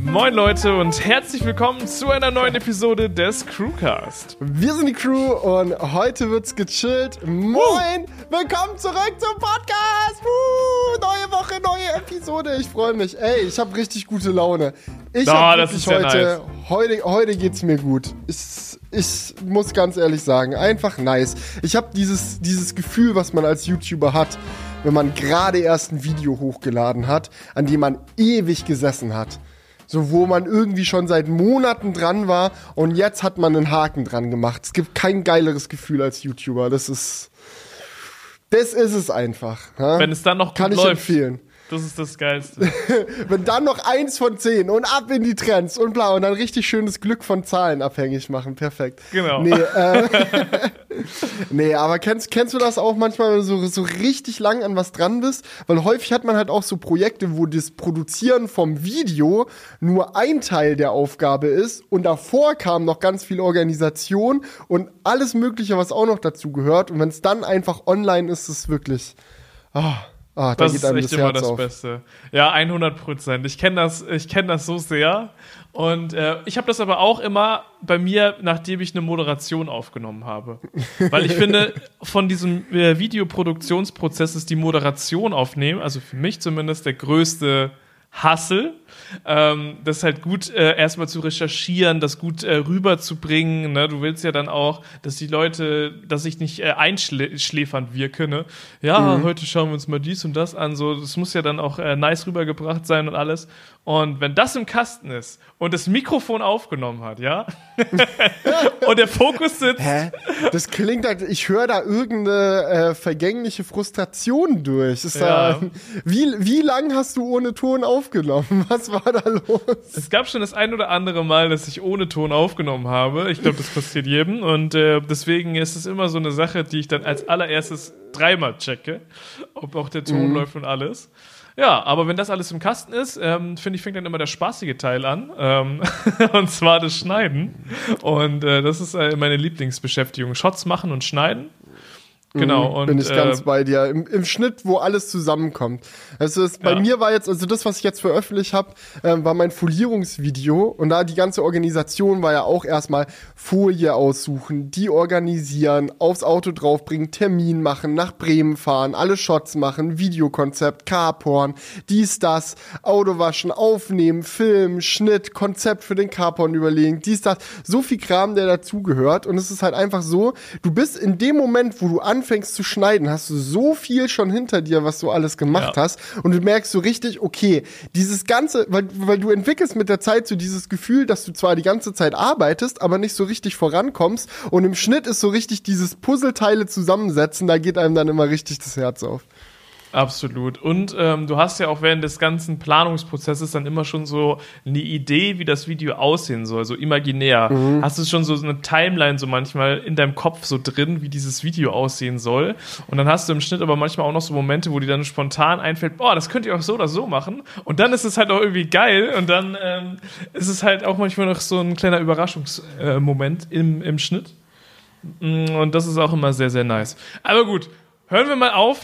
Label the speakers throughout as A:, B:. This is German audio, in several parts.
A: Moin Leute und herzlich willkommen zu einer neuen Episode des Crewcast.
B: Wir sind die Crew und heute wird's gechillt. Moin! Willkommen zurück zum Podcast! Uh, neue Woche, neue Episode. Ich freue mich. Ey, ich habe richtig gute Laune. Ich
A: Oh,
B: hab
A: das
B: wirklich heute, heute, heute geht's mir gut. Ich, ich muss ganz ehrlich sagen, einfach nice. Ich habe dieses, dieses Gefühl, was man als YouTuber hat, wenn man gerade erst ein Video hochgeladen hat, an dem man ewig gesessen hat. So, wo man irgendwie schon seit Monaten dran war und jetzt hat man einen Haken dran gemacht. Es gibt kein geileres Gefühl als YouTuber. Das ist. Das ist es einfach. Ja?
A: Wenn es dann noch gut
B: Kann ich
A: läuft,
B: empfehlen.
A: Das ist das Geilste.
B: Wenn dann noch eins von zehn und ab in die Trends und bla und dann richtig schönes Glück von Zahlen abhängig machen. Perfekt.
A: Genau.
B: Nee, äh, nee aber kennst, kennst du das auch manchmal, wenn du so, so richtig lang an was dran bist? Weil häufig hat man halt auch so Projekte, wo das Produzieren vom Video nur ein Teil der Aufgabe ist und davor kam noch ganz viel Organisation und alles Mögliche, was auch noch dazu gehört. Und wenn es dann einfach online ist, ist es wirklich. Ah, ah, da
A: Das ist echt
B: das
A: immer
B: Herz
A: das
B: auf.
A: Beste. Ja, 100 Prozent. Ich kenne das, ich kenne das so sehr. Und äh, ich habe das aber auch immer bei mir, nachdem ich eine Moderation aufgenommen habe. Weil ich finde, von diesem äh, Videoproduktionsprozess ist die Moderation aufnehmen, also für mich zumindest der größte Hassel. Ähm, das ist halt gut, äh, erstmal zu recherchieren, das gut äh, rüberzubringen. Ne? Du willst ja dann auch, dass die Leute, dass ich nicht äh, einschläfernd wirke. Ne? Ja, heute schauen wir uns mal dies und das an. So, das muss ja dann auch äh, nice rübergebracht sein und alles. Und wenn das im Kasten ist und das Mikrofon aufgenommen hat, ja, und der Fokus sitzt,
B: Hä? Das klingt halt, ich höre da irgendeine äh, vergängliche Frustration durch. Ist
A: Ja.
B: da, wie, wie lang hast du ohne Ton aufgenommen? Was war da los?
A: Es gab schon das ein oder andere Mal, dass ich ohne Ton aufgenommen habe. Ich glaube, das passiert jedem. Und äh, deswegen ist es immer so eine Sache, die ich dann als allererstes dreimal checke, ob auch der Ton läuft und alles. Ja, aber wenn das alles im Kasten ist, ähm, finde ich, fängt dann immer der spaßige Teil an. Ähm, und zwar das Schneiden. Und äh, das ist äh, meine Lieblingsbeschäftigung. Shots machen und schneiden. Genau. Und,
B: Bin ich ganz
A: äh,
B: bei dir. Im, Im Schnitt, wo alles zusammenkommt. Also es, bei
A: Ja.
B: mir war jetzt, also das, was ich jetzt veröffentlicht habe, ähm, war mein Folierungsvideo. Und da die ganze Organisation war ja auch erstmal Folie aussuchen, die organisieren, aufs Auto draufbringen, Termin machen, nach Bremen fahren, alle Shots machen, Videokonzept, Carporn, dies, das, Auto waschen, aufnehmen, Film, Schnitt, Konzept für den Carporn überlegen, dies, das. So viel Kram, der dazugehört. Und es ist halt einfach so, du bist in dem Moment, wo du anfängst zu schneiden, hast du so viel schon hinter dir, was du alles gemacht
A: Ja.
B: hast. Und du merkst so richtig, okay, dieses Ganze, weil, weil du entwickelst mit der Zeit so dieses Gefühl, dass du zwar die ganze Zeit arbeitest, aber nicht so richtig vorankommst. Und im Schnitt ist so richtig dieses Puzzleteile zusammensetzen, da geht einem dann immer richtig das Herz auf.
A: Absolut. Und ähm, du hast ja auch während des ganzen Planungsprozesses dann immer schon so eine Idee, wie das Video aussehen soll, so imaginär. Hast du schon so eine Timeline so manchmal in deinem Kopf so drin, wie dieses Video aussehen soll. Und dann hast du im Schnitt aber manchmal auch noch so Momente, wo dir dann spontan einfällt, boah, das könnt ihr auch so oder so machen. Und dann ist es halt auch irgendwie geil. Und dann ähm, ist es halt auch manchmal noch so ein kleiner Überraschungsmoment äh, im, im Schnitt. Mm, Und das ist auch immer sehr, sehr nice. Aber gut, hören wir mal auf,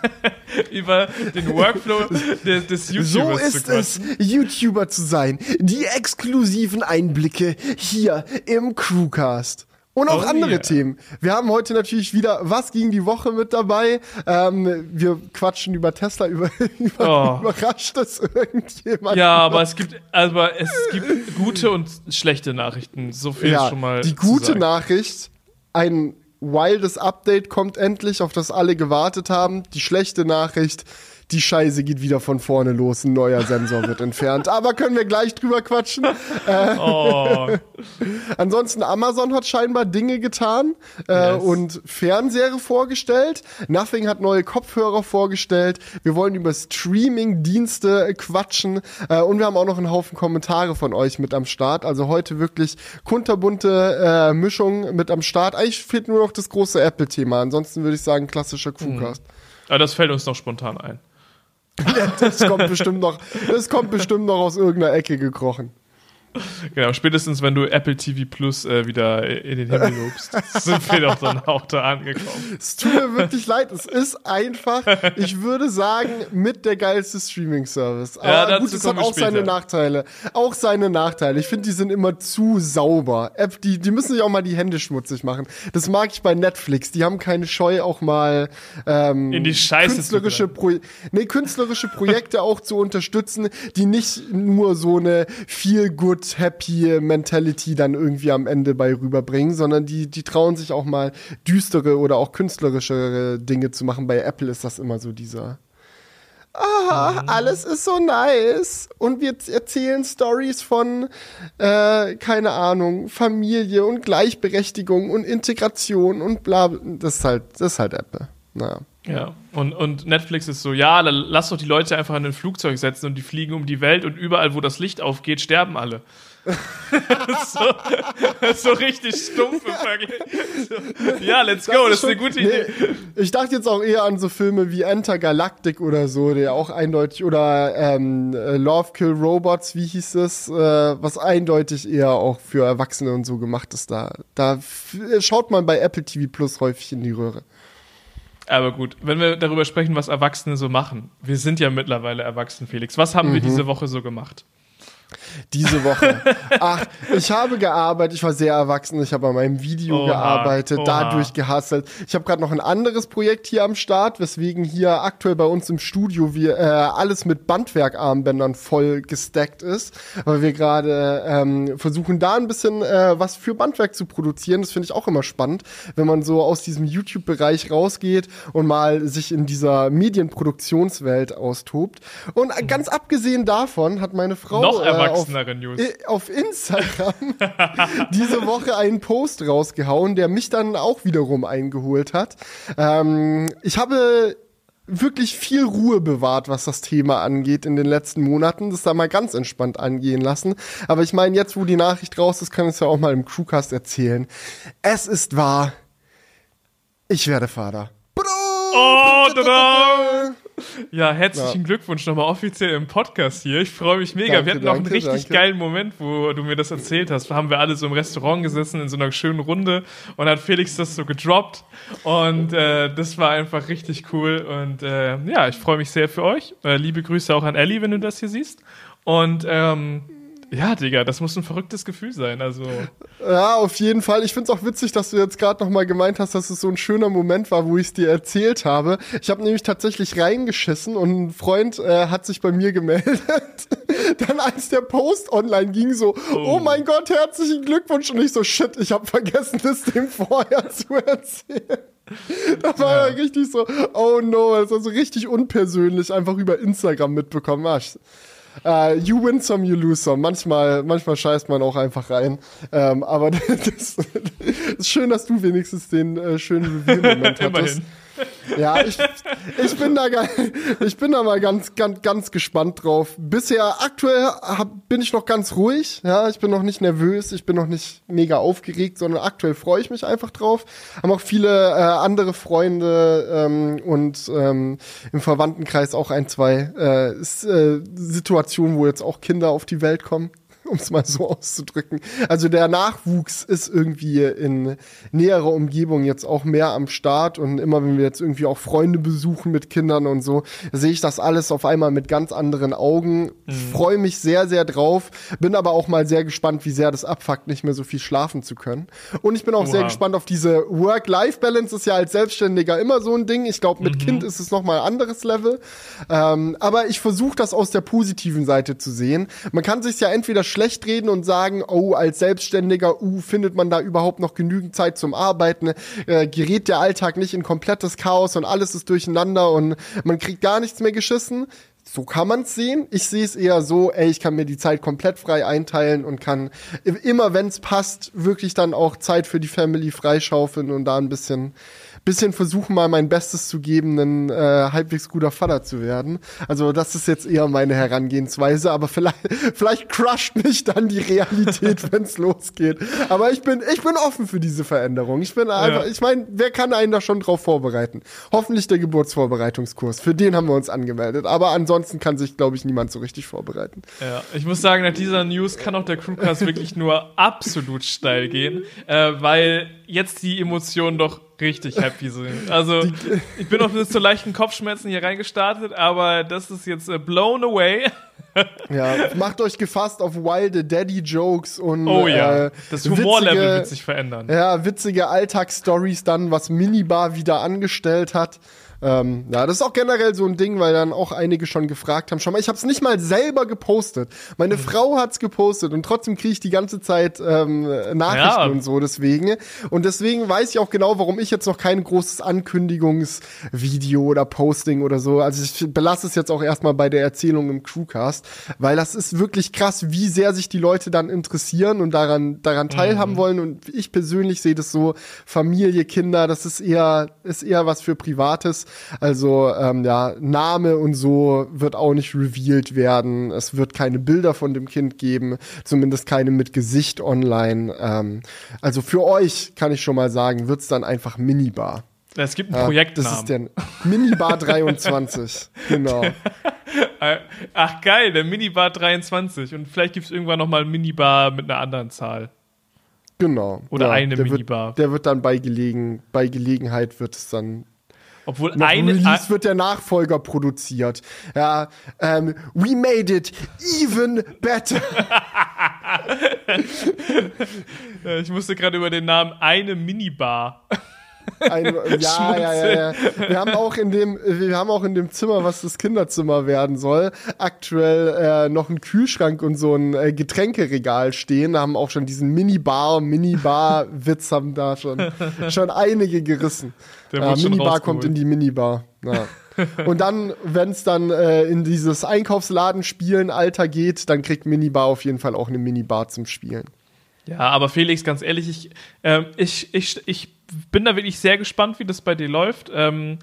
A: über den Workflow des, des
B: So
A: YouTubers
B: ist
A: zu
B: es, YouTuber zu sein. Die exklusiven Einblicke hier im Crewcast. Und auch
A: Oh
B: andere
A: yeah.
B: Themen. Wir haben heute natürlich wieder Was ging die Woche mit dabei. Ähm, wir quatschen über Tesla, über, über
A: Oh.
B: überrascht das irgendjemand.
A: Ja, aber es gibt, aber es gibt gute und schlechte Nachrichten. So viel
B: Ja,
A: schon mal.
B: die gute. Nachricht, ein wildes Update kommt endlich, auf das alle gewartet haben. Die schlechte Nachricht, die Scheiße geht wieder von vorne los, ein neuer Sensor wird entfernt. Aber können wir gleich drüber quatschen.
A: Oh,
B: Ansonsten, Amazon hat scheinbar Dinge getan äh,
A: Yes.
B: und Fernseher vorgestellt. Nothing hat neue Kopfhörer vorgestellt. Wir wollen über Streaming-Dienste äh, quatschen äh, und wir haben auch noch einen Haufen Kommentare von euch mit am Start. Also heute wirklich kunterbunte äh, Mischung mit am Start. Eigentlich fehlt nur noch das große Apple-Thema. Ansonsten würde ich sagen, klassischer Crewcast.
A: aber das fällt uns noch spontan ein.
B: Das kommt bestimmt noch, das kommt bestimmt noch aus irgendeiner Ecke gekrochen.
A: Genau, spätestens wenn du Apple TV Plus äh, wieder in den Himmel lobst, sind wir doch dann auch da angekommen.
B: Es tut mir wirklich leid, es ist einfach, ich würde sagen, mit der geilste Streaming-Service. Aber
A: Ja,
B: gut, es hat auch seine. Nachteile. Auch seine Nachteile. Ich finde, die sind immer zu sauber. App, die, die müssen sich auch mal die Hände schmutzig machen. Das mag ich bei Netflix. Die haben keine Scheu, auch mal ähm,
A: In die Scheiße
B: künstlerische, Pro nee, künstlerische Projekte auch zu unterstützen, die nicht nur so eine feel-good, happy Mentality dann irgendwie am Ende bei rüberbringen, sondern die, die trauen sich auch mal düstere oder auch künstlerische Dinge zu machen. Bei Apple ist das immer so dieser Ah, alles ist so nice. Und wir erzählen Stories von, äh, keine Ahnung, Familie und Gleichberechtigung und Integration und bla. Das ist halt, das ist halt Apple. Naja.
A: Ja, und, und Netflix ist so, ja, dann lass doch die Leute einfach in ein Flugzeug setzen und die fliegen um die Welt und überall, wo das Licht aufgeht, sterben alle. das, so, das so richtig stumpf im Vergleich. So, ja, let's go, das ist eine gute Idee.
B: Nee, ich dachte jetzt auch eher an so Filme wie Enter Galactic oder so, der auch eindeutig, oder ähm, äh, Love Kill Robots, wie hieß es, äh, was eindeutig eher auch für Erwachsene und so gemacht ist. Da, da schaut man bei Apple TV Plus häufig in die Röhre.
A: Aber gut, wenn wir darüber sprechen, was Erwachsene so machen. Wir sind ja mittlerweile erwachsen, Felix. Was haben wir
B: Mhm.
A: diese Woche so gemacht?
B: Diese Woche. Ach, ich habe gearbeitet, ich war sehr erwachsen, ich habe an meinem Video
A: Oha,
B: gearbeitet,
A: oha.
B: dadurch gehasselt. Ich habe gerade noch ein anderes Projekt hier am Start, weswegen hier aktuell bei uns im Studio wir äh, alles mit Bandwerkarmbändern voll gestackt ist, weil wir gerade ähm, versuchen da ein bisschen äh, was für Bandwerk zu produzieren. Das finde ich auch immer spannend, wenn man so aus diesem YouTube-Bereich rausgeht und mal sich in dieser Medienproduktionswelt austobt. Und ganz abgesehen davon hat meine Frau
A: Noch
B: äh, auf, äh, auf Instagram diese Woche einen Post rausgehauen, der mich dann auch wiederum eingeholt hat. Ähm, ich habe wirklich viel Ruhe bewahrt, was das Thema angeht in den letzten Monaten. Das da mal ganz entspannt angehen lassen. Aber ich meine, jetzt, wo die Nachricht raus ist, kann ich es ja auch mal im Crewcast erzählen. Es ist wahr. Ich werde Vater.
A: Oh, tada! Ja, herzlichen Glückwunsch nochmal offiziell im Podcast hier. Ich freue mich mega.
B: Danke,
A: wir hatten noch einen richtig
B: danke.
A: geilen Moment, wo du mir das erzählt hast. Da haben wir alle so im Restaurant gesessen in so einer schönen Runde und hat Felix das so gedroppt. Und äh, das war einfach richtig cool. Und äh, ja, ich freue mich sehr für euch. Äh, liebe Grüße auch an Ellie, wenn du das hier siehst. Und ähm, ja, Digga, das muss ein verrücktes Gefühl sein. Also,
B: Ja, auf jeden Fall. Ich find's auch witzig, dass du jetzt gerade noch mal gemeint hast, dass es so ein schöner Moment war, wo ich es dir erzählt habe. Ich habe nämlich tatsächlich reingeschissen und ein Freund äh, hat sich bei mir gemeldet. Dann als der Post online ging, so, oh. mein Gott, herzlichen Glückwunsch. Und ich so, shit, ich habe vergessen, das dem vorher zu erzählen. Da war er richtig so, oh no, das war so richtig unpersönlich, einfach über Instagram mitbekommen. Ah, äh, you win some, you lose some. Manchmal, manchmal scheißt man auch einfach rein. Ähm, aber das, ist schön, dass du wenigstens den äh, schönen Reveal-Moment hattest.
A: immerhin.
B: Ja, ich, ich bin da ich bin da mal ganz ganz ganz gespannt drauf. Bisher aktuell hab, bin ich noch ganz ruhig, ja, ich bin noch nicht nervös, ich bin noch nicht mega aufgeregt, sondern aktuell freue ich mich einfach drauf. Haben auch viele äh, andere Freunde ähm, und ähm, im Verwandtenkreis auch ein zwei äh, äh, Situationen, wo jetzt auch Kinder auf die Welt kommen um es mal so auszudrücken. Also der Nachwuchs ist irgendwie in näherer Umgebung jetzt auch mehr am Start und immer wenn wir jetzt irgendwie auch Freunde besuchen mit Kindern und so, sehe ich das alles auf einmal mit ganz anderen Augen. Freue mich sehr, sehr drauf, bin aber auch mal sehr gespannt, wie sehr das abfuckt, nicht mehr so viel schlafen zu können. Und ich bin auch sehr
A: Oha.
B: gespannt auf diese Work-Life-Balance, ist ja als Selbstständiger immer so ein Ding. Ich glaube, mit Kind ist es nochmal ein anderes Level. Ähm, aber ich versuche das aus der positiven Seite zu sehen. Man kann sich ja entweder schlecht reden und sagen, oh, als Selbstständiger, uh, findet man da überhaupt noch genügend Zeit zum Arbeiten? Äh, gerät der Alltag nicht in komplettes Chaos und alles ist durcheinander und man kriegt gar nichts mehr geschissen? So kann man es sehen. Ich sehe es eher so, ey, ich kann mir die Zeit komplett frei einteilen und kann immer, wenn es passt, wirklich dann auch Zeit für die Family freischaufeln und da ein bisschen, bisschen versuchen mal mein Bestes zu geben, ein äh, halbwegs guter Vater zu werden. Also das ist jetzt eher meine Herangehensweise, aber vielleicht, vielleicht crusht mich dann die Realität, wenn es losgeht. Aber ich bin, ich bin offen für diese Veränderung. Ich bin einfach, ja. ich meine, wer kann einen da schon drauf vorbereiten? Hoffentlich der Geburtsvorbereitungskurs. Für den haben wir uns angemeldet. Aber ansonsten kann sich, glaube ich, niemand so richtig vorbereiten.
A: Ja, ich muss sagen, nach dieser News kann auch der Crewcast wirklich nur absolut steil gehen, äh, weil jetzt die Emotionen doch richtig happy sind. Also ich bin auch bis zu leichten Kopfschmerzen hier reingestartet, aber das ist jetzt äh, blown away.
B: ja, macht euch gefasst auf wilde Daddy-Jokes und
A: Oh ja, äh, das Humorlevel wird sich verändern.
B: Ja, witzige Alltagsstories dann, was Minibar wieder angestellt hat. Ähm, ja, das ist auch generell so ein Ding, weil dann auch einige schon gefragt haben. Schon mal, ich habe es nicht mal selber gepostet. Meine mhm. Frau hat's gepostet und trotzdem kriege ich die ganze Zeit ähm, Nachrichten ja. und so deswegen. Und deswegen weiß ich auch genau, warum ich jetzt noch kein großes Ankündigungsvideo oder Posting oder so. Also ich belasse es jetzt auch erstmal bei der Erzählung im Crewcast, weil das ist wirklich krass, wie sehr sich die Leute dann interessieren und daran daran teilhaben mhm. wollen. Und ich persönlich sehe das so: Familie, Kinder, das ist eher ist eher was für Privates. Also ähm, ja, Name und so wird auch nicht revealed werden. Es wird keine Bilder von dem Kind geben, zumindest keine mit Gesicht online. Ähm, also für euch kann ich schon mal sagen, wird's dann einfach Minibar.
A: Es gibt einen Projektnamen.
B: das ist der Minibar 23. genau.
A: Ach geil, der Minibar 23. Und vielleicht gibt es irgendwann noch mal Minibar mit einer anderen Zahl.
B: Genau.
A: Oder ja, eine
B: der
A: Minibar.
B: Wird, der wird dann bei, Gelegen, bei Gelegenheit wird es dann
A: obwohl
B: Nach
A: eine
B: Release wird der Nachfolger produziert. Ja, ähm, we made it even better.
A: ich musste gerade über den Namen eine Minibar.
B: Ein, ja, ja, ja, ja. Wir haben auch in dem, wir haben auch in dem Zimmer, was das Kinderzimmer werden soll, aktuell äh, noch einen Kühlschrank und so ein äh, Getränkeregal stehen. Da haben auch schon diesen Minibar, Minibar-Witz haben da schon, schon einige gerissen. Der ja, Minibar kommt in die Minibar. Ja. Und dann, wenn es dann äh, in dieses Einkaufsladen-Spielen-Alter geht, dann kriegt Minibar auf jeden Fall auch eine Minibar zum Spielen.
A: Ja, aber Felix, ganz ehrlich, ich, äh, ich, ich, ich bin da wirklich sehr gespannt, wie das bei dir läuft. Ähm,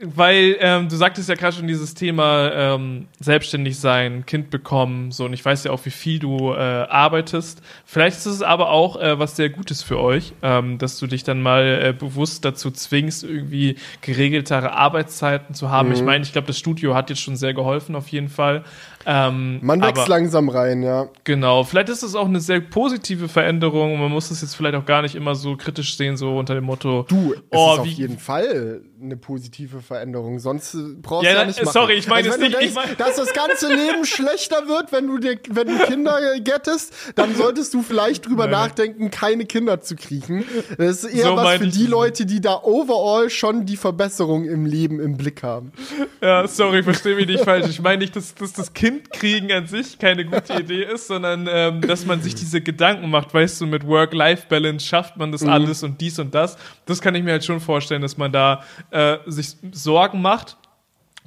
A: weil ähm, du sagtest ja gerade schon dieses Thema ähm, selbstständig sein, Kind bekommen, so und ich weiß ja auch, wie viel du äh, arbeitest. Vielleicht ist es aber auch äh, was sehr Gutes für euch, ähm, dass du dich dann mal äh, bewusst dazu zwingst, irgendwie geregeltere Arbeitszeiten zu haben. Mhm. Ich meine, ich glaube, das Studio hat jetzt schon sehr geholfen, auf jeden Fall.
B: Ähm, man wächst aber, langsam rein, ja.
A: Genau, vielleicht ist es auch eine sehr positive Veränderung und man muss es jetzt vielleicht auch gar nicht immer so kritisch sehen, so unter dem Motto.
B: Du, es oh, ist auf jeden Fall eine positive Veränderung, sonst brauchst ja, du ja nicht machen.
A: Sorry, ich meine
B: also,
A: nicht,
B: denkst,
A: ich mein
B: dass das ganze Leben schlechter wird, wenn du dir, wenn du Kinder gettest, dann solltest du vielleicht drüber Nein. nachdenken, keine Kinder zu kriegen. Das ist eher so was für die Leute, die da overall schon die Verbesserung im Leben im Blick haben.
A: Ja, sorry, verstehe mich nicht falsch. Ich meine nicht, dass, dass das Kind kriegen an sich keine gute Idee ist, sondern ähm, dass man sich diese Gedanken macht, weißt du, mit Work-Life-Balance schafft man das mhm. alles und dies und das. Das kann ich mir halt schon vorstellen, dass man da äh, sich Sorgen macht.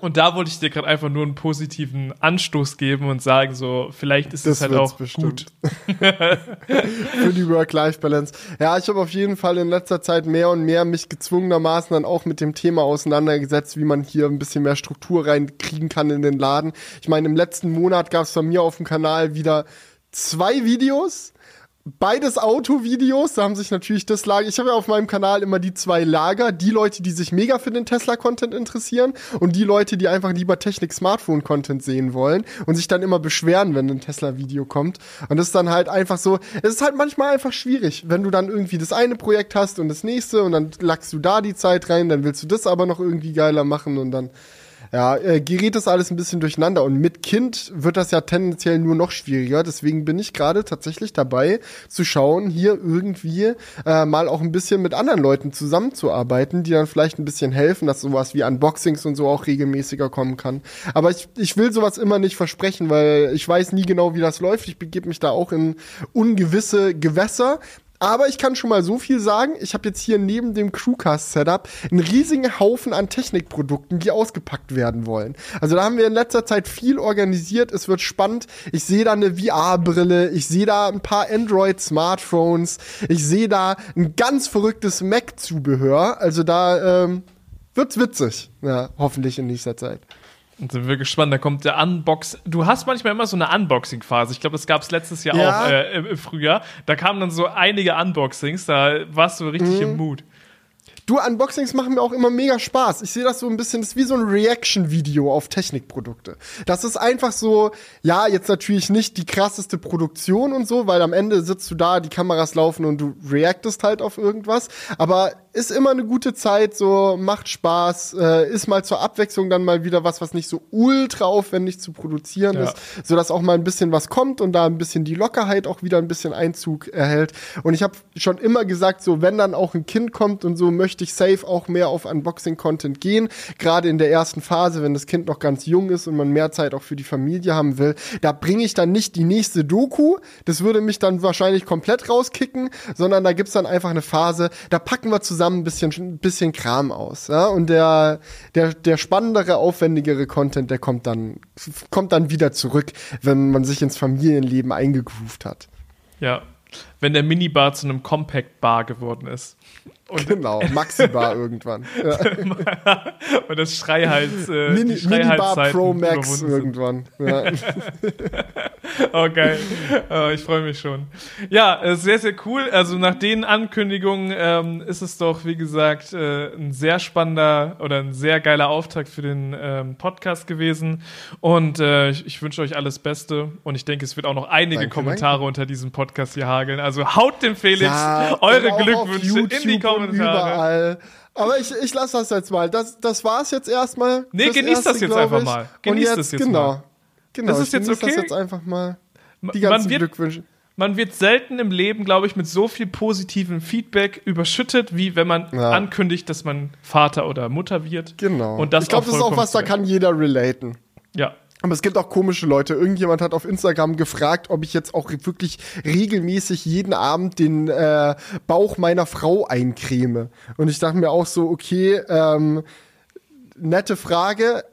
A: Und da wollte ich dir gerade einfach nur einen positiven Anstoß geben und sagen, so, vielleicht ist es halt auch bestimmt. gut.
B: Für die Work-Life-Balance. Ja, ich habe auf jeden Fall in letzter Zeit mehr und mehr mich gezwungenermaßen dann auch mit dem Thema auseinandergesetzt, wie man hier ein bisschen mehr Struktur reinkriegen kann in den Laden. Ich meine, im letzten Monat gab es bei mir auf dem Kanal wieder zwei Videos beides Autovideos, da haben sich natürlich das Lager, ich habe ja auf meinem Kanal immer die zwei Lager, die Leute, die sich mega für den Tesla-Content interessieren und die Leute, die einfach lieber Technik-Smartphone-Content sehen wollen und sich dann immer beschweren, wenn ein Tesla-Video kommt. Und das ist dann halt einfach so, es ist halt manchmal einfach schwierig, wenn du dann irgendwie das eine Projekt hast und das nächste und dann lagst du da die Zeit rein, dann willst du das aber noch irgendwie geiler machen und dann ja, äh, gerät das alles ein bisschen durcheinander und mit Kind wird das ja tendenziell nur noch schwieriger. Deswegen bin ich gerade tatsächlich dabei zu schauen, hier irgendwie äh, mal auch ein bisschen mit anderen Leuten zusammenzuarbeiten, die dann vielleicht ein bisschen helfen, dass sowas wie Unboxings und so auch regelmäßiger kommen kann. Aber ich, ich will sowas immer nicht versprechen, weil ich weiß nie genau, wie das läuft. Ich begebe mich da auch in ungewisse Gewässer. Aber ich kann schon mal so viel sagen. Ich habe jetzt hier neben dem Crewcast-Setup einen riesigen Haufen an Technikprodukten, die ausgepackt werden wollen. Also da haben wir in letzter Zeit viel organisiert. Es wird spannend. Ich sehe da eine VR-Brille. Ich sehe da ein paar Android-Smartphones. Ich sehe da ein ganz verrücktes Mac-Zubehör. Also da ähm, wird's witzig. Ja, hoffentlich in nächster Zeit.
A: Und sind wir gespannt, da kommt der Unbox. Du hast manchmal immer so eine Unboxing-Phase. Ich glaube, das gab es letztes Jahr
B: Ja.
A: auch äh, im, Frühjahr. Da kamen dann so einige Unboxings, da warst du richtig im Mut.
B: Du, Unboxings machen mir auch immer mega Spaß. Ich sehe das so ein bisschen, das ist wie so ein Reaction-Video auf Technikprodukte. Das ist einfach so, ja, jetzt natürlich nicht die krasseste Produktion und so, weil am Ende sitzt du da, die Kameras laufen und du reactest halt auf irgendwas. Aber ist immer eine gute Zeit, so macht Spaß, äh, ist mal zur Abwechslung dann mal wieder was, was nicht so ultra aufwendig zu produzieren
A: Ja.
B: ist, sodass auch mal ein bisschen was kommt und da ein bisschen die Lockerheit auch wieder ein bisschen Einzug erhält. Und ich habe schon immer gesagt, so wenn dann auch ein Kind kommt und so möchte ich safe auch mehr auf Unboxing-Content gehen. Gerade in der ersten Phase, wenn das Kind noch ganz jung ist und man mehr Zeit auch für die Familie haben will, da bringe ich dann nicht die nächste Doku. Das würde mich dann wahrscheinlich komplett rauskicken, sondern da gibt's dann einfach eine Phase, da packen wir zusammen ein bisschen, ein bisschen Kram aus. Ja? Und der, der, der spannendere, aufwendigere Content, der kommt dann, kommt dann wieder zurück, wenn man sich ins Familienleben eingegroovt hat.
A: Ja. Wenn der Minibar zu einem Compact-Bar geworden ist. Und,
B: Genau, Maxi-Bar irgendwann. Ja.
A: und das Schreihals, äh,
B: Mini, Minibar Pro Max irgendwann. Ja.
A: Oh, geil. Oh, ich freue mich schon. Ja, äh, sehr, sehr cool. Also nach den Ankündigungen ähm, ist es doch, wie gesagt, äh, ein sehr spannender oder ein sehr geiler Auftakt für den ähm, Podcast gewesen. Und äh, ich, ich wünsche euch alles Beste. Und ich denke, es wird auch noch einige
B: Danke,
A: Kommentare unter diesem Podcast hier hageln. Also haut dem Felix
B: Ja,
A: eure Glückwünsche in die
B: und
A: Kommentare.
B: Überall. Aber ich, ich lasse das jetzt mal. Das, das war's jetzt erstmal.
A: Nee,
B: fürs
A: genießt das jetzt einfach mal.
B: Und
A: Genießt
B: jetzt,
A: das jetzt
B: genau.
A: mal.
B: Genau,
A: Das ist jetzt
B: genieß
A: okay.
B: das jetzt einfach mal. Die
A: Man
B: ganzen
A: wird-
B: Glückwünsche.
A: Man wird selten im Leben, glaube ich, mit so viel positivem Feedback überschüttet, wie wenn man
B: Ja.
A: ankündigt, dass man Vater oder Mutter wird.
B: Genau.
A: Und das
B: ich glaube, das ist auch was, da kann jeder relaten.
A: Ja.
B: Aber es gibt auch komische Leute. Irgendjemand hat auf Instagram gefragt, ob ich jetzt auch wirklich regelmäßig jeden Abend den äh, Bauch meiner Frau eincreme. Und ich dachte mir auch so, okay, ähm, nette Frage.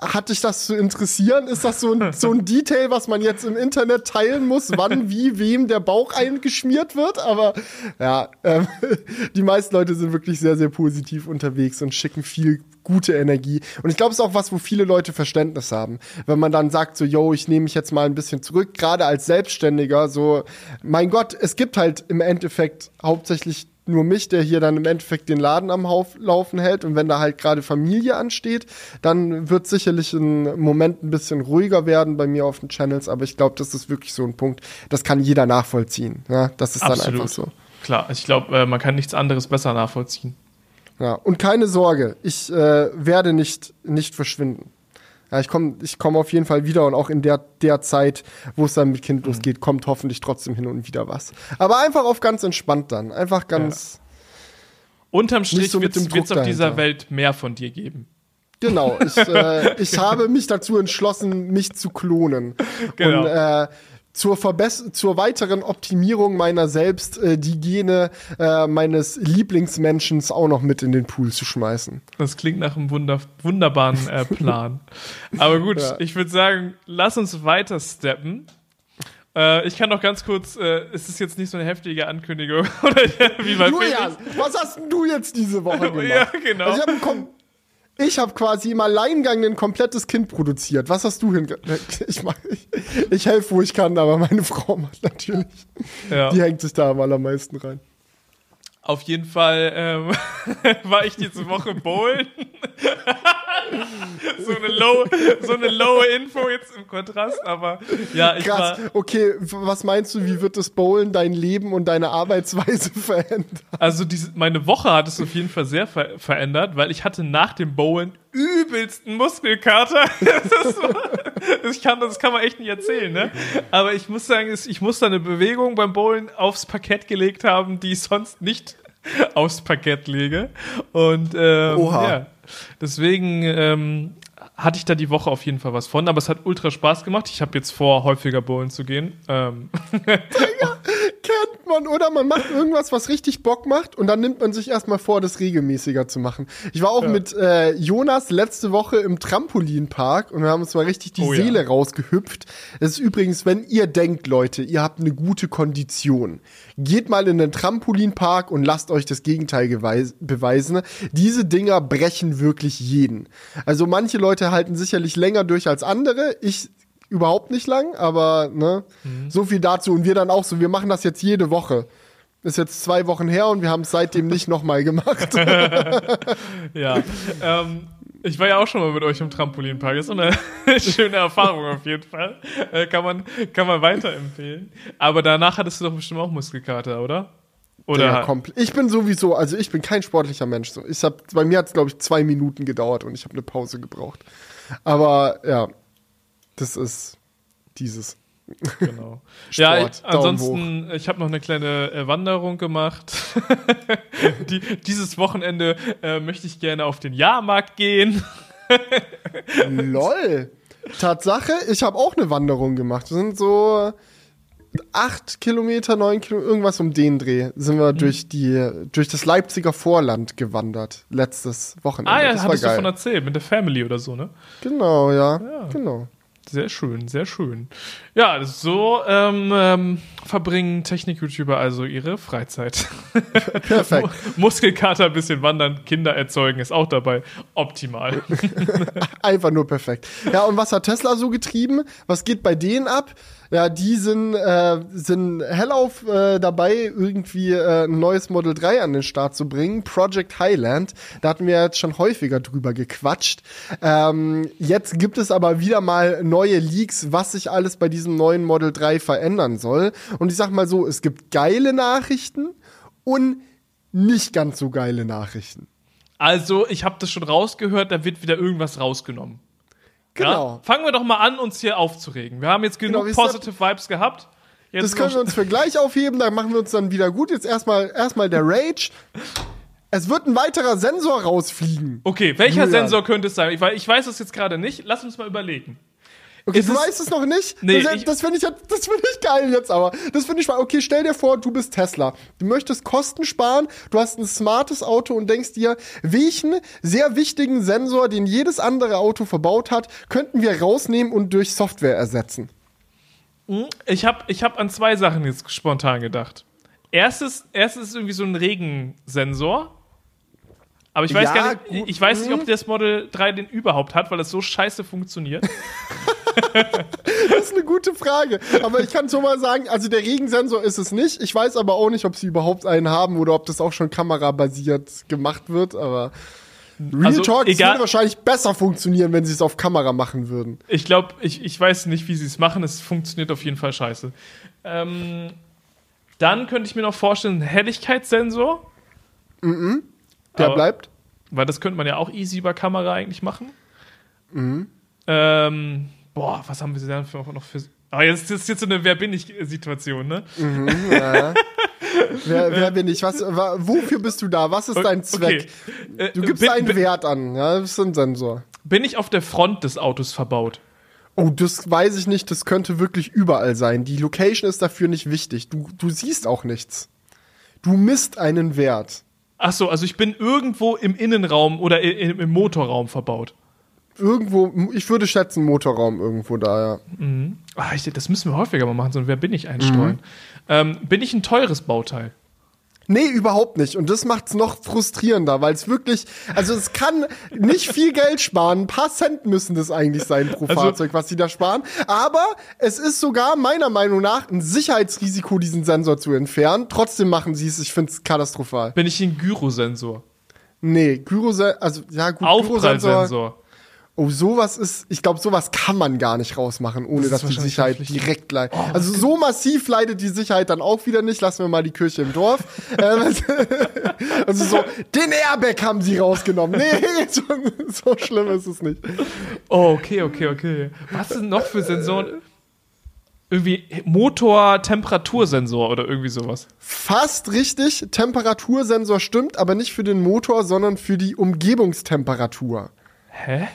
B: Hat dich das zu interessieren? Ist das so ein, so ein Detail, was man jetzt im Internet teilen muss, wann, wie, wem der Bauch eingeschmiert wird? Aber ja, ähm, die meisten Leute sind wirklich sehr, sehr positiv unterwegs und schicken viel gute Energie. Und ich glaube, es ist auch was, wo viele Leute Verständnis haben. Wenn man dann sagt, so, yo, ich nehme mich jetzt mal ein bisschen zurück, gerade als Selbstständiger, so, mein Gott, es gibt halt im Endeffekt hauptsächlich nur mich, der hier dann im Endeffekt den Laden am Hauf Laufen hält. Und wenn da halt gerade Familie ansteht, dann wird sicherlich ein Moment ein bisschen ruhiger werden bei mir auf den Channels. Aber ich glaube, das ist wirklich so ein Punkt, das kann jeder nachvollziehen. Ja, das ist dann
A: Absolut.
B: einfach so.
A: Klar, ich glaube, äh, man kann nichts anderes besser nachvollziehen.
B: Ja, und keine Sorge, ich äh, werde nicht, nicht verschwinden. Ja, ich komme ich komm auf jeden Fall wieder und auch in der, der Zeit, wo es dann mit Kind losgeht, kommt hoffentlich trotzdem hin und wieder was. Aber einfach auf ganz entspannt dann. Einfach ganz,
A: Unterm Strich
B: so mit
A: wird es auf dieser. Welt mehr von dir geben.
B: genau. Ich, äh, ich habe mich dazu entschlossen, mich zu klonen.
A: Genau.
B: Und äh, zur, Verbess zur weiteren Optimierung meiner selbst äh, die Gene äh, meines Lieblingsmenschens auch noch mit in den Pool zu schmeißen.
A: Das klingt nach einem wunder wunderbaren äh, Plan. Aber gut,
B: Ja.
A: ich würde sagen, lass uns weiter steppen. Äh, ich kann noch ganz kurz, äh, es ist jetzt nicht so eine heftige Ankündigung, oder wie bei
B: Julian, was hast denn du jetzt diese Woche gemacht?
A: Ja, genau.
B: Also ich habe ich hab quasi im Alleingang ein komplettes Kind produziert. Was hast du hinge... Ich, mach- ich, ich helfe, wo ich kann, aber meine Frau macht natürlich.
A: Ja.
B: Die hängt sich da am allermeisten rein.
A: Auf jeden Fall ähm, war ich diese Woche bowlen. so eine low, so eine low Info jetzt im Kontrast, aber ja, ich
B: Krass.
A: war,
B: Okay, was meinst du, wie wird das Bowlen dein Leben und deine Arbeitsweise verändern?
A: also diese, meine Woche hat es auf jeden Fall sehr ver verändert, weil ich hatte nach dem Bowlen übelsten Muskelkater. Das, so, ich kann, das kann man echt nicht erzählen, ne? Aber ich muss sagen, ich muss da eine Bewegung beim Bowlen aufs Parkett gelegt haben, die ich sonst nicht aufs Parkett lege. Und ähm,
B: Oha.
A: ja, deswegen ähm, hatte ich da die Woche auf jeden Fall was von, aber es hat ultra Spaß gemacht. Ich habe jetzt vor, häufiger bowlen zu gehen. Ähm,
B: Kennt man, oder man macht irgendwas, was richtig Bock macht und dann nimmt man sich erstmal vor, das regelmäßiger zu machen. Ich war auch
A: Ja.
B: mit äh, Jonas letzte Woche im Trampolinpark und wir haben uns mal richtig die
A: Oh ja.
B: Seele rausgehüpft. Das ist übrigens, wenn ihr denkt, Leute, ihr habt eine gute Kondition, geht mal in den Trampolinpark und lasst euch das Gegenteil beweisen. Diese Dinger brechen wirklich jeden. Also manche Leute halten sicherlich länger durch als andere. Ich überhaupt nicht lang, aber ne,
A: Mhm.
B: so viel dazu. Und wir dann auch so, wir machen das jetzt jede Woche. Ist jetzt zwei Wochen her und wir haben es seitdem nicht nochmal gemacht.
A: Ja. ähm, ich war ja auch schon mal mit euch im Trampolinpark. Ist so eine schöne Erfahrung auf jeden Fall. Äh, kann, man, kann man weiterempfehlen. Aber danach hattest du doch bestimmt auch Muskelkater, oder? Oder?
B: Ja, komplett. Ich bin sowieso, also ich bin kein sportlicher Mensch. So. Ich hab, bei mir hat es, glaube ich, zwei Minuten gedauert und ich habe eine Pause gebraucht. Aber ja, das ist dieses.
A: Genau. ja, ich,
B: Sport,
A: ansonsten, ich habe noch eine kleine äh, Wanderung gemacht. Die, dieses Wochenende äh, möchte ich gerne auf den Jahrmarkt gehen.
B: Lol. Tatsache, ich habe auch eine Wanderung gemacht. Das sind so acht Kilometer, neun Kilometer, irgendwas um den Dreh, sind
A: Mhm.
B: wir durch die, durch das Leipziger Vorland gewandert. Letztes Wochenende.
A: Ah ja,
B: das war
A: hattest du
B: geil.
A: von erzählt, mit der Family oder so, ne?
B: Genau, ja,
A: Ja.
B: Genau.
A: Sehr schön, sehr schön. Ja, so ähm, ähm, verbringen Technik-YouTuber also ihre Freizeit.
B: Perfekt.
A: Muskelkater, ein bisschen wandern, Kinder erzeugen ist auch dabei. Optimal.
B: Einfach nur perfekt. Ja, und was hat Tesla so getrieben? Was geht bei denen ab? Ja, die sind, äh, sind hellauf äh, dabei, irgendwie äh, ein neues Model 3 an den Start zu bringen. Project Highland. Da hatten wir jetzt schon häufiger drüber gequatscht. Ähm, jetzt gibt es aber wieder mal neue Leaks, was sich alles bei diesem neuen Model 3 verändern soll. Und ich sag mal so, es gibt geile Nachrichten und nicht ganz so geile Nachrichten.
A: Also, ich habe das schon rausgehört, da wird wieder irgendwas rausgenommen.
B: Genau.
A: Ja? Fangen wir doch mal an, uns hier aufzuregen. Wir haben jetzt genug
B: Genau, wisst ihr-
A: Positive Vibes gehabt. Jetzt
B: Das können wir uns für gleich aufheben, da machen wir uns dann wieder gut. Jetzt erstmal erstmal der Rage. Es wird ein weiterer Sensor rausfliegen.
A: Okay, welcher
B: Julian.
A: Sensor könnte es sein? Ich, ich weiß es jetzt gerade nicht. Lass uns mal überlegen.
B: Okay, du
A: es-
B: weißt es noch nicht?
A: Nee,
B: das finde ich, das finde ich geil jetzt aber. Das finde ich mal. Okay, stell dir vor, du bist Tesla. Du möchtest Kosten sparen, du hast ein smartes Auto und denkst dir, welchen sehr wichtigen Sensor, den jedes andere Auto verbaut hat, könnten wir rausnehmen und durch Software ersetzen?
A: Ich habe ich hab an zwei Sachen jetzt spontan gedacht. Erstes, erstes ist irgendwie so ein Regensensor. Aber ich weiß
B: Ja,
A: gar nicht, ich weiß nicht,
B: mhm.
A: ob das Model 3 den überhaupt hat, weil es so scheiße funktioniert.
B: Das ist eine gute Frage. Aber ich kann schon mal sagen, also der Regensensor ist es nicht. Ich weiß aber auch nicht, ob sie überhaupt einen haben oder ob das auch schon kamerabasiert gemacht wird. Aber Real
A: Also,
B: Talk, es würde wahrscheinlich besser funktionieren, wenn sie es auf Kamera machen würden.
A: Ich glaube, ich, ich weiß nicht, wie sie es machen. Es funktioniert auf jeden Fall scheiße. Ähm, dann könnte ich mir noch vorstellen, ein Helligkeitssensor.
B: Der
A: Aber-
B: bleibt.
A: Weil das könnte man ja auch easy über Kamera eigentlich machen.
B: Mhm.
A: Ähm, boah, was haben wir denn für, noch für. Ah, jetzt ist jetzt so eine Wer bin ich-Situation, ne?
B: Ja. wer, wer bin ich? Was, wa, wofür bist du da? Was ist dein Zweck?
A: Okay. Äh,
B: Du gibst
A: bin,
B: einen
A: bin,
B: Wert an. Ja, das ist ein Sensor.
A: bin ich auf der Front des Autos verbaut?
B: Oh, das weiß ich nicht. Das könnte wirklich überall sein. Die Location ist dafür nicht wichtig. Du, du siehst auch nichts. Du misst einen Wert.
A: Ach so, also ich bin irgendwo im Innenraum oder im, im Motorraum verbaut.
B: Irgendwo, ich würde schätzen, Motorraum irgendwo da, ja.
A: Ah, ich, das müssen wir häufiger mal machen, so Wer bin ich einstreuen.
B: Mhm.
A: Ähm, bin ich ein teures Bauteil?
B: Nee, überhaupt nicht. Und das macht's noch frustrierender, weil es wirklich, also es kann nicht viel Geld sparen. Ein paar Cent müssen das eigentlich sein pro
A: Also-
B: Fahrzeug, was sie da sparen. Aber es ist sogar meiner Meinung nach ein Sicherheitsrisiko, diesen Sensor zu entfernen. Trotzdem machen sie es. Ich find's katastrophal.
A: Bin ich ein Gyrosensor?
B: Nee, Gyrosensor, also ja gut, Gyrosensor.
A: Aufprallsensor?
B: Oh, sowas ist, ich glaube, sowas kann man gar nicht rausmachen, ohne
A: Das
B: dass die Sicherheit direkt leidet. also so massiv leidet die Sicherheit dann auch wieder nicht. Lassen wir mal die Kirche im Dorf. Ähm, also so, den Airbag haben sie rausgenommen. Nee, so, so schlimm ist es nicht.
A: Oh, okay, okay, okay. Was sind noch für Sensoren? Irgendwie Motor-Temperatursensor oder irgendwie sowas.
B: Fast richtig, Temperatursensor stimmt, aber nicht für den Motor, sondern für die Umgebungstemperatur.
A: Hä?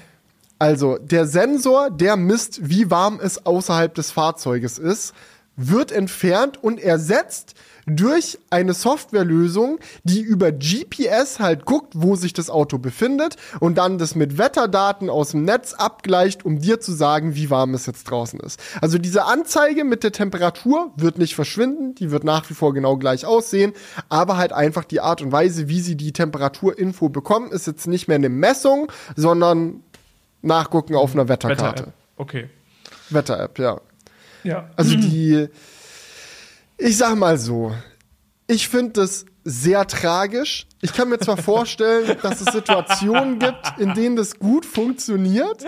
B: Also, der Sensor, der misst, wie warm es außerhalb des Fahrzeuges ist. wird entfernt und ersetzt durch eine Softwarelösung, die über GPS halt guckt, wo sich das Auto befindet und dann das mit Wetterdaten aus dem Netz abgleicht, um dir zu sagen, wie warm es jetzt draußen ist. Also diese Anzeige mit der Temperatur wird nicht verschwinden, die wird nach wie vor genau gleich aussehen, aber halt einfach die Art und Weise, wie sie die Temperaturinfo bekommen, ist jetzt nicht mehr eine Messung, sondern nachgucken auf einer Wetterkarte.
A: Wetter-App. Okay.
B: Wetter-App, ja.
A: Ja.
B: Also die, ich sag mal so, ich finde das sehr tragisch. Ich kann mir zwar vorstellen, dass es Situationen gibt, in denen das gut funktioniert.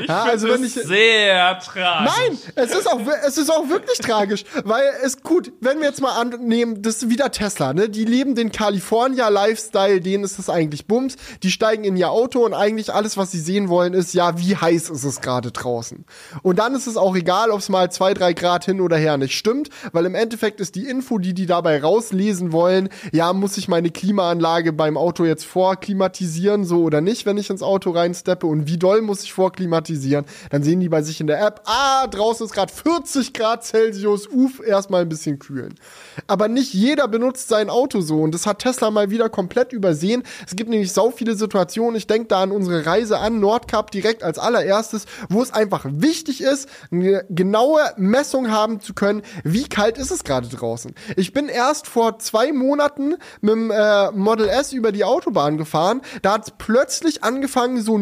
A: Ich
B: Ja,
A: finde
B: also wenn
A: es
B: ich-
A: sehr tragisch.
B: Nein, es ist auch, es ist auch wirklich tragisch, weil es gut, wenn wir jetzt mal annehmen, das ist wieder Tesla, ne? Die leben den California Lifestyle, denen ist das eigentlich Bums. Die steigen in ihr Auto und eigentlich alles, was sie sehen wollen, ist ja, wie heiß ist es gerade draußen. Und dann ist es auch egal, ob es mal zwei, drei Grad hin oder her nicht stimmt, weil im Endeffekt ist die Info, die die dabei rauslesen wollen, ja, muss ich meine Klimaanlage beim Auto jetzt vorklimatisieren, so oder nicht, wenn ich ins Auto reinsteppe und wie doll muss ich vorklimatisieren, dann sehen die bei sich in der App, ah, draußen ist gerade 40 Grad Celsius, uff, erstmal ein bisschen kühlen. Aber nicht jeder benutzt sein Auto so und das hat Tesla mal wieder komplett übersehen. Es gibt nämlich so viele Situationen, ich denke da an unsere Reise an Nordkap direkt als allererstes, wo es einfach wichtig ist, eine genaue Messung haben zu können, wie kalt ist es gerade draußen. Ich bin erst vor zwei Monaten mit dem äh, Model S über die Autobahn gefahren, da hat es plötzlich angefangen, so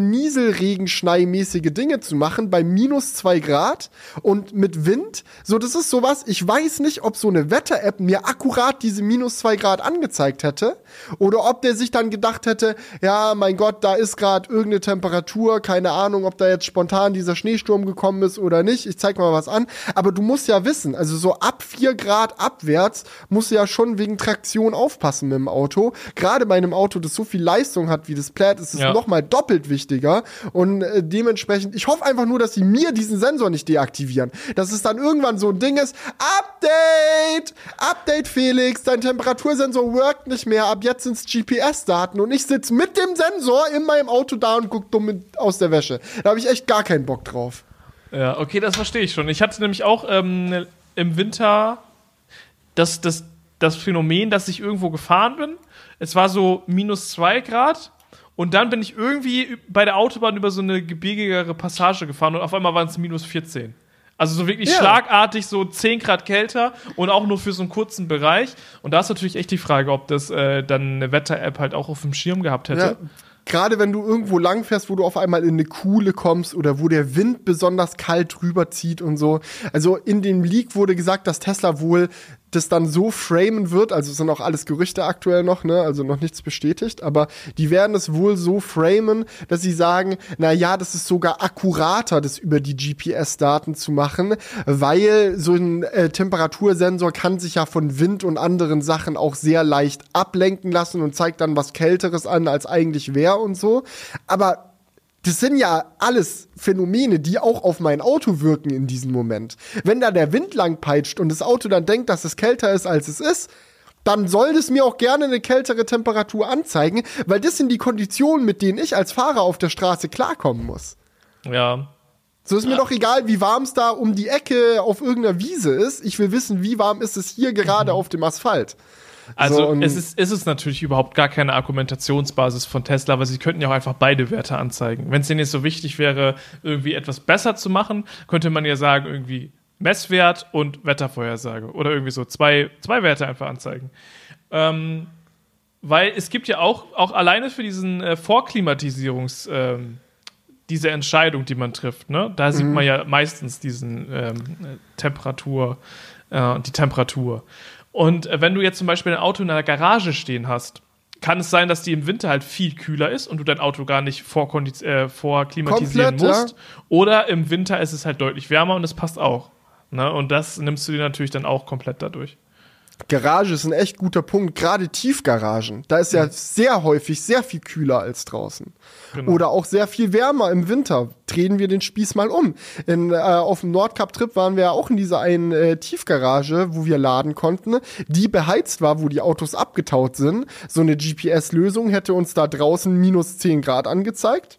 B: Nieselregenschneimäßige Dinge zu machen bei minus zwei Grad und mit Wind. So, das ist sowas, ich weiß nicht, ob so eine Wetter-App mir akkurat diese minus zwei Grad angezeigt hätte oder ob der sich dann gedacht hätte, ja, mein Gott, da ist gerade irgendeine Temperatur, keine Ahnung, ob da jetzt spontan dieser Schneesturm gekommen ist oder nicht. Ich zeig mal was an. Aber du musst ja wissen, also so ab vier Grad abwärts musst du ja schon wegen Traktion aufpassen mit dem Auto. Gerade bei einem Auto, das so viel Leistung hat wie das Plaid, ist es
A: Ja.
B: noch mal doppelt wichtiger. Und äh, dementsprechend, ich hoffe einfach nur, dass sie mir diesen Sensor nicht deaktivieren. Dass es dann irgendwann so ein Ding ist, Update! Update, Felix, dein Temperatursensor workt nicht mehr, ab jetzt sind's GPS-Daten und ich sitz mit dem Sensor in meinem Auto da und guck dumm aus der Wäsche. Da habe ich echt gar keinen Bock drauf.
A: Ja, okay, das verstehe ich schon. Ich hatte nämlich auch ähm, im Winter das, das, das Phänomen, dass ich irgendwo gefahren bin. Es war so minus zwei Grad. Und dann bin ich irgendwie bei der Autobahn über so eine gebirgigere Passage gefahren und auf einmal waren es minus 14. Also so wirklich
B: Ja.
A: schlagartig so 10 Grad kälter und auch nur für so einen kurzen Bereich. Und da ist natürlich echt die Frage, ob das äh, dann eine Wetter-App halt auch auf dem Schirm gehabt hätte.
B: Ja. Gerade wenn du irgendwo lang fährst, wo du auf einmal in eine Kuhle kommst oder wo der Wind besonders kalt rüberzieht und so. Also in dem Leak wurde gesagt, dass Tesla wohl das dann so framen wird, also es sind auch alles Gerüchte aktuell noch, ne, also noch nichts bestätigt, aber die werden es wohl so framen, dass sie sagen, na ja, das ist sogar akkurater, das über die GPS-Daten zu machen, weil so ein äh, Temperatursensor kann sich ja von Wind und anderen Sachen auch sehr leicht ablenken lassen und zeigt dann was Kälteres an, als eigentlich wäre und so. Aber das sind ja alles Phänomene, die auch auf mein Auto wirken in diesem Moment. Wenn da der Wind lang peitscht und das Auto dann denkt, dass es kälter ist, als es ist, dann soll es mir auch gerne eine kältere Temperatur anzeigen, weil das sind die Konditionen, mit denen ich als Fahrer auf der Straße klarkommen muss.
A: Ja.
B: So ist mir doch egal, wie warm es da um die Ecke auf irgendeiner Wiese ist. Ich will wissen, wie warm ist es hier gerade auf dem Asphalt.
A: Also
B: So,
A: es ist, es ist natürlich überhaupt gar keine Argumentationsbasis von Tesla, weil sie könnten ja auch einfach beide Werte anzeigen. Wenn es denen jetzt so wichtig wäre, irgendwie etwas besser zu machen, könnte man ja sagen, irgendwie Messwert und Wettervorhersage. Oder irgendwie so zwei, zwei Werte einfach anzeigen. Ähm, weil es gibt ja auch, auch alleine für diesen äh, Vorklimatisierungs, ähm, diese Entscheidung, die man trifft, ne? Da sieht man ja meistens diesen ähm, äh, Temperatur, äh, die Temperatur. Und äh, wenn du jetzt zum Beispiel ein Auto in einer Garage stehen hast, kann es sein, dass die im Winter halt viel kühler ist und du dein Auto gar nicht äh, vorklimatisieren
B: Komplett, ja.
A: musst. Oder im Winter ist es halt deutlich wärmer und es passt auch. Ne? Und das nimmst du dir natürlich dann auch komplett dadurch.
B: Garage ist ein echt guter Punkt, gerade Tiefgaragen. Da ist ja sehr häufig sehr viel kühler als draußen.
A: Genau.
B: Oder auch sehr viel wärmer im Winter. Drehen wir den Spieß mal um. In, äh, auf dem Nordkap-Trip waren wir ja auch in dieser einen äh, Tiefgarage, wo wir laden konnten, die beheizt war, wo die Autos abgetaut sind. So eine GPS-Lösung hätte uns da draußen minus 10 Grad angezeigt.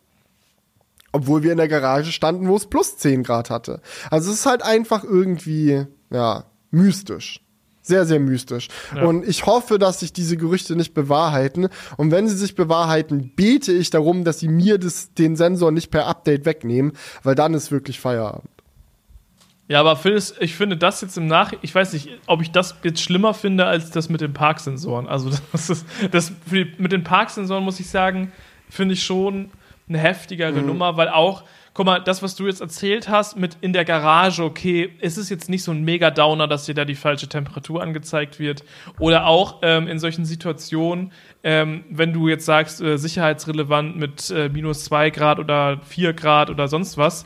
B: Obwohl wir in der Garage standen, wo es plus 10 Grad hatte. Also es ist halt einfach irgendwie, ja, mystisch. Sehr, sehr mystisch. Ja. Und ich hoffe, dass sich diese Gerüchte nicht bewahrheiten. Und wenn sie sich bewahrheiten, bete ich darum, dass sie mir das, den Sensor nicht per Update wegnehmen, weil dann ist wirklich Feierabend.
A: Ja, aber Phil, ich finde das jetzt im Nach, ich weiß nicht, ob ich das jetzt schlimmer finde als das mit den Parksensoren. Also das ist, das die, mit den Parksensoren muss ich sagen, finde ich schon eine heftigere mhm. Nummer, weil auch guck mal, das, was du jetzt erzählt hast, mit in der Garage, okay, ist es jetzt nicht so ein Mega-Downer, dass dir da die falsche Temperatur angezeigt wird. Oder auch ähm, in solchen Situationen, ähm, wenn du jetzt sagst, äh, sicherheitsrelevant mit äh, minus zwei Grad oder vier Grad oder sonst was.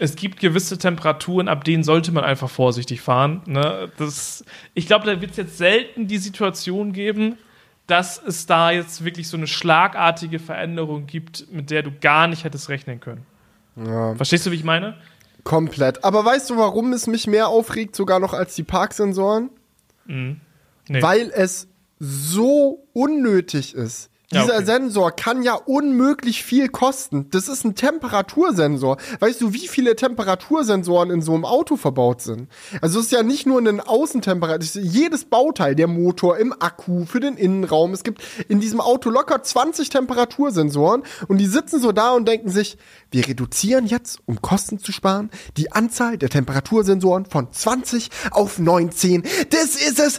A: Es gibt gewisse Temperaturen, ab denen sollte man einfach vorsichtig fahren. Ne? Das, ich glaube, da wird es jetzt selten die Situation geben, dass es da jetzt wirklich so eine schlagartige Veränderung gibt, mit der du gar nicht hättest rechnen können. Ja. Verstehst du, wie ich meine?
B: Komplett. Aber weißt du, warum es mich mehr aufregt, sogar noch als die Parksensoren? Mhm. Nee. Weil es so unnötig ist. Dieser okay. Sensor kann ja unmöglich viel kosten. Das ist ein Temperatursensor. Weißt du, wie viele Temperatursensoren in so einem Auto verbaut sind? Also es ist ja nicht nur ein Außentemperatur, jedes Bauteil, der Motor im Akku, für den Innenraum. Es gibt in diesem Auto locker 20 Temperatursensoren und die sitzen so da und denken sich, wir reduzieren jetzt, um Kosten zu sparen, die Anzahl der Temperatursensoren von 20 auf 19. Das ist es.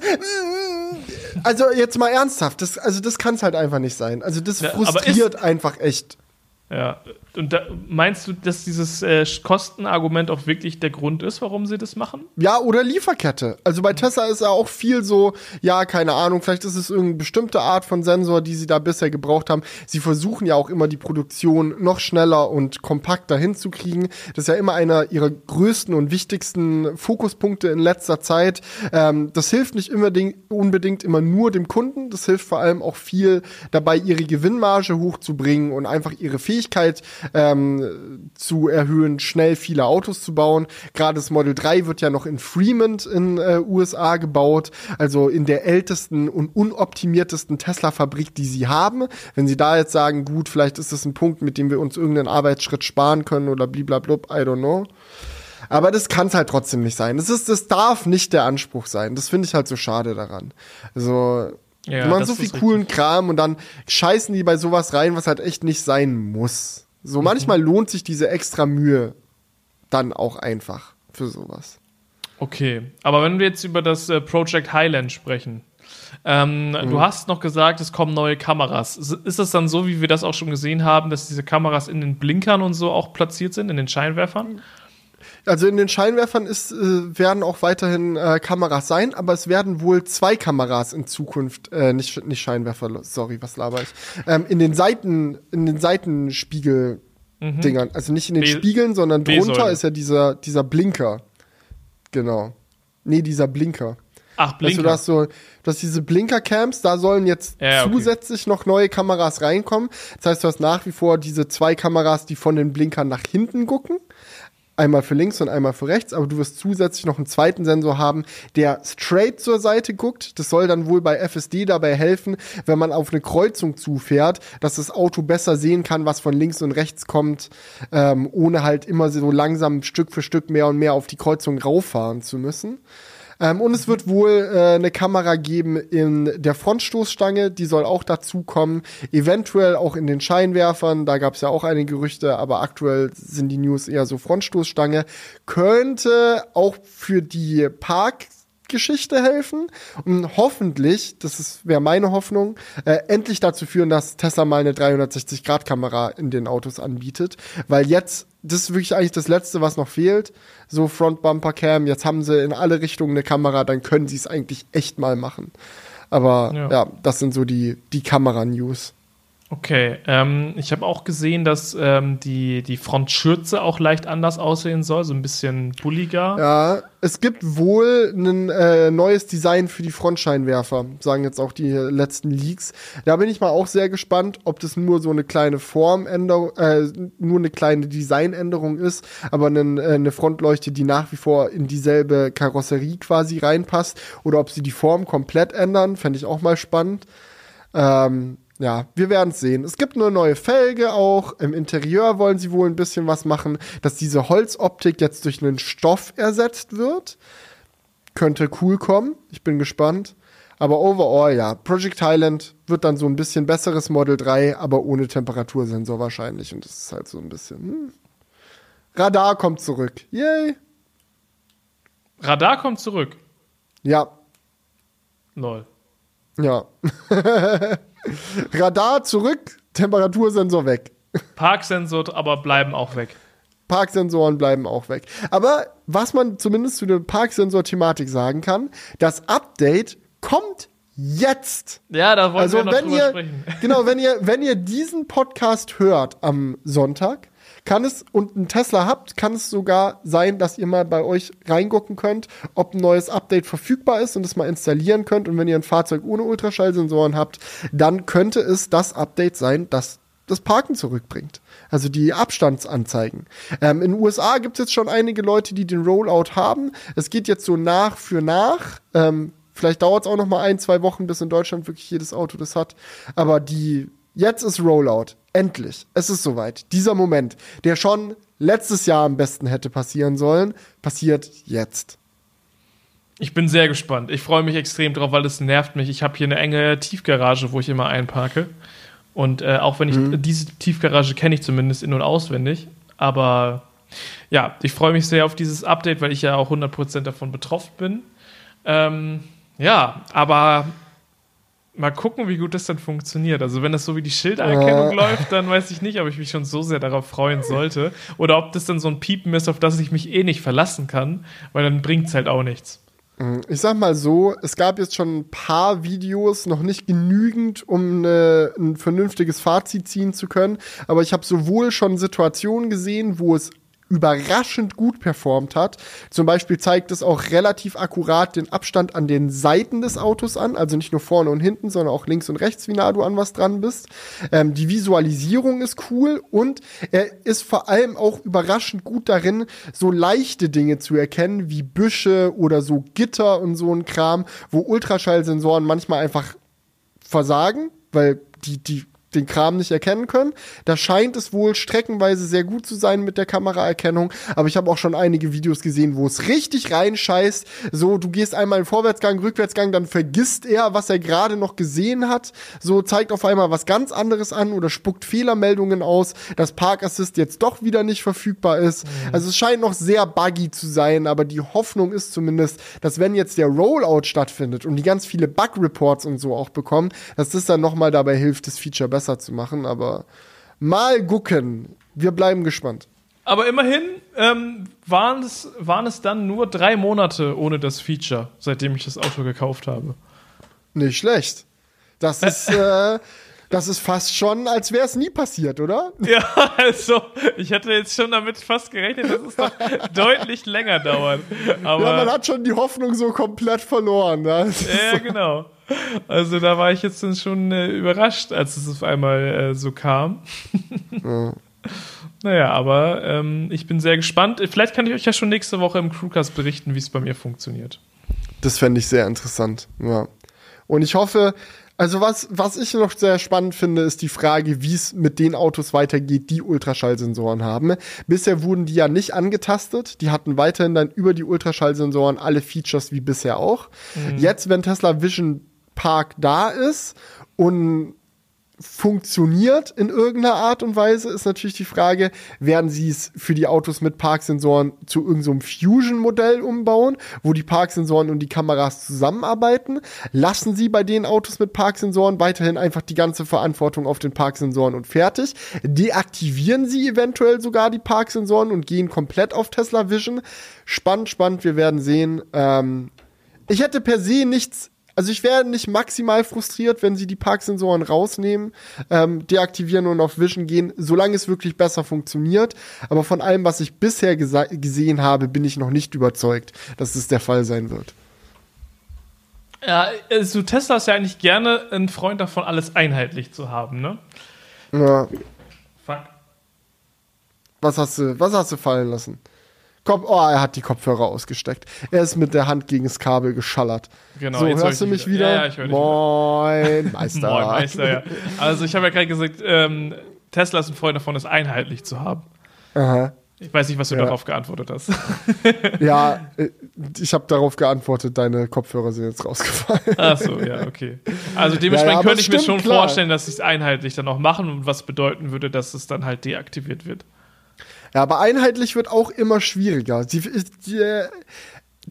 B: Also jetzt mal ernsthaft, das, also das kann es halt einfach nicht sein. Also das ja, frustriert einfach echt.
A: Ja, und da, meinst du, dass dieses äh, Kostenargument auch wirklich der Grund ist, warum sie das machen?
B: Ja, oder Lieferkette. Also bei Tesla ist ja auch viel so, ja, keine Ahnung, vielleicht ist es irgendeine bestimmte Art von Sensor, die sie da bisher gebraucht haben. Sie versuchen ja auch immer die Produktion noch schneller und kompakter hinzukriegen. Das ist ja immer einer ihrer größten und wichtigsten Fokuspunkte in letzter Zeit. Ähm, das hilft nicht unbedingt immer nur dem Kunden, das hilft vor allem auch viel dabei, ihre Gewinnmarge hochzubringen und einfach ihre Fähigkeit ähm, zu erhöhen, schnell viele Autos zu bauen. Gerade das Model 3 wird ja noch in Fremont in äh, USA gebaut, also in der ältesten und unoptimiertesten Tesla-Fabrik, die sie haben. Wenn sie da jetzt sagen, gut, vielleicht ist das ein Punkt, mit dem wir uns irgendeinen Arbeitsschritt sparen können oder bliblablub, I don't know. Aber das kann es halt trotzdem nicht sein. Das ist, das darf nicht der Anspruch sein. Das finde ich halt so schade daran. Also, ja, die machen so viel coolen richtig. Kram und dann scheißen die bei sowas rein, was halt echt nicht sein muss. So manchmal lohnt sich diese extra Mühe dann auch einfach für sowas.
A: Okay, aber wenn wir jetzt über das äh, Project Highland sprechen, ähm, mhm. du hast noch gesagt, es kommen neue Kameras. Ist es dann so, wie wir das auch schon gesehen haben, dass diese Kameras in den Blinkern und so auch platziert sind, in den Scheinwerfern?
B: Also in den Scheinwerfern ist, äh, werden auch weiterhin äh, Kameras sein, aber es werden wohl zwei Kameras in Zukunft, äh, nicht, nicht Scheinwerfer, sorry, was laber ich, ähm, in den Seiten, in den Seitenspiegel mhm. Dingern. Also nicht in den B Spiegeln, sondern drunter ist ja dieser, dieser Blinker. Genau. Nee, dieser Blinker.
A: Ach, Blinker.
B: Also, du hast so, du hast diese Blinker-Camps, da sollen jetzt ja, okay. zusätzlich noch neue Kameras reinkommen. Das heißt, du hast nach wie vor diese zwei Kameras, die von den Blinkern nach hinten gucken einmal für links und einmal für rechts, aber du wirst zusätzlich noch einen zweiten Sensor haben, der straight zur Seite guckt. Das soll dann wohl bei FSD dabei helfen, wenn man auf eine Kreuzung zufährt, dass das Auto besser sehen kann, was von links und rechts kommt, ähm, ohne halt immer so langsam Stück für Stück mehr und mehr auf die Kreuzung rauffahren zu müssen. Ähm, und es wird wohl äh, eine Kamera geben in der Frontstoßstange, die soll auch dazu kommen. Eventuell auch in den Scheinwerfern, da gab es ja auch einige Gerüchte, aber aktuell sind die News eher so Frontstoßstange. Könnte auch für die Park Geschichte helfen und hoffentlich, das wäre meine Hoffnung, äh, endlich dazu führen, dass Tesla mal eine 360-Grad-Kamera in den Autos anbietet, weil jetzt das ist wirklich eigentlich das Letzte, was noch fehlt. So Front Bumper Cam, jetzt haben sie in alle Richtungen eine Kamera, dann können sie es eigentlich echt mal machen. Aber ja, ja das sind so die, die Kamera-News.
A: Okay, ähm, ich habe auch gesehen, dass ähm, die, die Frontschürze auch leicht anders aussehen soll, so ein bisschen bulliger.
B: Ja, es gibt wohl ein äh, neues Design für die Frontscheinwerfer, sagen jetzt auch die letzten Leaks. Da bin ich mal auch sehr gespannt, ob das nur so eine kleine Formänderung, äh, nur eine kleine Designänderung ist, aber eine, äh, eine Frontleuchte, die nach wie vor in dieselbe Karosserie quasi reinpasst, oder ob sie die Form komplett ändern, fände ich auch mal spannend. Ähm, ja, wir werden es sehen. Es gibt eine neue Felge auch. Im Interieur wollen sie wohl ein bisschen was machen, dass diese Holzoptik jetzt durch einen Stoff ersetzt wird. könnte cool kommen. Ich bin gespannt. Aber overall, ja, Project Highland wird dann so ein bisschen besseres Model 3, aber ohne Temperatursensor wahrscheinlich. Und das ist halt so ein bisschen. Hm. Radar kommt zurück. Yay.
A: Radar kommt zurück.
B: Ja.
A: Lol.
B: Ja. Radar zurück, Temperatursensor weg.
A: Parksensor aber bleiben auch weg.
B: Parksensoren bleiben auch weg. Aber was man zumindest zu der Parksensor-Thematik sagen kann, das Update kommt jetzt.
A: Ja, da wollen
B: also
A: wir noch
B: wenn ihr,
A: sprechen.
B: Genau, wenn ihr, wenn ihr diesen Podcast hört am Sonntag, kann es und einen Tesla habt, kann es sogar sein, dass ihr mal bei euch reingucken könnt, ob ein neues Update verfügbar ist und es mal installieren könnt. Und wenn ihr ein Fahrzeug ohne Ultraschallsensoren habt, dann könnte es das Update sein, das das Parken zurückbringt. Also die Abstandsanzeigen. Ähm, in den USA gibt es jetzt schon einige Leute, die den Rollout haben. Es geht jetzt so nach für nach. Ähm, vielleicht dauert es auch noch mal ein, zwei Wochen, bis in Deutschland wirklich jedes Auto das hat. Aber die jetzt ist Rollout. Endlich. Es ist soweit. Dieser Moment, der schon letztes Jahr am besten hätte passieren sollen, passiert jetzt.
A: Ich bin sehr gespannt. Ich freue mich extrem drauf, weil es nervt mich. Ich habe hier eine enge Tiefgarage, wo ich immer einparke. Und äh, auch wenn ich
B: Mhm.
A: diese Tiefgarage kenne ich zumindest in- und auswendig. Aber ja, ich freue mich sehr auf dieses Update, weil ich ja auch 100% davon betroffen bin. Ähm, ja, aber mal gucken, wie gut das dann funktioniert. Also wenn das so wie die Schilderkennung
B: Äh.
A: läuft, dann weiß ich nicht, ob ich mich schon so sehr darauf freuen sollte. Oder ob das dann so ein Piepen ist, auf das ich mich eh nicht verlassen kann, weil dann bringt es halt auch nichts.
B: Ich sag mal so, es gab jetzt schon ein paar Videos, noch nicht genügend, um eine, ein vernünftiges Fazit ziehen zu können. Aber ich habe sowohl schon Situationen gesehen, wo es überraschend gut performt hat. Zum Beispiel zeigt es auch relativ akkurat den Abstand an den Seiten des Autos an, also nicht nur vorne und hinten, sondern auch links und rechts, wie nah du an was dran bist. Ähm, die Visualisierung ist cool und er ist vor allem auch überraschend gut darin, so leichte Dinge zu erkennen, wie Büsche oder so Gitter und so ein Kram, wo Ultraschallsensoren manchmal einfach versagen, weil die, die den Kram nicht erkennen können. Da scheint es wohl streckenweise sehr gut zu sein mit der Kameraerkennung, aber ich habe auch schon einige Videos gesehen, wo es richtig reinscheißt. So, du gehst einmal in Vorwärtsgang, Rückwärtsgang, dann vergisst er, was er gerade noch gesehen hat. So zeigt auf einmal was ganz anderes an oder spuckt Fehlermeldungen aus, dass Park Assist jetzt doch wieder nicht verfügbar ist. Also es scheint noch sehr buggy zu sein, aber die Hoffnung ist zumindest, dass wenn jetzt der Rollout stattfindet und die ganz viele Bug Reports und so auch bekommen, dass das dann noch mal dabei hilft, das Feature besser zu machen. Aber mal gucken. Wir bleiben gespannt.
A: Aber immerhin ähm, waren, es, waren es dann nur drei Monate ohne das Feature, seitdem ich das Auto gekauft habe.
B: Nicht schlecht. Das ist, äh, das ist fast schon, als wäre es nie passiert, oder?
A: Ja, also ich hätte jetzt schon damit fast gerechnet, dass es noch deutlich länger dauert. Aber
B: ja, man hat schon die Hoffnung so komplett verloren. ne?
A: Ja, genau. Also da war ich jetzt dann schon äh, überrascht, als es auf einmal äh, so kam. Naja, aber ähm, ich bin sehr gespannt. Vielleicht kann ich euch ja schon nächste Woche im Crewcast berichten, wie es bei mir funktioniert.
B: Das fände ich sehr interessant. Ja. Und ich hoffe, also was, was ich noch sehr spannend finde, ist die Frage, wie es mit den Autos weitergeht, die Ultraschallsensoren haben. Bisher wurden die ja nicht angetastet. Die hatten weiterhin dann über die Ultraschallsensoren alle Features wie bisher auch. Jetzt, wenn Tesla Vision Park da ist und funktioniert in irgendeiner Art und Weise, ist natürlich die Frage, werden sie es für die Autos mit Parksensoren zu irgendeinem Fusion-Modell umbauen, wo die Parksensoren und die Kameras zusammenarbeiten? Lassen sie bei den Autos mit Parksensoren weiterhin einfach die ganze Verantwortung auf den Parksensoren und fertig? Deaktivieren sie eventuell sogar die Parksensoren und gehen komplett auf Tesla Vision? Spannend, spannend, wir werden sehen. Ähm, ich hätte per se nichts also ich wäre nicht maximal frustriert, wenn sie die Parksensoren rausnehmen, ähm, deaktivieren und auf Vision gehen, solange es wirklich besser funktioniert. Aber von allem, was ich bisher gesehen habe, bin ich noch nicht überzeugt, dass es der Fall sein wird.
A: Ja, also Tesla ist ja eigentlich gerne ein Freund davon, alles einheitlich zu haben, ne?
B: Ja,
A: Fuck.
B: was hast du, was hast du fallen lassen? Kopf, oh, er hat die Kopfhörer ausgesteckt. Er ist mit der Hand gegen das Kabel geschallert.
A: Genau,
B: so,
A: jetzt
B: hörst du
A: ich
B: mich
A: dich
B: wieder?
A: Ja, ja, ich höre dich
B: Moin, Meister.
A: Moin, Meister, ja. Also ich habe ja gerade gesagt, ähm, Tesla ist ein Freund davon, es einheitlich zu haben.
B: Aha.
A: Ich weiß nicht, was du
B: Ja.
A: darauf geantwortet hast.
B: Ja, äh, ich habe darauf geantwortet, deine Kopfhörer sind jetzt rausgefallen.
A: Ach so, ja, okay. Also
B: Ja,
A: dementsprechend
B: ja, aber
A: könnte ich mir
B: stimmt,
A: schon
B: klar.
A: vorstellen, dass sie es einheitlich dann auch machen und was bedeuten würde, dass es dann halt deaktiviert wird.
B: Ja, aber einheitlich wird auch immer schwieriger. Sie, die, äh,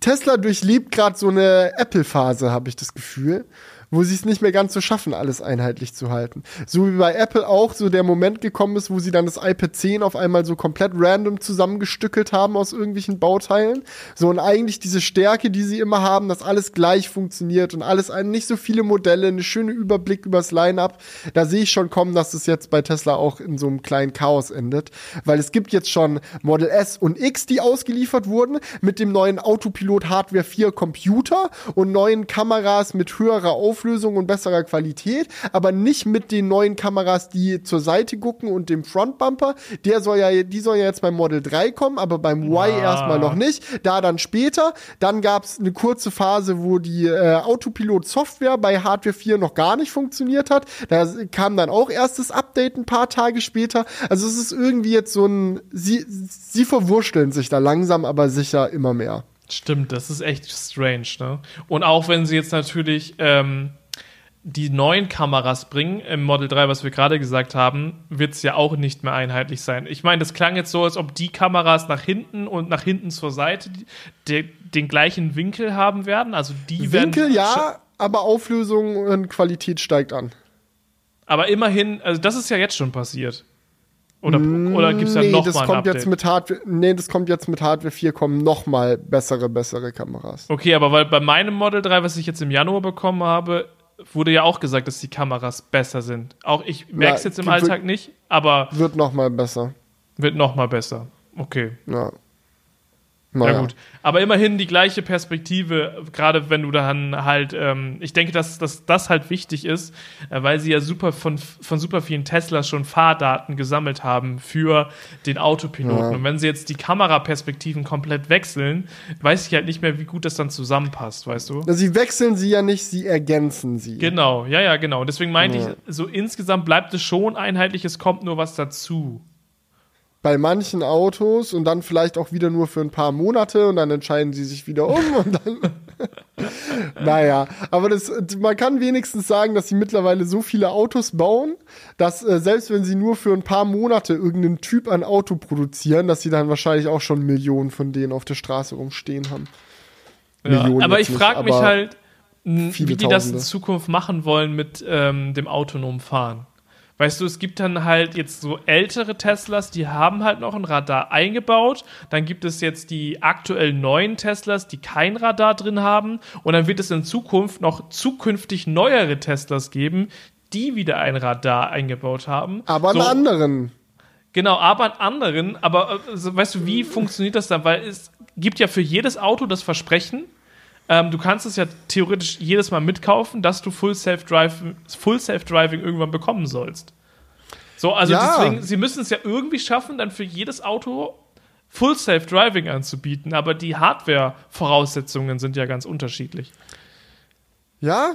B: Tesla durchlebt gerade so eine Apple-Phase, habe ich das Gefühl, wo sie es nicht mehr ganz so schaffen, alles einheitlich zu halten. So wie bei Apple auch so der Moment gekommen ist, wo sie dann das iPad 10 auf einmal so komplett random zusammengestückelt haben aus irgendwelchen Bauteilen. So und eigentlich diese Stärke, die sie immer haben, dass alles gleich funktioniert und alles nicht so viele Modelle, eine schöne Überblick übers Line-up. Da sehe ich schon kommen, dass es jetzt bei Tesla auch in so einem kleinen Chaos endet, weil es gibt jetzt schon Model S und X, die ausgeliefert wurden mit dem neuen Autopilot Hardware 4 Computer und neuen Kameras mit höherer Auflösung und besserer Qualität, aber nicht mit den neuen Kameras, die zur Seite gucken und dem Frontbumper. Der soll ja, die soll ja jetzt beim Model 3 kommen, aber beim Y
A: Ah.
B: erstmal noch nicht. Da dann später. Dann gab es eine kurze Phase, wo die äh, Autopilot-Software bei Hardware 4 noch gar nicht funktioniert hat. Da kam dann auch erst das Update ein paar Tage später. Also es ist irgendwie jetzt so ein, sie, sie verwurschteln sich da langsam, aber sicher immer mehr.
A: Stimmt, das ist echt strange, ne? Und auch wenn sie jetzt natürlich ähm, die neuen Kameras bringen im Model 3, was wir gerade gesagt haben, wird es ja auch nicht mehr einheitlich sein. Ich meine, das klang jetzt so, als ob die Kameras nach hinten und nach hinten zur Seite die, den gleichen Winkel haben werden. Also die
B: Winkel ja, aber Auflösung und Qualität steigt an.
A: Aber immerhin, also das ist ja jetzt schon passiert. Oder, oder gibt es dann
B: nee,
A: noch
B: das
A: mal ein
B: kommt
A: Update?
B: jetzt mit Hardware, nee, das kommt jetzt mit Hardware 4 kommen noch mal bessere, bessere Kameras.
A: Okay, aber weil bei meinem Model 3, was ich jetzt im Januar bekommen habe, wurde ja auch gesagt, dass die Kameras besser sind. Auch ich merke es jetzt im Alltag nicht, aber
B: Wird noch mal besser.
A: wird noch mal besser. Okay,
B: Ja.
A: Na
B: Naja.
A: gut. Aber immerhin die gleiche Perspektive, gerade wenn du dann halt, ähm, ich denke, dass, dass das halt wichtig ist, äh, weil sie ja super von, von super vielen Teslas schon Fahrdaten gesammelt haben für den Autopiloten.
B: Ja.
A: Und wenn sie jetzt die Kameraperspektiven komplett wechseln, weiß ich halt nicht mehr, wie gut das dann zusammenpasst, weißt du?
B: Sie wechseln sie ja nicht, sie ergänzen sie.
A: Genau, ja, ja, genau. Und deswegen meinte
B: Ja.
A: ich, so insgesamt bleibt es schon einheitlich, es kommt nur was dazu.
B: Bei manchen Autos und dann vielleicht auch wieder nur für ein paar Monate und dann entscheiden sie sich wieder um und dann. naja, aber das, man kann wenigstens sagen, dass sie mittlerweile so viele Autos bauen, dass äh, selbst wenn sie nur für ein paar Monate irgendeinen Typ an Auto produzieren, dass sie dann wahrscheinlich auch schon Millionen von denen auf der Straße rumstehen haben.
A: Ja,
B: Millionen
A: aber ich frage mich halt, wie die das in
B: Tausende.
A: Zukunft machen wollen mit ähm, dem autonomen Fahren. Weißt du, es gibt dann halt jetzt so ältere Teslas, die haben halt noch ein Radar eingebaut. Dann gibt es jetzt die aktuell neuen Teslas, die kein Radar drin haben. Und dann wird es in Zukunft noch zukünftig neuere Teslas geben, die wieder ein Radar eingebaut haben.
B: Aber
A: so,
B: einen anderen.
A: Genau, aber an anderen. Aber äh, so, weißt du, wie funktioniert das dann? Weil es gibt ja für jedes Auto das Versprechen, ähm, du kannst es ja theoretisch jedes Mal mitkaufen, dass du Full Self-Driving Full Self -Driving irgendwann bekommen sollst. So, also
B: Ja.
A: deswegen, sie müssen es ja irgendwie schaffen, dann für jedes Auto Full Self-Driving anzubieten, aber die Hardware-Voraussetzungen sind ja ganz unterschiedlich.
B: Ja,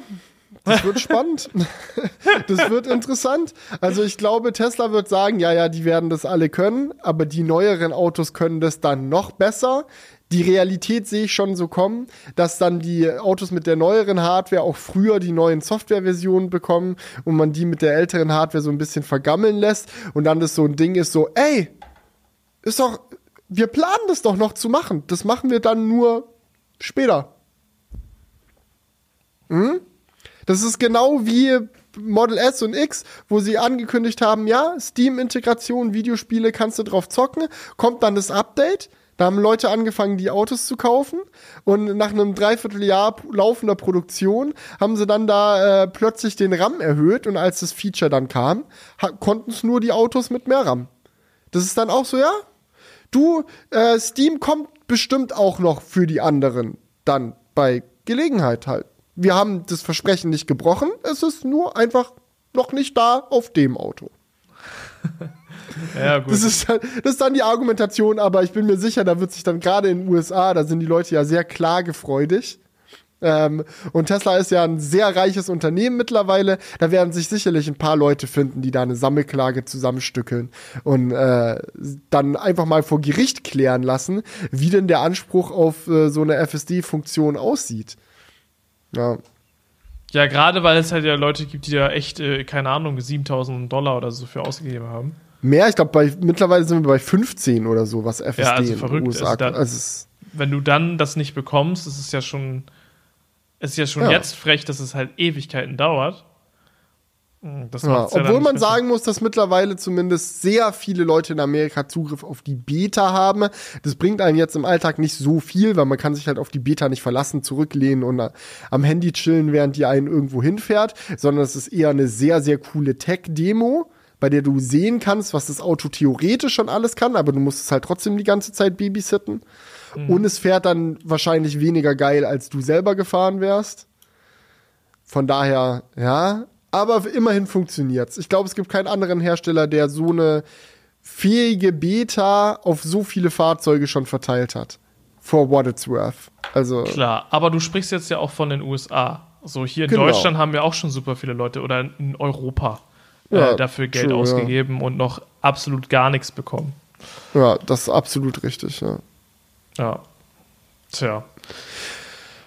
B: das wird spannend. das wird interessant. Also ich glaube, Tesla wird sagen, ja, ja, die werden das alle können, aber die neueren Autos können das dann noch besser. Die Realität sehe ich schon so kommen, dass dann die Autos mit der neueren Hardware auch früher die neuen Softwareversionen bekommen und man die mit der älteren Hardware so ein bisschen vergammeln lässt und dann das so ein Ding ist so, ey, ist doch, wir planen das doch noch zu machen. Das machen wir dann nur später. Das ist genau wie Model S und X, wo sie angekündigt haben, ja, Steam-Integration, Videospiele kannst du drauf zocken, kommt dann das Update. Da haben Leute angefangen, die Autos zu kaufen und nach einem Dreivierteljahr laufender Produktion haben sie dann da äh, plötzlich den RAM erhöht und als das Feature dann kam, konnten es nur die Autos mit mehr RAM. Das ist dann auch so, ja, du, äh, Steam kommt bestimmt auch noch für die anderen dann bei Gelegenheit halt. Wir haben das Versprechen nicht gebrochen, es ist nur einfach noch nicht da auf dem Auto.
A: Ja, gut.
B: Das ist, dann, das ist dann die Argumentation, aber ich bin mir sicher, da wird sich dann gerade in den USA, da sind die Leute ja sehr klagefreudig. Ähm, und Tesla ist ja ein sehr reiches Unternehmen mittlerweile. Da werden sich sicherlich ein paar Leute finden, die da eine Sammelklage zusammenstückeln und äh, dann einfach mal vor Gericht klären lassen, wie denn der Anspruch auf äh, so eine FSD-Funktion aussieht. Ja.
A: Ja, gerade weil es halt ja Leute gibt, die da echt, äh, keine Ahnung, 7000 Dollar oder so für ausgegeben haben.
B: Mehr, ich glaube, mittlerweile sind wir bei 15 oder so, was FSD
A: Ja, also
B: in
A: verrückt.
B: USA
A: Also da-
B: also
A: Wenn du dann das nicht bekommst, ist es ja schon, ist ja schon
B: Ja.
A: jetzt frech, dass es halt Ewigkeiten dauert. Hm,
B: ja, obwohl man sagen muss, dass mittlerweile zumindest sehr viele Leute in Amerika Zugriff auf die Beta haben. Das bringt einem jetzt im Alltag nicht so viel, weil man kann sich halt auf die Beta nicht verlassen, zurücklehnen und äh, am Handy chillen, während die einen irgendwo hinfährt, sondern es ist eher eine sehr, sehr coole Tech-Demo, bei der du sehen kannst, was das Auto theoretisch schon alles kann, aber du musst es halt trotzdem die ganze Zeit babysitten. Und es fährt dann wahrscheinlich weniger geil, als du selber gefahren wärst. Von daher, ja. Aber immerhin funktioniert's. Ich glaube, es gibt keinen anderen Hersteller, der so eine fähige Beta auf so viele Fahrzeuge schon verteilt hat. For what it's worth. Also,
A: Klar, aber du sprichst jetzt ja auch von den USA. So hier in
B: Genau.
A: Deutschland haben wir auch schon super viele Leute oder in Europa
B: Ja,
A: äh, dafür Geld
B: true, ja.
A: ausgegeben und noch absolut gar nichts bekommen.
B: ja, das ist absolut richtig, ja.
A: Ja. Tja.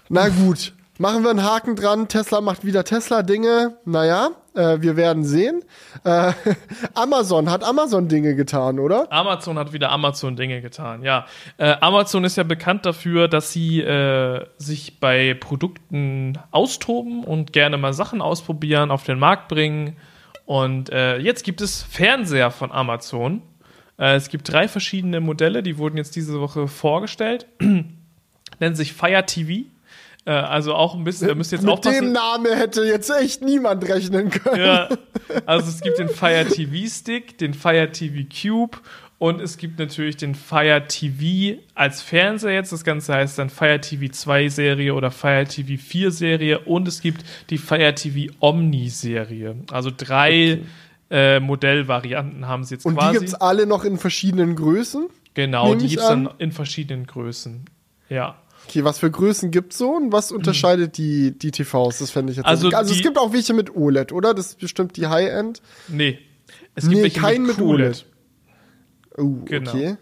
B: Na gut, machen wir einen Haken dran. Tesla macht wieder Tesla-Dinge. Naja, äh, wir werden sehen. Äh, Amazon hat Amazon-Dinge getan, oder?
A: Amazon hat wieder Amazon-Dinge getan, ja. Äh, Amazon ist ja bekannt dafür, dass sie äh, sich bei Produkten austoben und gerne mal Sachen ausprobieren, auf den Markt bringen. Und äh, jetzt gibt es Fernseher von Amazon. Äh, es gibt drei verschiedene Modelle, die wurden jetzt diese Woche vorgestellt. Nennen sich Fire TV. Äh, also auch ein bisschen, ihr müsst jetzt
B: Mit
A: aufpassen.
B: dem Namen hätte jetzt echt niemand rechnen können.
A: Ja, also es gibt den Fire TV Stick, den Fire TV Cube und es gibt natürlich den Fire TV als Fernseher jetzt. Das Ganze heißt dann Fire TV 2 Serie oder Fire TV 4 Serie und es gibt die Fire TV Omni Serie. Also drei äh, Modellvarianten haben sie jetzt
B: Und die
A: quasi.
B: gibt's alle noch in verschiedenen Größen?
A: genau, die gibt es dann
B: an.
A: in verschiedenen Größen. Ja.
B: Okay, was für Größen gibt's so und was unterscheidet die, die TVs? Das fände ich jetzt.
A: Also
B: also es
A: die-
B: gibt auch welche mit OLED, oder? Das ist bestimmt die High-End.
A: Nee. Es
B: Nee,
A: welche
B: kein mit OLED. Oh,
A: Genau.
B: okay.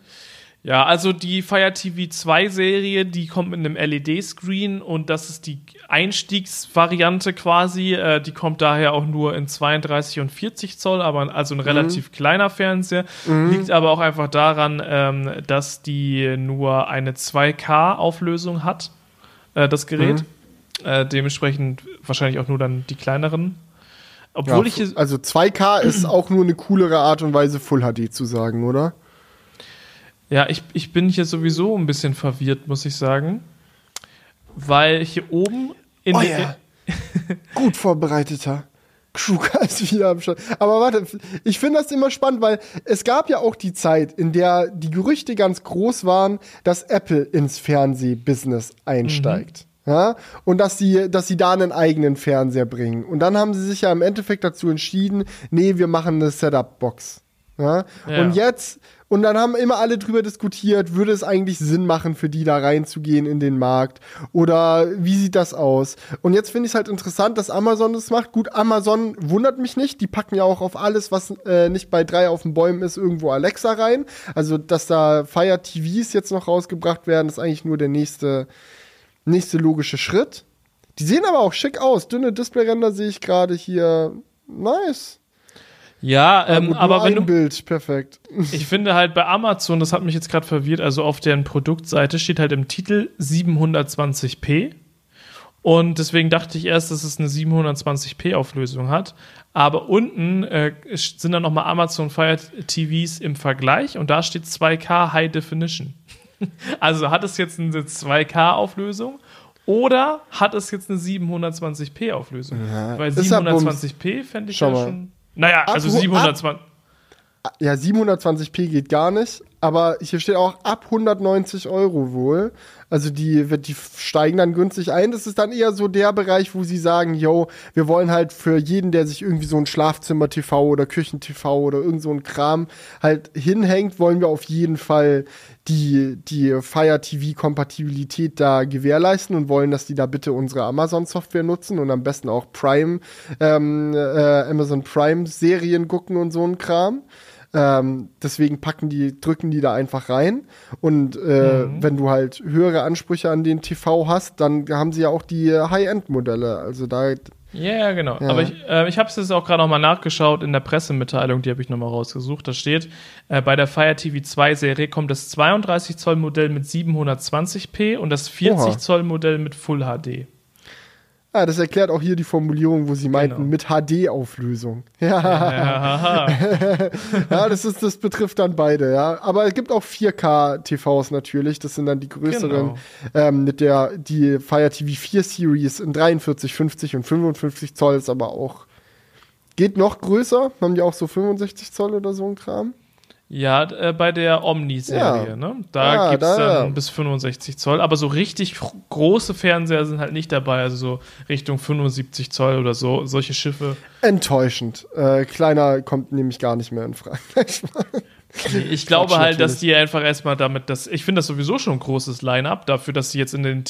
A: Ja, also die Fire TV 2 Serie, die kommt mit einem LED-Screen und das ist die Einstiegsvariante quasi. Äh, die kommt daher auch nur in 32 und 40 Zoll, aber also ein relativ kleiner Fernseher. Liegt aber auch einfach daran, ähm, dass die nur eine 2K-Auflösung hat, äh, das Gerät. Äh, dementsprechend wahrscheinlich auch nur dann die kleineren. Obwohl
B: ja,
A: ich
B: also 2K ist auch nur eine coolere Art und Weise, Full HD zu sagen, oder?
A: Ja, ich, ich bin hier sowieso ein bisschen verwirrt, muss ich sagen. Weil hier oben in
B: Oh
A: der-
B: ja. Gut vorbereiteter. Kruger ist wieder am Start. Aber warte, ich finde das immer spannend, weil es gab ja auch die Zeit, in der die Gerüchte ganz groß waren, dass Apple ins Fernsehbusiness einsteigt. Ja, und dass sie, dass sie da einen eigenen Fernseher bringen. Und dann haben sie sich ja im Endeffekt dazu entschieden, nee, wir machen eine Setup-Box. Ja?
A: Ja.
B: Und jetzt, und dann haben immer alle drüber diskutiert, würde es eigentlich Sinn machen, für die da reinzugehen in den Markt? Oder wie sieht das aus? Und jetzt finde ich es halt interessant, dass Amazon das macht. Gut, Amazon wundert mich nicht. Die packen ja auch auf alles, was äh, nicht bei drei auf den Bäumen ist, irgendwo Alexa rein. Also, dass da Fire TVs jetzt noch rausgebracht werden, ist eigentlich nur der nächste, nächste logische Schritt. Die sehen aber auch schick aus. Dünne Displayränder sehe ich gerade hier. Nice.
A: Ja, ähm,
B: Gut,
A: aber wenn du,
B: Bild, perfekt.
A: ich finde halt bei Amazon, das hat mich jetzt gerade verwirrt, also auf deren Produktseite steht halt im Titel 720p. Und deswegen dachte ich erst, dass es eine 720p Auflösung hat. Aber unten äh, sind dann nochmal Amazon Fire TVs im Vergleich und da steht 2K High Definition. also hat es jetzt eine 2K Auflösung oder hat es jetzt eine 720p Auflösung? Weil
B: ja Bums.
A: 720p fände ich
B: Schau
A: ja
B: mal.
A: schon. Naja, also
B: Apro-
A: 720.
B: Ja, 720p geht gar nicht, aber hier steht auch ab 190 Euro wohl. Also die, wird- die steigen dann günstig ein. Das ist dann eher so der Bereich, wo sie sagen, yo, wir wollen halt für jeden, der sich irgendwie so ein Schlafzimmer-TV oder Küchen-TV oder irgend so ein Kram halt hinhängt, wollen wir auf jeden Fall die, die Fire TV-Kompatibilität da gewährleisten und wollen, dass die da bitte unsere Amazon-Software nutzen und am besten auch Prime, ähm, äh, Amazon Prime-Serien gucken und so ein Kram. Ähm, deswegen packen die, drücken die da einfach rein. Und äh, wenn du halt höhere Ansprüche an den TV hast, dann haben sie ja auch die High-End-Modelle. Also da,
A: Ja, ja, genau.
B: Ja.
A: Aber ich, äh, ich habe es jetzt auch gerade nochmal nachgeschaut in der Pressemitteilung, die habe ich nochmal rausgesucht. Da steht, äh, bei der Fire TV 2 Serie kommt das 32 Zoll Modell mit 720p und das 40
B: Oha.
A: Zoll Modell mit Full HD.
B: Ah, das erklärt auch hier die Formulierung, wo sie meinten,
A: Genau.
B: mit HD-Auflösung. Ja.
A: Ja,
B: ja, das ist, das betrifft dann beide, ja. Aber es gibt auch 4K-TVs natürlich. Das sind dann die größeren,
A: Genau.
B: ähm, mit der, die Fire TV 4 Series in 43, 50 und 55 Zoll ist aber auch, geht noch größer. Haben die auch so 65 Zoll oder so ein Kram?
A: Ja, äh, bei der Omni-Serie,
B: Ja.
A: ne? Da
B: Ja,
A: gibt's
B: da,
A: dann
B: ja.
A: bis 65 Zoll, aber so richtig gro- große Fernseher sind halt nicht dabei, also so Richtung 75 Zoll oder so, solche Schiffe.
B: Enttäuschend. Äh, kleiner kommt nämlich gar nicht mehr in Frage.
A: Nee, Ich glaube
B: Quatsch,
A: halt, dass die einfach erstmal damit, dass ich finde das sowieso schon ein großes Line-up dafür, dass sie jetzt in den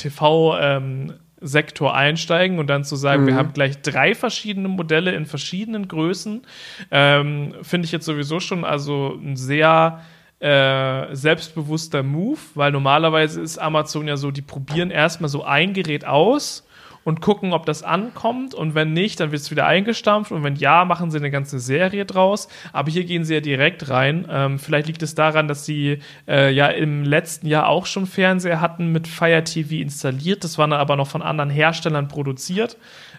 A: TV-Sektor einsteigen und dann zu sagen,
B: Mhm.
A: wir haben gleich drei verschiedene Modelle in verschiedenen Größen, ähm, finde ich jetzt sowieso schon also ein sehr äh, selbstbewusster Move, weil normalerweise ist Amazon ja so, die probieren erstmal so ein Gerät aus und gucken, ob das ankommt. Und wenn nicht, dann wird es wieder eingestampft. Und wenn ja, machen sie eine ganze Serie draus. Aber hier gehen sie ja direkt rein. Ähm, vielleicht liegt es daran, dass sie äh, ja im letzten Jahr auch schon Fernseher hatten mit Fire TV installiert. Das war dann aber noch von anderen Herstellern produziert.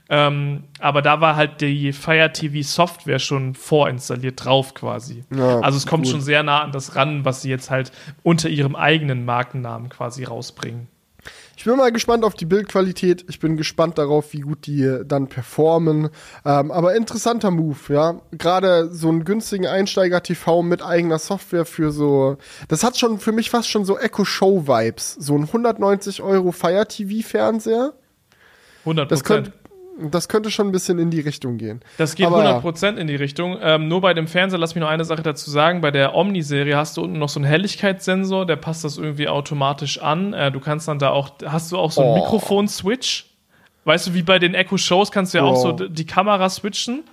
A: Ähm, aber da war halt die Fire TV Software schon vorinstalliert drauf quasi.
B: Ja,
A: also es kommt
B: gut.
A: schon sehr nah an das ran, was sie jetzt halt unter ihrem eigenen Markennamen quasi rausbringen.
B: Ich bin mal gespannt auf die Bildqualität. Ich bin gespannt darauf, wie gut die dann performen. Ähm, aber interessanter Move, ja. Gerade so einen günstigen Einsteiger-TV mit eigener Software für so. Das hat schon für mich fast schon so Echo-Show-Vibes. So ein 190 Euro Fire TV-Fernseher.
A: 100
B: Das könnte. Das könnte schon ein bisschen in die Richtung gehen.
A: Das geht
B: Aber ja.
A: 100% in die Richtung. Ähm, nur bei dem Fernseher, lass mich noch eine Sache dazu sagen. Bei der Omni-Serie hast du unten noch so einen Helligkeitssensor, der passt das irgendwie automatisch an. Äh, du kannst dann da auch, hast du auch so einen
B: Oh.
A: Mikrofon-Switch? Weißt du, wie bei den Echo-Shows kannst du ja auch
B: Oh.
A: so d- die Kamera switchen.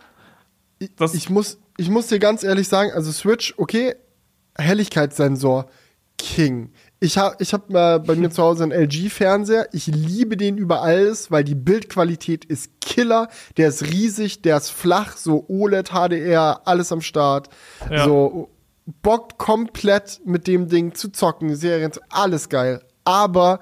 A: Das-
B: ich, muss, ich muss dir ganz ehrlich sagen, also Switch, okay, Helligkeitssensor, King. Ich habe ich hab bei mir zu Hause einen LG-Fernseher. Ich liebe den über alles, weil die Bildqualität ist Killer. Der ist riesig, der ist flach, so OLED, HDR, alles am Start.
A: Ja.
B: So bockt komplett mit dem Ding zu zocken, Serien, alles geil. Aber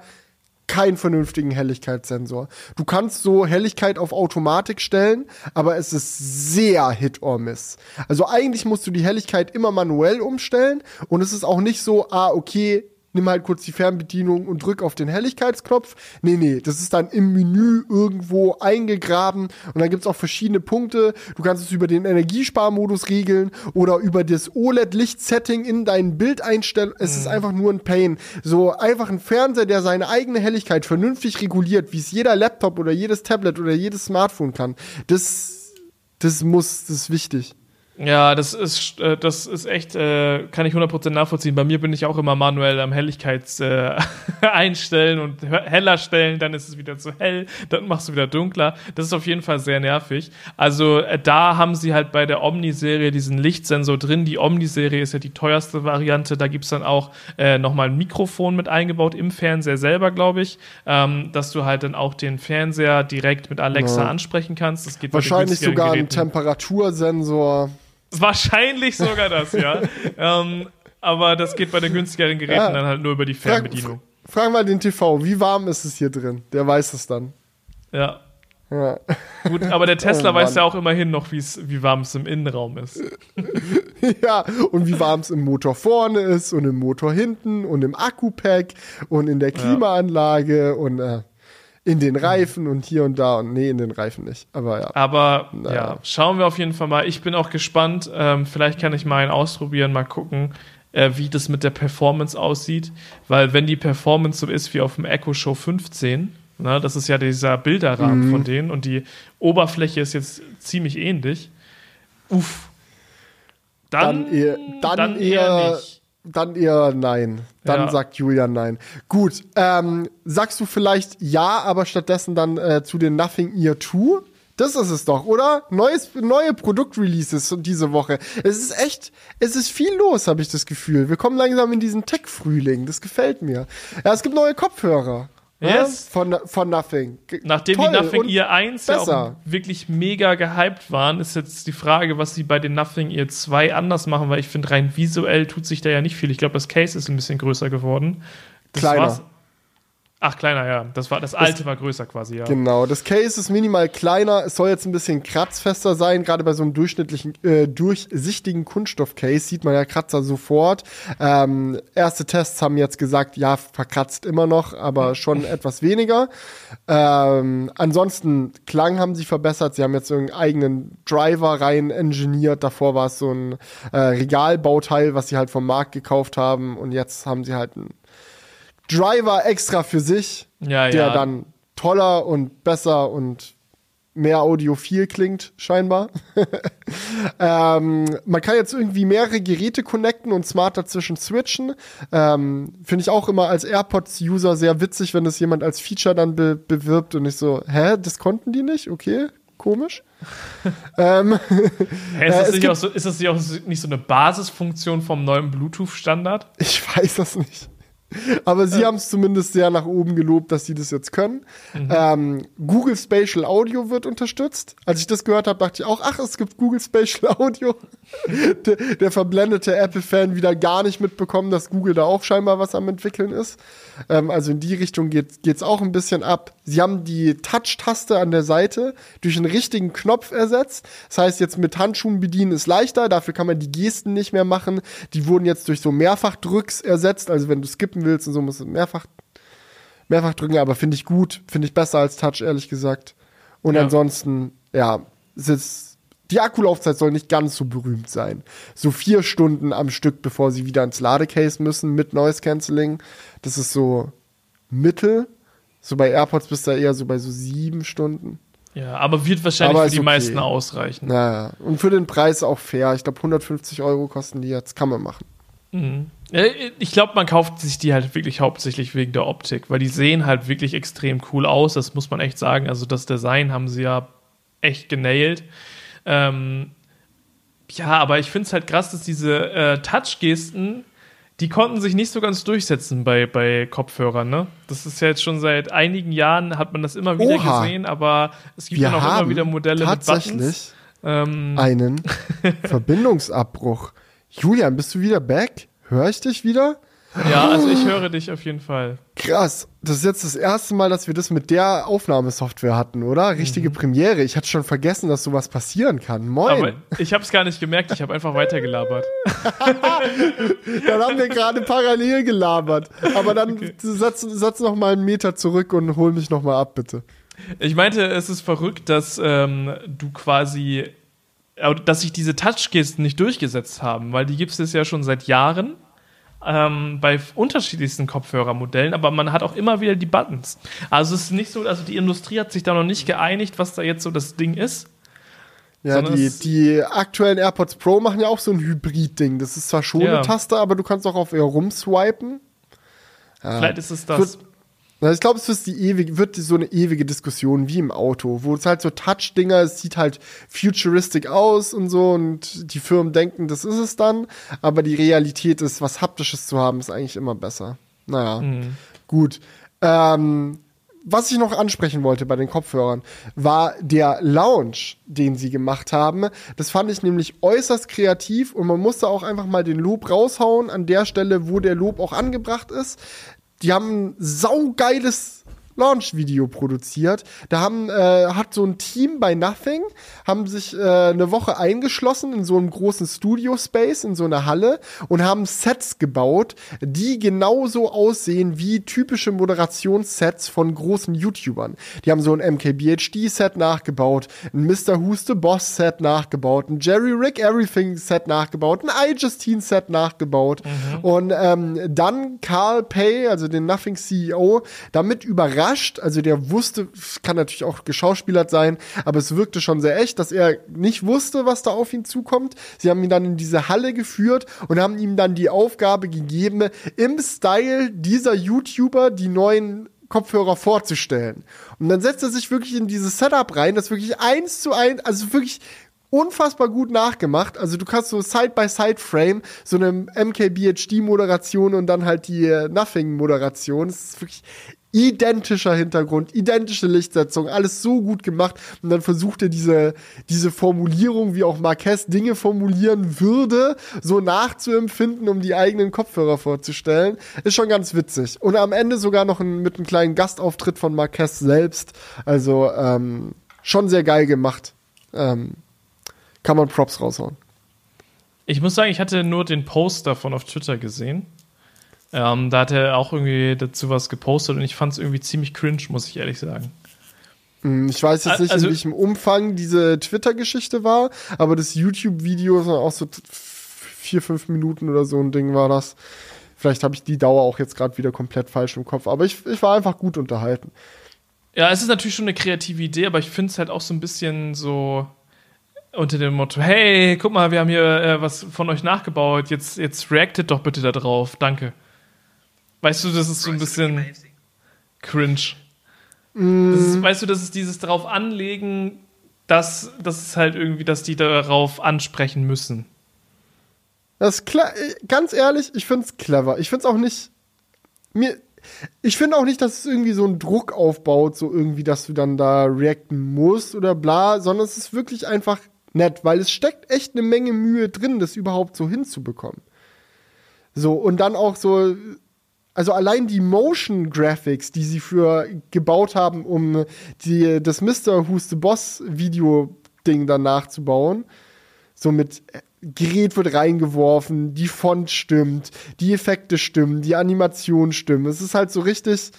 B: keinen vernünftigen Helligkeitssensor. Du kannst so Helligkeit auf Automatik stellen, aber es ist sehr Hit or Miss. Also eigentlich musst du die Helligkeit immer manuell umstellen und es ist auch nicht so, ah, okay, nimm halt kurz die Fernbedienung und drück auf den Helligkeitsknopf. Nee, nee, das ist dann im Menü irgendwo eingegraben und dann gibt's auch verschiedene Punkte. Du kannst es über den Energiesparmodus regeln oder über das OLED-Lichtsetting in dein Bild einstellen. Es ist einfach nur ein Pain. So einfach ein Fernseher, der seine eigene Helligkeit vernünftig reguliert, wie es jeder Laptop oder jedes Tablet oder jedes Smartphone kann. Das, das muss, das ist wichtig.
A: Ja, das ist, äh, das ist echt, äh, kann ich 100% nachvollziehen. Bei mir bin ich auch immer manuell am Helligkeits äh, einstellen und heller stellen, dann ist es wieder zu hell, dann machst du wieder dunkler. Das ist auf jeden Fall sehr nervig. Also äh, da haben sie halt bei der Omni-Serie diesen Lichtsensor drin. Die Omni-Serie ist ja die teuerste Variante. Da gibt's dann auch äh, nochmal ein Mikrofon mit eingebaut im Fernseher selber, glaube ich, ähm, dass du halt dann auch den Fernseher direkt mit Alexa
B: Ja.
A: ansprechen kannst. Das geht
B: Wahrscheinlich sogar ein. Temperatursensor.
A: Wahrscheinlich sogar das, ja. ähm, aber das geht bei den günstigeren Geräten
B: Ja.
A: dann halt nur über die
B: Frag,
A: Fernbedienung.
B: frag mal den TV, wie warm ist es hier drin? Der weiß es dann.
A: Ja.
B: Ja.
A: Gut, aber der Tesla
B: Oh,
A: weiß ja auch immerhin noch, wie warm es im Innenraum ist.
B: ja, und wie warm es im Motor vorne ist und im Motor hinten und im Akkupack und in der Klimaanlage und äh, in den Reifen und hier und da und nee, in den Reifen nicht. Aber ja.
A: Aber
B: Naja.
A: ja, schauen wir auf jeden Fall mal. Ich bin auch gespannt. Ähm, vielleicht kann ich mal einen ausprobieren, mal gucken. äh, wie das mit der Performance aussieht, weil wenn die Performance so ist wie auf dem Echo Show 15, na, das ist ja dieser Bilderrahmen
B: Mhm.
A: von denen und die Oberfläche ist jetzt ziemlich ähnlich. Uff. Dann,
B: Dann eher- dann eher- Dann eher nein. Dann
A: Ja.
B: sagt Julian nein. Gut, ähm, sagst du vielleicht ja, aber stattdessen dann äh, zu den Nothing Ear 2? Das ist es doch, oder? Neues, neue Produktreleases diese Woche. Es ist echt, es ist viel los, habe ich das Gefühl. Wir kommen langsam in diesen Tech-Frühling. Das gefällt mir. Ja, es gibt neue Kopfhörer.
A: Yes.
B: Ja, von, von Nothing.
A: Nachdem
B: Toll
A: die Nothing Ear 1 ja auch wirklich mega gehypt waren, ist jetzt die Frage, was sie bei den Nothing Ear 2 anders machen, weil ich finde, rein visuell tut sich da ja nicht viel. Ich glaube, das Case ist ein bisschen größer geworden. Das
B: Kleiner.
A: Ach, kleiner, ja. Das, war, das alte war größer quasi, ja.
B: Genau, das Case ist minimal kleiner. Es soll jetzt ein bisschen kratzfester sein. Gerade bei so einem durchschnittlichen, äh, durchsichtigen Kunststoff-Case sieht man ja Kratzer sofort. Ähm, erste Tests haben jetzt gesagt, ja, verkratzt immer noch, aber schon etwas weniger. Ähm, ansonsten Klang haben sie verbessert. Sie haben jetzt so einen eigenen Driver rein engineert. Davor war es so ein äh, Regalbauteil, was sie halt vom Markt gekauft haben. Und jetzt haben sie halt einen Driver extra für sich
A: Ja,
B: der
A: ja.
B: dann toller und besser und mehr audiophil klingt, scheinbar. ähm, man kann jetzt irgendwie mehrere Geräte connecten und smart dazwischen switchen. Ähm, Finde ich auch immer als AirPods-User sehr witzig, wenn das jemand als Feature dann be bewirbt und ich so, hä, das konnten die nicht? Okay, komisch. ähm,
A: Hä, ist,
B: Äh,
A: das
B: es
A: nicht auch so, ist das nicht auch nicht so eine Basisfunktion vom neuen Bluetooth-Standard?
B: Ich weiß das nicht. Aber sie haben es zumindest sehr nach oben gelobt, dass sie das jetzt können. Ähm, Google Spatial Audio wird unterstützt. Als ich das gehört habe, dachte ich auch, ach, es gibt Google Spatial Audio. der, der verblendete Apple-Fan wieder gar nicht mitbekommen, dass Google da auch scheinbar was am entwickeln ist. Ähm, also in die Richtung geht geht's auch ein bisschen ab. Sie haben die Touch-Taste an der Seite durch einen richtigen Knopf ersetzt. Das heißt, jetzt mit Handschuhen bedienen ist leichter. Dafür kann man die Gesten nicht mehr machen. Die wurden jetzt durch so Mehrfachdrücks ersetzt. Also wenn du skippen willst und so, musst du mehrfach, mehrfach drücken. Aber finde ich gut. Finde ich besser als Touch, ehrlich gesagt. Und
A: Ja.
B: ansonsten, ja, es ist, die Akkulaufzeit soll nicht ganz so berühmt sein. So vier Stunden am Stück, bevor sie wieder ins Ladecase müssen mit Noise Cancelling. Das ist so mittel. So bei AirPods bist du eher so bei so sieben Stunden.
A: Ja, aber wird wahrscheinlich
B: Aber
A: für die
B: okay.
A: meisten ausreichen.
B: Naja, und für den Preis auch fair. Ich glaube, 150 Euro kosten die jetzt. Kann man machen.
A: Ja, Ich glaube, man kauft sich die halt wirklich hauptsächlich wegen der Optik, weil die sehen halt wirklich extrem cool aus. Das muss man echt sagen. Also das Design haben sie ja echt genailt. Ähm, ja, aber ich finde es halt krass, dass diese äh, Touch-Gesten, die konnten sich nicht so ganz durchsetzen bei, bei Kopfhörern. Ne? Das ist ja jetzt schon seit einigen Jahren, hat man das immer wieder
B: Oha.
A: gesehen, aber es gibt dann auch immer wieder Modelle mit Buttons.
B: tatsächlich
A: Ähm,
B: einen Verbindungsabbruch. Julian, bist du wieder back? Hör ich dich wieder?
A: Ja, also ich höre dich auf jeden Fall.
B: Krass. Das ist jetzt das erste Mal, dass wir das mit der Aufnahmesoftware hatten, oder? Richtige Premiere. Ich hatte schon vergessen, dass sowas passieren kann. Moin.
A: Aber ich habe es gar nicht gemerkt, ich habe einfach weitergelabert.
B: Dann haben wir gerade parallel gelabert. Aber dann setz, setz noch mal einen Meter zurück und hol mich noch mal ab, bitte.
A: Ich meinte, es ist verrückt, dass ähm, du quasi, äh, dass sich diese Touchgesten nicht durchgesetzt haben, weil die gibt es ja schon seit Jahren ähm, bei unterschiedlichsten Kopfhörermodellen, aber man hat auch immer wieder die Buttons. Also es ist nicht so, also die Industrie hat sich da noch nicht geeinigt, was da jetzt so das Ding ist.
B: Ja, die, die aktuellen AirPods Pro machen ja auch so ein Hybrid-Ding. Das ist zwar schon
A: Ja.
B: eine Taste, aber du kannst auch auf ihr rumswipen. Ja.
A: Vielleicht ist es das.
B: Na, Ich glaube, es wird, die ewige, wird so eine ewige Diskussion wie im Auto, wo es halt so Touch-Dinger, es sieht halt futuristic aus und so und die Firmen denken, das ist es dann, aber die Realität ist, was Haptisches zu haben, ist eigentlich immer besser. Naja,
A: Mhm.
B: gut. Ähm, was ich noch ansprechen wollte bei den Kopfhörern, war der Lounge, den sie gemacht haben. Das fand ich nämlich äußerst kreativ und man musste auch einfach mal den Lob raushauen an der Stelle, wo der Lob auch angebracht ist. Die haben ein saugeiles Launch-Video produziert. Da haben, äh, hat so ein Team bei Nothing, haben sich äh, eine Woche eingeschlossen in so einem großen Studio-Space, in so einer Halle und haben Sets gebaut, die genauso aussehen wie typische Moderationssets von großen YouTubern. Die haben so ein MKBHD-Set nachgebaut, ein Mr. Who's the Boss-Set nachgebaut, ein Jerry Rick Everything-Set nachgebaut, ein iJustine-Set nachgebaut mhm. und ähm, dann Carl Pay, also den Nothing CEO, damit überrascht, also der wusste, kann natürlich auch geschauspielert sein, aber es wirkte schon sehr echt, dass er nicht wusste, was da auf ihn zukommt. Sie haben ihn dann in diese Halle geführt und haben ihm dann die Aufgabe gegeben, im Style dieser YouTuber die neuen Kopfhörer vorzustellen. Und dann setzt er sich wirklich in dieses Setup rein, das wirklich eins zu eins, also wirklich unfassbar gut nachgemacht. Also du kannst so Side-by-Side-Frame, so eine MKBHD-Moderation und dann halt die äh, Nothing-Moderation. Das ist wirklich identischer Hintergrund, identische Lichtsetzung, alles so gut gemacht. Und dann versucht er diese, diese Formulierung, wie auch Marquez Dinge formulieren würde, so nachzuempfinden, um die eigenen Kopfhörer vorzustellen. Ist schon ganz witzig. Und am Ende sogar noch ein, mit einem kleinen Gastauftritt von Marquez selbst. Also ähm, schon sehr geil gemacht. Ähm, kann man Props raushauen.
A: Ich muss sagen, ich hatte nur den Post davon auf Twitter gesehen. Ähm, da hat er auch irgendwie dazu was gepostet und ich fand es irgendwie ziemlich cringe, muss ich ehrlich sagen.
B: Hm, ich weiß jetzt nicht, also, in welchem Umfang diese Twitter-Geschichte war, aber das YouTube-Video ist auch so vier, fünf Minuten oder so ein Ding war das. Vielleicht habe ich die Dauer auch jetzt gerade wieder komplett falsch im Kopf, aber ich, ich war einfach gut unterhalten.
A: Ja, es ist natürlich schon eine kreative Idee, aber ich finde es halt auch so ein bisschen so unter dem Motto, hey, guck mal, wir haben hier äh, was von euch nachgebaut, jetzt, jetzt reactet doch bitte da drauf, danke. Weißt du, das ist so ein bisschen cringe. Mm. Ist, weißt du, das ist dieses darauf anlegen, dass das ist halt irgendwie, dass die darauf ansprechen müssen.
B: Das ist klar, ganz ehrlich, ich find's clever. Ich find's auch nicht mir ich finde auch nicht, dass es irgendwie so einen Druck aufbaut, so irgendwie, dass du dann da reacten musst oder bla, sondern es ist wirklich einfach nett, weil es steckt echt eine Menge Mühe drin, das überhaupt so hinzubekommen. So, und dann auch so, also allein die Motion Graphics, die sie für gebaut haben, um die, das Mr. Who's the Boss Video Ding dann nachzubauen, so mit Gerät wird reingeworfen, die Font stimmt, die Effekte stimmen, die Animation stimmt. Es ist halt so richtig,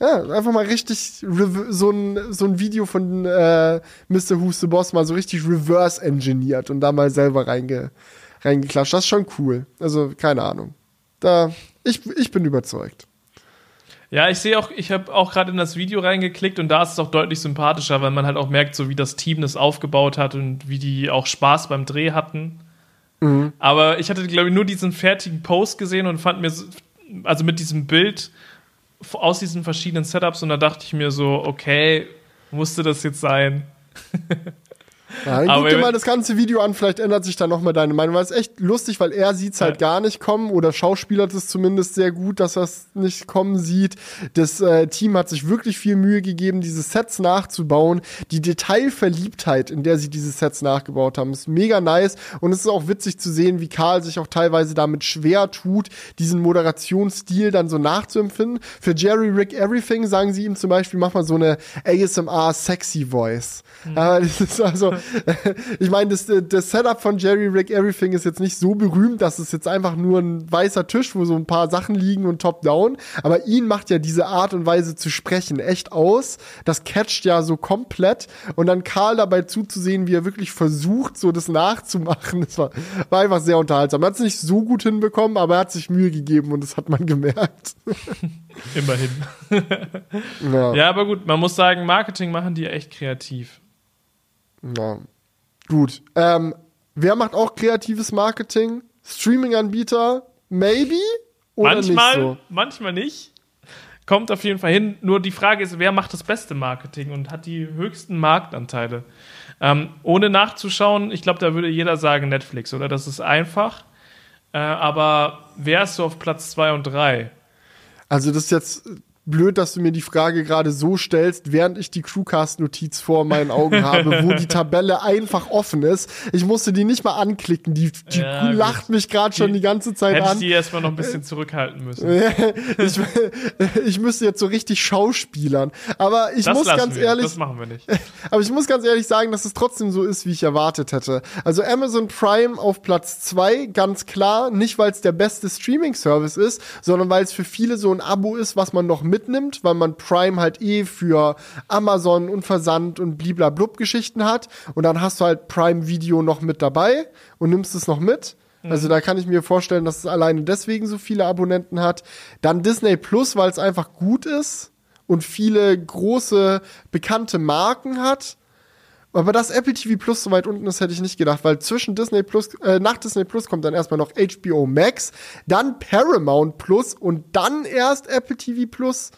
B: ja, einfach mal richtig so ein, so ein Video von äh, Mr. Who's the Boss mal so richtig reverse engineert und da mal selber reinge, reingeklatscht. Das ist schon cool. Also, keine Ahnung. Da, ich, ich bin überzeugt.
A: Ja, ich sehe auch, ich habe auch gerade in das Video reingeklickt und da ist es auch deutlich sympathischer, weil man halt auch merkt, so wie das Team das aufgebaut hat und wie die auch Spaß beim Dreh hatten. Mhm. Aber ich hatte, glaube ich, nur diesen fertigen Post gesehen und fand mir, also mit diesem Bild aus diesen verschiedenen Setups und da dachte ich mir so, okay, musste das jetzt sein?
B: Ja, dann guck dir mal das ganze Video an, vielleicht ändert sich da nochmal deine Meinung. Weil es echt lustig, weil er sieht es halt ja. gar nicht kommen oder schauspielert es zumindest sehr gut, dass er es nicht kommen sieht. Das äh, Team hat sich wirklich viel Mühe gegeben, diese Sets nachzubauen. Die Detailverliebtheit, in der sie diese Sets nachgebaut haben, ist mega nice. Und es ist auch witzig zu sehen, wie Karl sich auch teilweise damit schwer tut, diesen Moderationsstil dann so nachzuempfinden. Für Jerry Rick Everything sagen sie ihm zum Beispiel, mach mal so eine ASMR Sexy Voice. Mhm. Äh, das ist also ich meine, das, das Setup von Jerry Rick Everything ist jetzt nicht so berühmt, dass es jetzt einfach nur ein weißer Tisch, wo so ein paar Sachen liegen und top-down. Aber ihn macht ja diese Art und Weise zu sprechen echt aus. Das catcht ja so komplett. Und dann Karl dabei zuzusehen, wie er wirklich versucht, so das nachzumachen, das war, war einfach sehr unterhaltsam. Er hat es nicht so gut hinbekommen, aber er hat sich Mühe gegeben und das hat man gemerkt.
A: Immerhin. ja. ja, aber gut, man muss sagen, Marketing machen die echt kreativ.
B: Ja. Gut. Ähm, wer macht auch kreatives Marketing? Streaming-Anbieter? Maybe?
A: Oder manchmal, nicht so? manchmal nicht. Kommt auf jeden Fall hin. Nur die Frage ist, wer macht das beste Marketing und hat die höchsten Marktanteile? Ähm, ohne nachzuschauen, ich glaube, da würde jeder sagen Netflix, oder? Das ist einfach. Äh, aber wer ist so auf Platz 2 und 3?
B: Also, das ist jetzt blöd, dass du mir die Frage gerade so stellst, während ich die Crewcast-Notiz vor meinen Augen habe, wo die Tabelle einfach offen ist. Ich musste die nicht mal anklicken. Die, die
A: Ja,
B: lacht mich gerade schon die ganze Zeit
A: Hätte ich
B: an.
A: die erstmal noch ein bisschen zurückhalten müssen.
B: ich, ich müsste jetzt so richtig schauspielern. Aber ich
A: Das
B: muss ganz
A: wir.
B: ehrlich,
A: Das machen wir nicht.
B: aber ich muss ganz ehrlich sagen, dass es trotzdem so ist, wie ich erwartet hätte. Also Amazon Prime auf Platz zwei, ganz klar, nicht weil es der beste Streaming-Service ist, sondern weil es für viele so ein Abo ist, was man noch mitnimmt, weil man Prime halt eh für Amazon und Versand und bliblablub Geschichten hat. Und dann hast du halt Prime Video noch mit dabei und nimmst es noch mit. Also da kann ich mir vorstellen, dass es alleine deswegen so viele Abonnenten hat. Dann Disney Plus, weil es einfach gut ist und viele große bekannte Marken hat. Aber dass Apple TV Plus so weit unten ist, hätte ich nicht gedacht, weil zwischen Disney Plus, äh, nach Disney Plus kommt dann erstmal noch HBO Max, dann Paramount Plus und dann erst Apple TV Plus.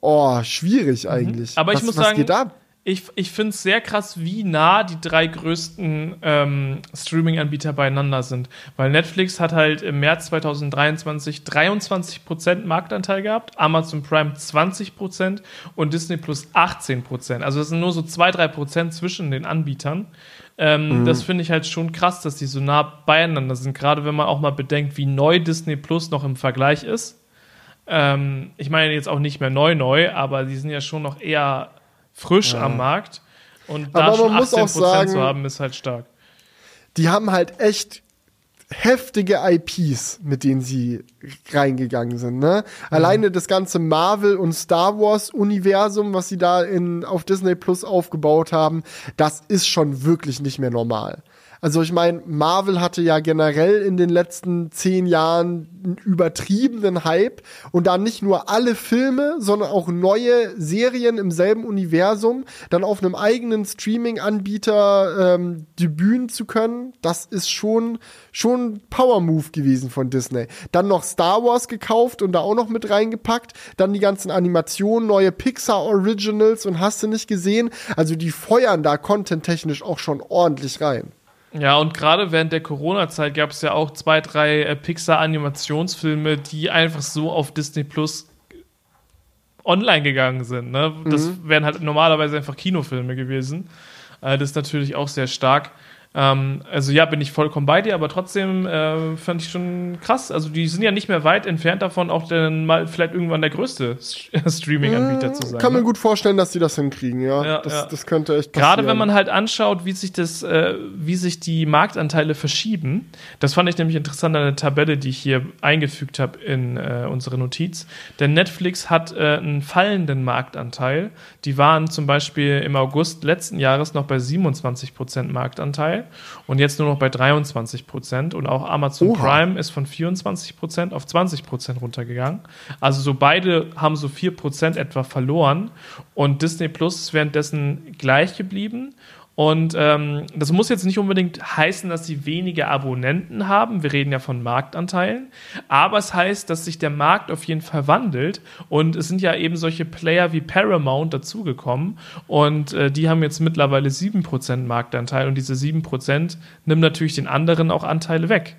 B: Oh, schwierig eigentlich.
A: Aber ich
B: was,
A: muss
B: was
A: sagen,
B: geht ab?
A: Ich, ich finde es sehr krass, wie nah die drei größten ähm, Streaming-Anbieter beieinander sind. Weil Netflix hat halt im März 2023 23% Marktanteil gehabt, Amazon Prime 20% und Disney Plus 18%. Also das sind nur so 2-3% zwischen den Anbietern. Ähm, Das finde ich halt schon krass, dass die so nah beieinander sind. Gerade wenn man auch mal bedenkt, wie neu Disney Plus noch im Vergleich ist. Ähm, ich meine jetzt auch nicht mehr neu neu, aber die sind ja schon noch eher frisch am Markt. Und da
B: Aber
A: schon
B: man muss
A: 18%
B: auch sagen-
A: zu haben, ist halt stark.
B: die haben halt echt heftige IPs, mit denen sie reingegangen sind. Ne? Alleine das ganze Marvel und Star Wars Universum, was sie da in, auf Disney Plus aufgebaut haben, das ist schon wirklich nicht mehr normal. Also ich meine, Marvel hatte ja generell in den letzten zehn Jahren einen übertriebenen Hype und da nicht nur alle Filme, sondern auch neue Serien im selben Universum dann auf einem eigenen Streaming-Anbieter ähm, debüten zu können, das ist schon schon ein Power-Move gewesen von Disney. Dann noch Star Wars gekauft und da auch noch mit reingepackt, dann die ganzen Animationen, neue Pixar-Originals und hast du nicht gesehen. Also die feuern da content-technisch auch schon ordentlich rein.
A: Ja, und gerade während der Corona-Zeit gab es ja auch zwei, drei äh, Pixar-Animationsfilme, die einfach so auf Disney Plus online gegangen sind. Ne? Das
B: Mhm.
A: wären halt normalerweise einfach Kinofilme gewesen. Äh, das ist natürlich auch sehr stark. Ähm, also ja, bin ich vollkommen bei dir, aber trotzdem äh, fand ich schon krass. Also die sind ja nicht mehr weit entfernt davon, auch dann mal vielleicht irgendwann der größte St- Streaming-Anbieter zu sein.
B: Kann
A: ne?
B: mir gut vorstellen, dass die das hinkriegen, ja.
A: Ja,
B: das,
A: ja.
B: das könnte echt passieren.
A: Gerade wenn man halt anschaut, wie sich das, äh, wie sich die Marktanteile verschieben. Das fand ich nämlich interessant an der Tabelle, die ich hier eingefügt habe in äh, unsere Notiz. Denn Netflix hat äh, einen fallenden Marktanteil. Die waren zum Beispiel im August letzten Jahres noch bei 27% Marktanteil und jetzt nur noch bei 23%. Und auch Amazon
B: Oha.
A: Prime ist von 24% auf 20% runtergegangen. Also so beide haben so 4% etwa verloren. Und Disney Plus ist währenddessen gleich geblieben. Und ähm, das muss jetzt nicht unbedingt heißen, dass sie weniger Abonnenten haben. Wir reden ja von Marktanteilen. Aber es heißt, dass sich der Markt auf jeden Fall wandelt. Und es sind ja eben solche Player wie Paramount dazugekommen. Und äh, die haben jetzt mittlerweile 7% Marktanteil. Und diese 7% nimmt natürlich den anderen auch Anteile weg.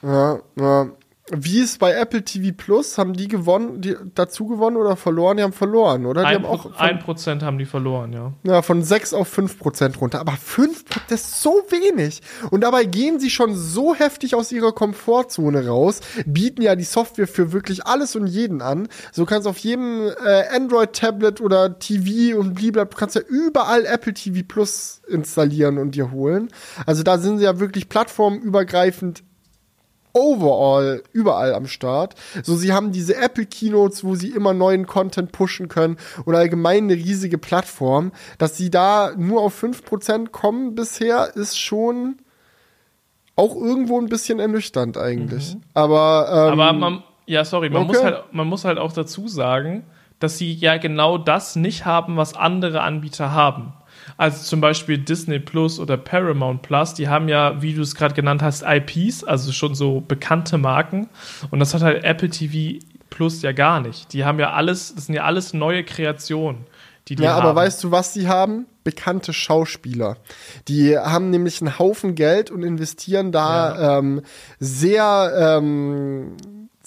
B: Ja, ja. Wie ist bei Apple TV Plus? Haben die gewonnen, die dazu gewonnen oder verloren? Die haben verloren, oder? Die
A: Ein,
B: haben auch von,
A: ein Prozent haben die verloren, ja.
B: ja, von 6 auf 5 Prozent runter. Aber 5 das ist so wenig. Und dabei gehen sie schon so heftig aus ihrer Komfortzone raus, bieten ja die Software für wirklich alles und jeden an. So kannst auf jedem äh, Android-Tablet oder TV und blablabla, du kannst ja überall Apple TV Plus installieren und dir holen. Also da sind sie ja wirklich plattformübergreifend overall überall am Start. So, sie haben diese Apple Keynotes, wo sie immer neuen Content pushen können und allgemein eine riesige Plattform. Dass sie da nur auf 5% kommen bisher, ist schon auch irgendwo ein bisschen ernüchternd eigentlich. Aber, ähm,
A: Aber man, ja, sorry, man,
B: okay.
A: muss halt, man muss halt auch dazu sagen, dass sie ja genau das nicht haben, was andere Anbieter haben. Also zum Beispiel Disney Plus oder Paramount Plus, die haben ja, wie du es gerade genannt hast, IPs, also schon so bekannte Marken. Und das hat halt Apple TV Plus ja gar nicht. Die haben ja alles, das sind ja alles neue Kreationen, die die
B: Ja,
A: haben.
B: aber weißt du, was sie haben? Bekannte Schauspieler. Die haben nämlich einen Haufen Geld und investieren da ähm, sehr ähm,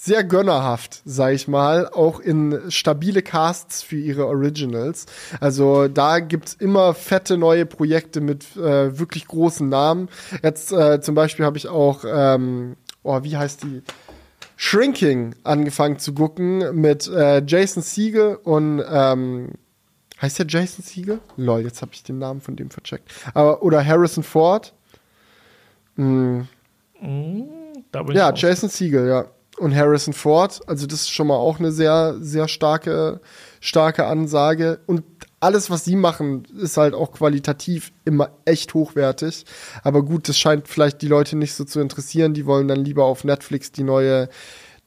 B: sehr gönnerhaft, sag ich mal, auch in stabile Casts für ihre Originals. Also da gibt's immer fette neue Projekte mit äh, wirklich großen Namen. Jetzt äh, zum Beispiel habe ich auch, ähm, oh, wie heißt die? Shrinking angefangen zu gucken mit äh, Jason Siegel und ähm, heißt der Jason Siegel? Lol, jetzt habe ich den Namen von dem vercheckt. Aber, oder Harrison Ford. Mm. ja, Jason Siegel, ja und Harrison Ford. Also das ist schon mal auch eine sehr, sehr starke, starke Ansage. Und alles, was sie machen, ist halt auch qualitativ immer echt hochwertig. Aber gut, das scheint vielleicht die Leute nicht so zu interessieren. Die wollen dann lieber auf Netflix die neue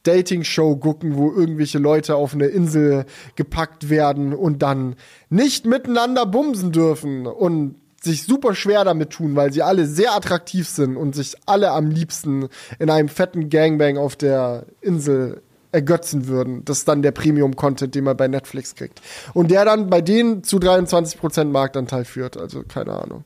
B: Dating-Show gucken, wo irgendwelche Leute auf eine Insel gepackt werden und dann nicht miteinander bumsen dürfen und sich super schwer damit tun, weil sie alle sehr attraktiv sind und sich alle am liebsten in einem fetten Gangbang auf der Insel ergötzen würden. Das ist dann der Premium-Content, den man bei Netflix kriegt. Und der dann bei denen zu 23% Marktanteil führt. Also keine Ahnung.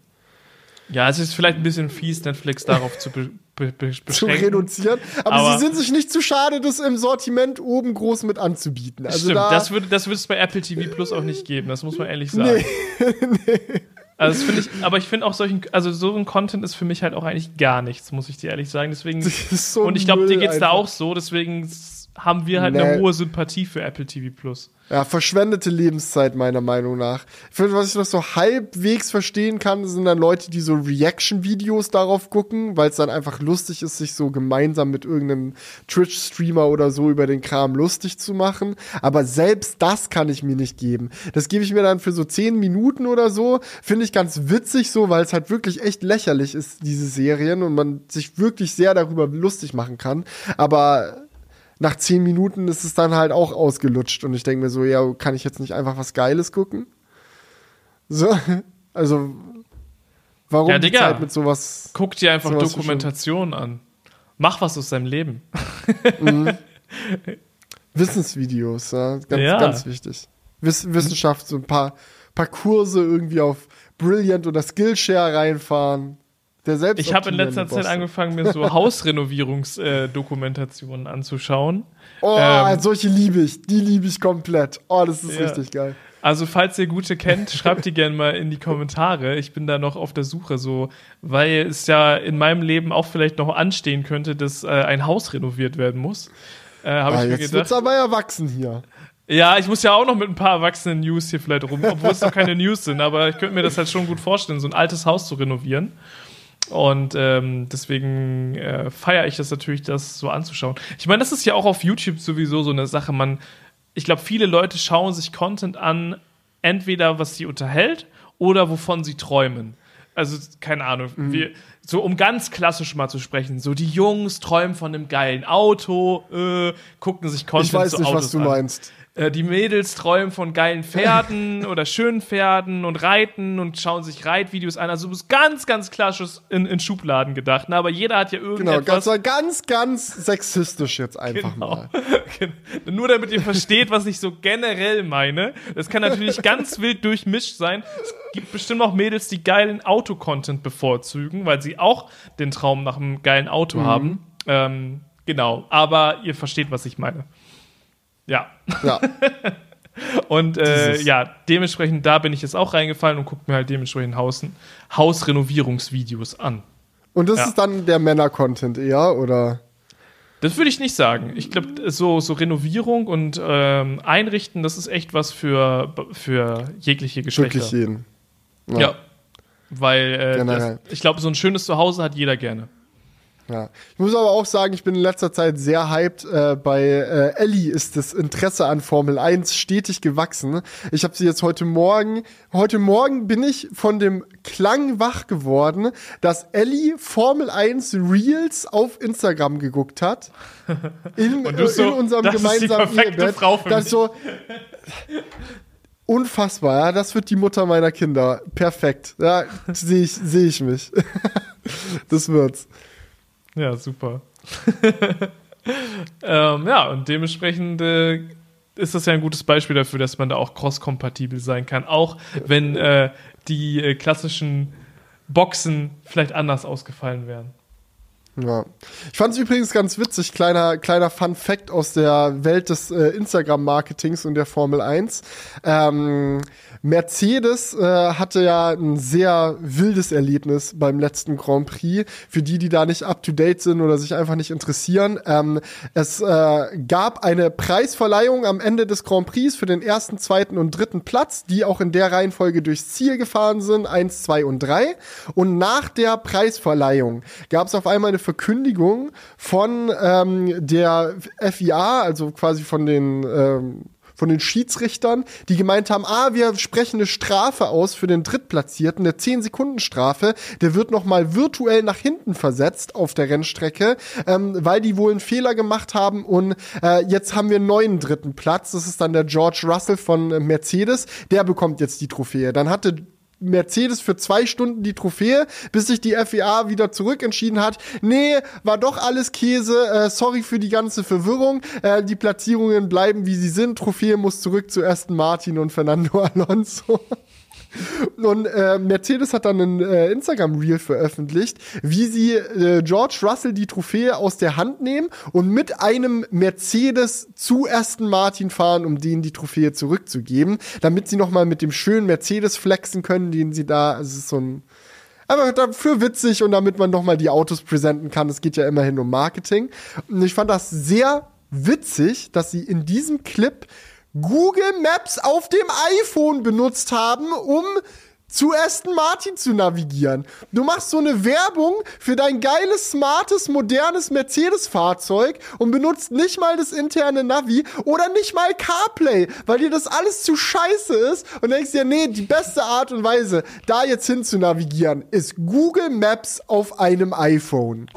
A: Ja, es ist vielleicht ein bisschen fies, Netflix darauf zu, be be be
B: zu reduzieren. Aber, aber, sie sind sich nicht zu schade, das im Sortiment oben groß mit anzubieten. Also
A: stimmt, da das würde das es bei Apple TV Plus auch nicht geben, das muss man ehrlich sagen. Nee. nee. Also das finde ich, aber ich finde auch solchen, also so ein Content ist für mich halt auch eigentlich gar nichts, muss ich dir ehrlich sagen. Deswegen so und ich glaube, dir geht's einfach. da auch so. Deswegen haben wir halt nee. eine hohe Sympathie für Apple TV Plus.
B: Ja, verschwendete Lebenszeit meiner Meinung nach. Finde, was ich noch so halbwegs verstehen kann, sind dann Leute, die so Reaction-Videos darauf gucken, weil es dann einfach lustig ist, sich so gemeinsam mit irgendeinem Twitch-Streamer oder so über den Kram lustig zu machen. Aber selbst das kann ich mir nicht geben. Das gebe ich mir dann für so zehn Minuten oder so. Finde ich ganz witzig so, weil es halt wirklich echt lächerlich ist, diese Serien, und man sich wirklich sehr darüber lustig machen kann. Aber nach zehn Minuten ist es dann halt auch ausgelutscht und ich denke mir so, ja, kann ich jetzt nicht einfach was Geiles gucken? So, also warum
A: ja, Digga, Zeit mit sowas? Guck dir einfach Dokumentationen an. Mach was aus deinem Leben.
B: Mhm. Wissensvideos, ja, ganz, ja. ganz wichtig. Wiss Wissenschaft, so ein paar, paar Kurse irgendwie auf Brilliant oder Skillshare reinfahren.
A: Der selbst ich habe in letzter Zeit angefangen, mir so Hausrenovierungsdokumentationen äh, anzuschauen.
B: Oh, ähm, solche liebe ich. Die liebe ich komplett. Oh, das ist ja. richtig geil.
A: Also, falls ihr gute kennt, schreibt die gerne mal in die Kommentare. Ich bin da noch auf der Suche, so, weil es ja in meinem Leben auch vielleicht noch anstehen könnte, dass äh, ein Haus renoviert werden muss.
B: Äh, ah, jetzt wird es aber erwachsen hier.
A: Ja, ich muss ja auch noch mit ein paar erwachsenen News hier vielleicht rum, obwohl es noch keine News sind, aber ich könnte mir das halt schon gut vorstellen, so ein altes Haus zu renovieren. Und ähm, deswegen äh, feiere ich das natürlich, das so anzuschauen. Ich meine, das ist ja auch auf YouTube sowieso so eine Sache. Man, ich glaube, viele Leute schauen sich Content an, entweder was sie unterhält oder wovon sie träumen. Also, keine Ahnung, mhm. wir, so um ganz klassisch mal zu sprechen, so die Jungs träumen von einem geilen Auto, äh, gucken sich Content
B: Ich weiß nicht, Autos was du an. meinst.
A: Äh, die Mädels träumen von geilen Pferden oder schönen Pferden und reiten und schauen sich Reitvideos an. Also ist ganz, ganz klassisch in, in Schubladen gedacht. Ne? Aber jeder hat ja irgendetwas.
B: Genau, ganz, ganz, ganz sexistisch jetzt einfach genau. mal.
A: Nur damit ihr versteht, was ich so generell meine. Das kann natürlich ganz wild durchmischt sein. Es gibt bestimmt auch Mädels, die geilen Auto-Content bevorzugen, weil sie auch den Traum nach einem geilen Auto mhm. haben. Ähm, genau, aber ihr versteht, was ich meine. Ja. Ja. und äh, ja, dementsprechend, da bin ich jetzt auch reingefallen und gucke mir halt dementsprechend Haus, Hausrenovierungsvideos an.
B: Und das ja. ist dann der Männer-Content eher, oder?
A: Das würde ich nicht sagen. Ich glaube, so, so Renovierung und ähm, Einrichten, das ist echt was für, für jegliche Geschlechter. Wirklich jeden. Ja. ja. Weil äh, das, ich glaube, so ein schönes Zuhause hat jeder gerne.
B: Ja. Ich muss aber auch sagen, ich bin in letzter Zeit sehr hyped. Äh, bei äh, Ellie ist das Interesse an Formel 1 stetig gewachsen. Ich habe sie jetzt heute Morgen, heute Morgen bin ich von dem Klang wach geworden, dass Ellie Formel 1 Reels auf Instagram geguckt hat. In, äh, so, in unserem das gemeinsamen ist die Ehebett. Frau für das so Unfassbar, ja, das wird die Mutter meiner Kinder. Perfekt. Ja, sehe ich, seh ich mich. das wird's.
A: Ja, super. ähm, ja, und dementsprechend äh, ist das ja ein gutes Beispiel dafür, dass man da auch cross-kompatibel sein kann, auch wenn äh, die äh, klassischen Boxen vielleicht anders ausgefallen wären.
B: Ja. Ich fand es übrigens ganz witzig, kleiner, kleiner Fun Fact aus der Welt des äh, Instagram-Marketings und der Formel 1. Ähm, Mercedes äh, hatte ja ein sehr wildes Erlebnis beim letzten Grand Prix. Für die, die da nicht up-to-date sind oder sich einfach nicht interessieren. Ähm, es äh, gab eine Preisverleihung am Ende des Grand Prix für den ersten, zweiten und dritten Platz, die auch in der Reihenfolge durchs Ziel gefahren sind, eins, zwei und drei. Und nach der Preisverleihung gab es auf einmal eine Verkündigung von ähm, der FIA, also quasi von den ähm, von den Schiedsrichtern, die gemeint haben, ah, wir sprechen eine Strafe aus für den Drittplatzierten, eine 10-Sekunden-Strafe, der wird nochmal virtuell nach hinten versetzt auf der Rennstrecke, ähm, weil die wohl einen Fehler gemacht haben und äh, jetzt haben wir einen neuen dritten Platz, das ist dann der George Russell von Mercedes, der bekommt jetzt die Trophäe. Dann hatte Mercedes für zwei Stunden die Trophäe, bis sich die FIA wieder zurückentschieden hat. Nee, war doch alles Käse. Äh, sorry für die ganze Verwirrung. Äh, die Platzierungen bleiben wie sie sind. Trophäe muss zurück zu Aston Martin und Fernando Alonso. Und äh, Mercedes hat dann ein äh, Instagram-Reel veröffentlicht, wie sie äh, George Russell die Trophäe aus der Hand nehmen und mit einem Mercedes zu Aston Martin fahren, um denen die Trophäe zurückzugeben, damit sie nochmal mit dem schönen Mercedes flexen können, den sie da, es ist so ein aber dafür witzig und damit man nochmal die Autos präsenten kann. Es geht ja immerhin um Marketing. Und ich fand das sehr witzig, dass sie in diesem Clip Google Maps auf dem iPhone benutzt haben, um zu Aston Martin zu navigieren. Du machst so eine Werbung für dein geiles, smartes, modernes Mercedes-Fahrzeug und benutzt nicht mal das interne Navi oder nicht mal CarPlay, weil dir das alles zu scheiße ist und denkst dir, nee, die beste Art und Weise, da jetzt hin zu navigieren, ist Google Maps auf einem iPhone.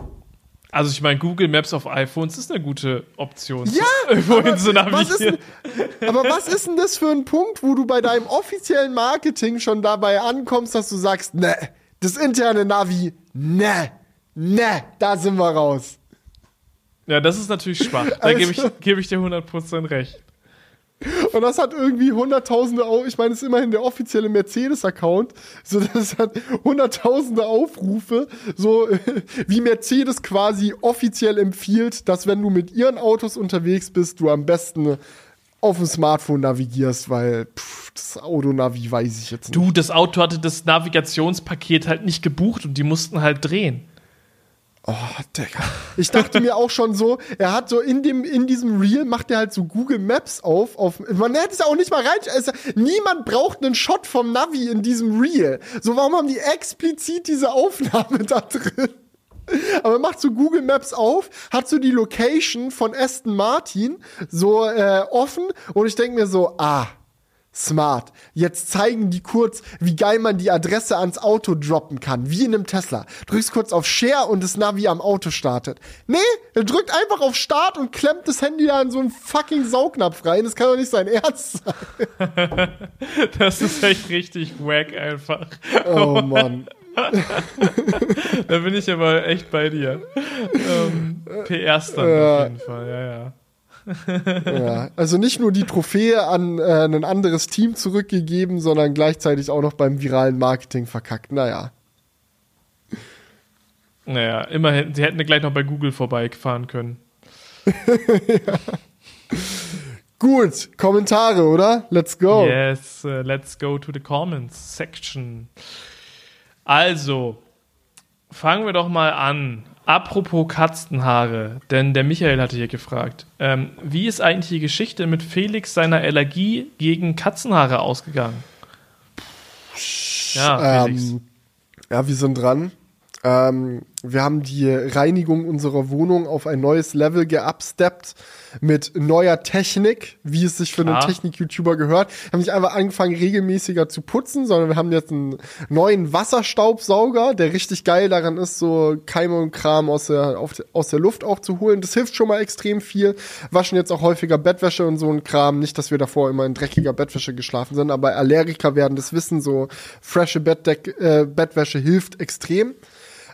A: Also ich meine, Google Maps auf iPhones ist eine gute Option.
B: Ja,
A: wohin zu navigieren.
B: Was aber was ist denn das für ein Punkt, wo du bei deinem offiziellen Marketing schon dabei ankommst, dass du sagst, ne, das interne Navi, ne, ne, da sind wir raus.
A: Ja, das ist natürlich schwach. Da also, gebe ich, geb ich dir 100% recht.
B: Und das hat irgendwie hunderttausende, ich meine, es ist immerhin der offizielle Mercedes-Account, so das hat hunderttausende Aufrufe, so wie Mercedes quasi offiziell empfiehlt, dass wenn du mit ihren Autos unterwegs bist, du am besten auf dem Smartphone navigierst, weil pff, das Autonavi weiß ich jetzt nicht.
A: Du, das Auto hatte das Navigationspaket halt nicht gebucht und die mussten halt drehen.
B: Oh, Digga. Ich dachte mir auch schon so, er hat so in dem, in diesem Reel macht er halt so Google Maps auf, auf, man hätte es ja auch nicht mal rein, es, niemand braucht einen Shot vom Navi in diesem Reel. So, warum haben die explizit diese Aufnahme da drin? Aber er macht so Google Maps auf, hat so die Location von Aston Martin so äh, offen und ich denke mir so, ah, Smart. Jetzt zeigen die kurz, wie geil man die Adresse ans Auto droppen kann, wie in einem Tesla. Drückst kurz auf Share und das Navi am Auto startet. Nee, er drückt einfach auf Start und klemmt das Handy da in so einen fucking Saugnapf rein. Das kann doch nicht sein Ernst
A: sein. das ist echt richtig wack einfach.
B: Oh Mann.
A: da bin ich aber echt bei dir. Ähm, PR-Stand ja. auf jeden Fall, ja, ja
B: ja, also nicht nur die Trophäe an äh, ein anderes Team zurückgegeben, sondern gleichzeitig auch noch beim viralen Marketing verkackt. Naja.
A: Naja, immerhin, sie hätten gleich noch bei Google vorbeifahren können.
B: ja. Gut, Kommentare, oder? Let's go.
A: Yes, uh, let's go to the comments section. Also, fangen wir doch mal an. Apropos Katzenhaare, denn der Michael hatte hier gefragt, ähm, wie ist eigentlich die Geschichte mit Felix seiner Allergie gegen Katzenhaare ausgegangen?
B: Ja, Felix. Ähm, ja, wir sind dran. Ähm, wir haben die Reinigung unserer Wohnung auf ein neues Level geupsteppt mit neuer Technik, wie es sich für Klar. einen Technik-YouTuber gehört. Wir haben nicht einfach angefangen, regelmäßiger zu putzen, sondern wir haben jetzt einen neuen Wasserstaubsauger, der richtig geil daran ist, so Keime und Kram aus der, auf, aus der Luft auch zu holen. Das hilft schon mal extrem viel. Waschen jetzt auch häufiger Bettwäsche und so ein Kram. Nicht, dass wir davor immer in dreckiger Bettwäsche geschlafen sind, aber Allergiker werden das wissen, so frische Bettdeck, äh, Bettwäsche hilft extrem.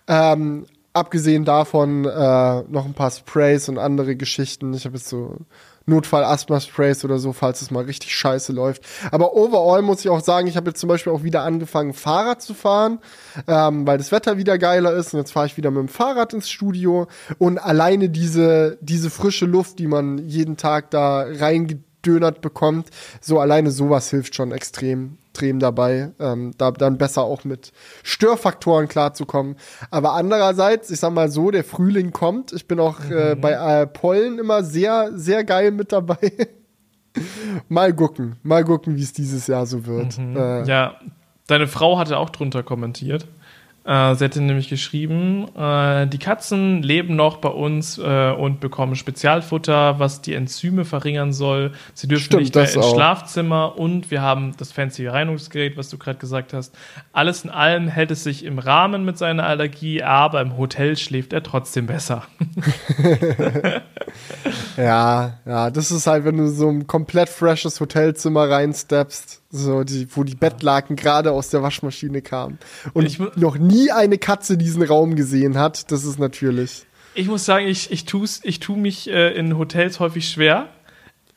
B: Ähm, abgesehen davon äh, noch ein paar Sprays und andere Geschichten. Ich habe jetzt so Notfall Asthma-Sprays oder so, falls es mal richtig scheiße läuft. Aber overall muss ich auch sagen, ich habe jetzt zum Beispiel auch wieder angefangen, Fahrrad zu fahren, ähm, weil das Wetter wieder geiler ist. Und jetzt fahre ich wieder mit dem Fahrrad ins Studio. Und alleine diese, diese frische Luft, die man jeden Tag da reingedönert bekommt, so alleine sowas hilft schon extrem extrem dabei, ähm, da dann besser auch mit Störfaktoren klarzukommen. Aber andererseits, ich sag mal so, der Frühling kommt. Ich bin auch äh, mhm. bei äh, Pollen immer sehr, sehr geil mit dabei. mal gucken, mal gucken, wie es dieses Jahr so wird.
A: Mhm. Äh, ja, deine Frau hatte auch drunter kommentiert. Äh, sie hätte nämlich geschrieben, äh, die Katzen leben noch bei uns äh, und bekommen Spezialfutter, was die Enzyme verringern soll. Sie dürfen Stimmt, nicht mehr ins auch. Schlafzimmer und wir haben das fancy Reinigungsgerät, was du gerade gesagt hast. Alles in allem hält es sich im Rahmen mit seiner Allergie, aber im Hotel schläft er trotzdem besser.
B: ja, ja, das ist halt, wenn du so ein komplett freshes Hotelzimmer reinsteppst so, die, wo die Bettlaken gerade aus der Waschmaschine kamen. Und ich noch nie eine Katze diesen Raum gesehen hat, das ist natürlich.
A: Ich muss sagen, ich, ich, tu's, ich tue mich äh, in Hotels häufig schwer.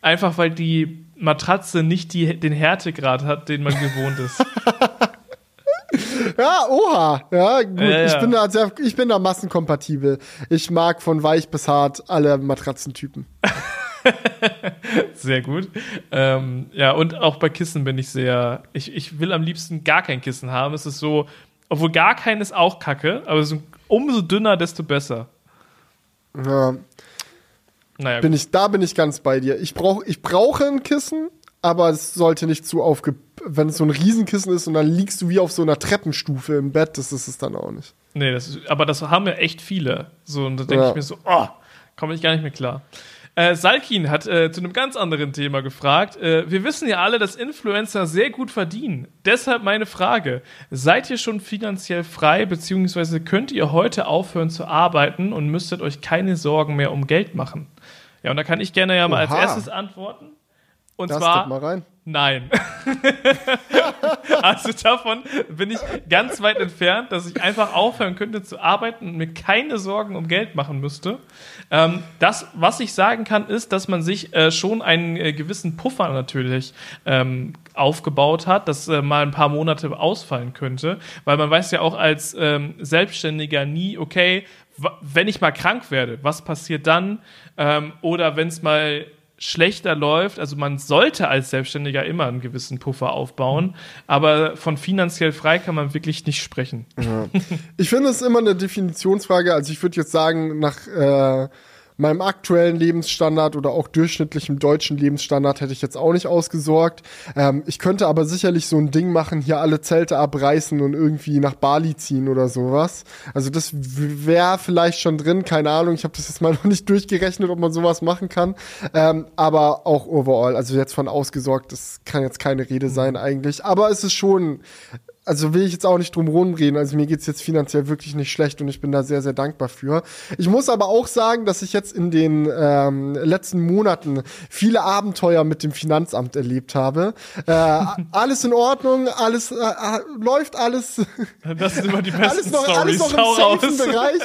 A: Einfach weil die Matratze nicht die, den Härtegrad hat, den man gewohnt ist.
B: ja, oha. Ja, gut. Äh, ich, bin da sehr, ich bin da massenkompatibel. Ich mag von weich bis hart alle Matratzentypen.
A: sehr gut. Ähm, ja, und auch bei Kissen bin ich sehr. Ich, ich will am liebsten gar kein Kissen haben. Es ist so, obwohl gar kein ist auch kacke, aber so, umso dünner, desto besser.
B: Ja. Naja, bin ich, da bin ich ganz bei dir. Ich, brauch, ich brauche ein Kissen, aber es sollte nicht zu aufge. Wenn es so ein Riesenkissen ist und dann liegst du wie auf so einer Treppenstufe im Bett, das ist es dann auch nicht.
A: Nee, das ist, aber das haben ja echt viele. So, und da denke ja. ich mir so, oh, komme ich gar nicht mehr klar. Äh, Salkin hat äh, zu einem ganz anderen Thema gefragt. Äh, wir wissen ja alle, dass Influencer sehr gut verdienen. Deshalb meine Frage: Seid ihr schon finanziell frei, beziehungsweise könnt ihr heute aufhören zu arbeiten und müsstet euch keine Sorgen mehr um Geld machen? Ja, und da kann ich gerne ja mal Oha. als erstes antworten. Und das zwar. Mal rein. Nein. also davon bin ich ganz weit entfernt, dass ich einfach aufhören könnte zu arbeiten und mir keine Sorgen um Geld machen müsste. Ähm, das, was ich sagen kann, ist, dass man sich äh, schon einen äh, gewissen Puffer natürlich ähm, aufgebaut hat, dass äh, mal ein paar Monate ausfallen könnte, weil man weiß ja auch als ähm, Selbstständiger nie, okay, wenn ich mal krank werde, was passiert dann? Ähm, oder wenn es mal schlechter läuft, also man sollte als Selbstständiger immer einen gewissen Puffer aufbauen, aber von finanziell frei kann man wirklich nicht sprechen.
B: Ja. Ich finde es immer eine Definitionsfrage. Also ich würde jetzt sagen, nach äh, meinem aktuellen Lebensstandard oder auch durchschnittlichem deutschen Lebensstandard hätte ich jetzt auch nicht ausgesorgt. Ähm, ich könnte aber sicherlich so ein Ding machen, hier alle Zelte abreißen und irgendwie nach Bali ziehen oder sowas. Also das wäre vielleicht schon drin, keine Ahnung. Ich habe das jetzt mal noch nicht durchgerechnet, ob man sowas machen kann. Ähm, aber auch overall, also jetzt von ausgesorgt, das kann jetzt keine Rede sein eigentlich. Aber es ist schon also will ich jetzt auch nicht drum rumreden. Also mir geht's jetzt finanziell wirklich nicht schlecht und ich bin da sehr, sehr dankbar für. Ich muss aber auch sagen, dass ich jetzt in den ähm, letzten Monaten viele Abenteuer mit dem Finanzamt erlebt habe. Äh, alles in Ordnung, alles äh, äh läuft alles.
A: Das sind immer die besten
B: alles noch. Alles noch im safen Bereich.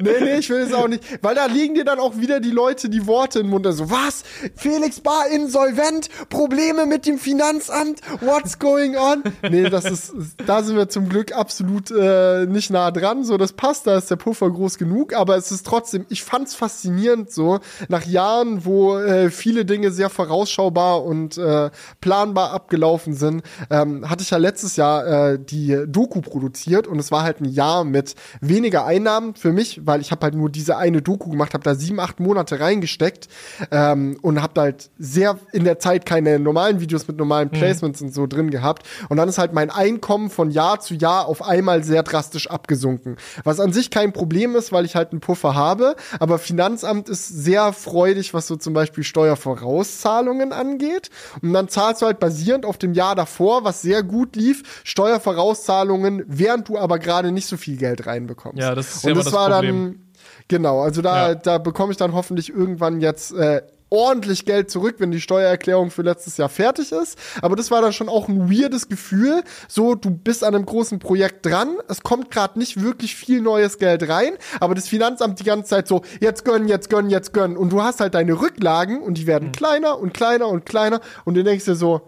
B: Nee, nee, ich will es auch nicht. Weil da liegen dir dann auch wieder die Leute die Worte im Mund. Also, was? Felix Bar insolvent? Probleme mit dem Finanzamt? What's going on? Nee, das ist da sind wir zum Glück absolut äh, nicht nah dran. So, das passt, da ist der Puffer groß genug, aber es ist trotzdem, ich fand's faszinierend so, nach Jahren, wo äh, viele Dinge sehr vorausschaubar und äh, planbar abgelaufen sind, ähm, hatte ich ja letztes Jahr äh, die Doku produziert und es war halt ein Jahr mit weniger Einnahmen für mich, weil ich habe halt nur diese eine Doku gemacht, habe da sieben, acht Monate reingesteckt ähm, und habe halt sehr in der Zeit keine normalen Videos mit normalen mhm. Placements mhm. und so drin gehabt und dann ist halt mein Einkommen Einkommen von Jahr zu Jahr auf einmal sehr drastisch abgesunken. Was an sich kein Problem ist, weil ich halt einen Puffer habe. Aber Finanzamt ist sehr freudig, was so zum Beispiel Steuervorauszahlungen angeht. Und dann zahlst du halt basierend auf dem Jahr davor, was sehr gut lief, Steuervorauszahlungen, während du aber gerade nicht so viel Geld reinbekommst.
A: Ja, das ist Und das, das war Problem.
B: dann Genau, also da, ja. da bekomme ich dann hoffentlich irgendwann jetzt äh, ordentlich Geld zurück, wenn die Steuererklärung für letztes Jahr fertig ist. Aber das war dann schon auch ein weirdes Gefühl. So, du bist an einem großen Projekt dran, es kommt gerade nicht wirklich viel neues Geld rein, aber das Finanzamt die ganze Zeit so, jetzt gönnen, jetzt gönnen, jetzt gönnen. Und du hast halt deine Rücklagen und die werden mhm. kleiner und kleiner und kleiner und du denkst dir so,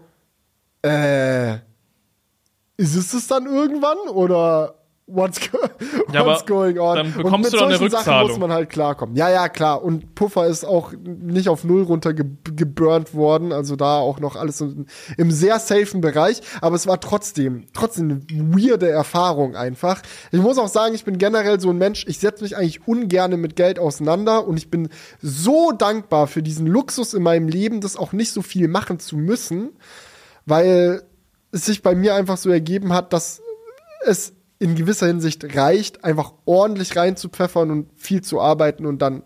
B: äh, ist es das dann irgendwann oder what's, go
A: ja, what's going on. Dann bekommst und mit du dann eine Rückzahlung. Sachen
B: muss man halt klarkommen. Ja, ja, klar. Und Puffer ist auch nicht auf Null runtergeburnt worden. Also da auch noch alles im, im sehr safen Bereich. Aber es war trotzdem, trotzdem eine weirde Erfahrung einfach. Ich muss auch sagen, ich bin generell so ein Mensch, ich setze mich eigentlich ungern mit Geld auseinander und ich bin so dankbar für diesen Luxus in meinem Leben, das auch nicht so viel machen zu müssen, weil es sich bei mir einfach so ergeben hat, dass es in gewisser Hinsicht reicht, einfach ordentlich reinzupfeffern und viel zu arbeiten und dann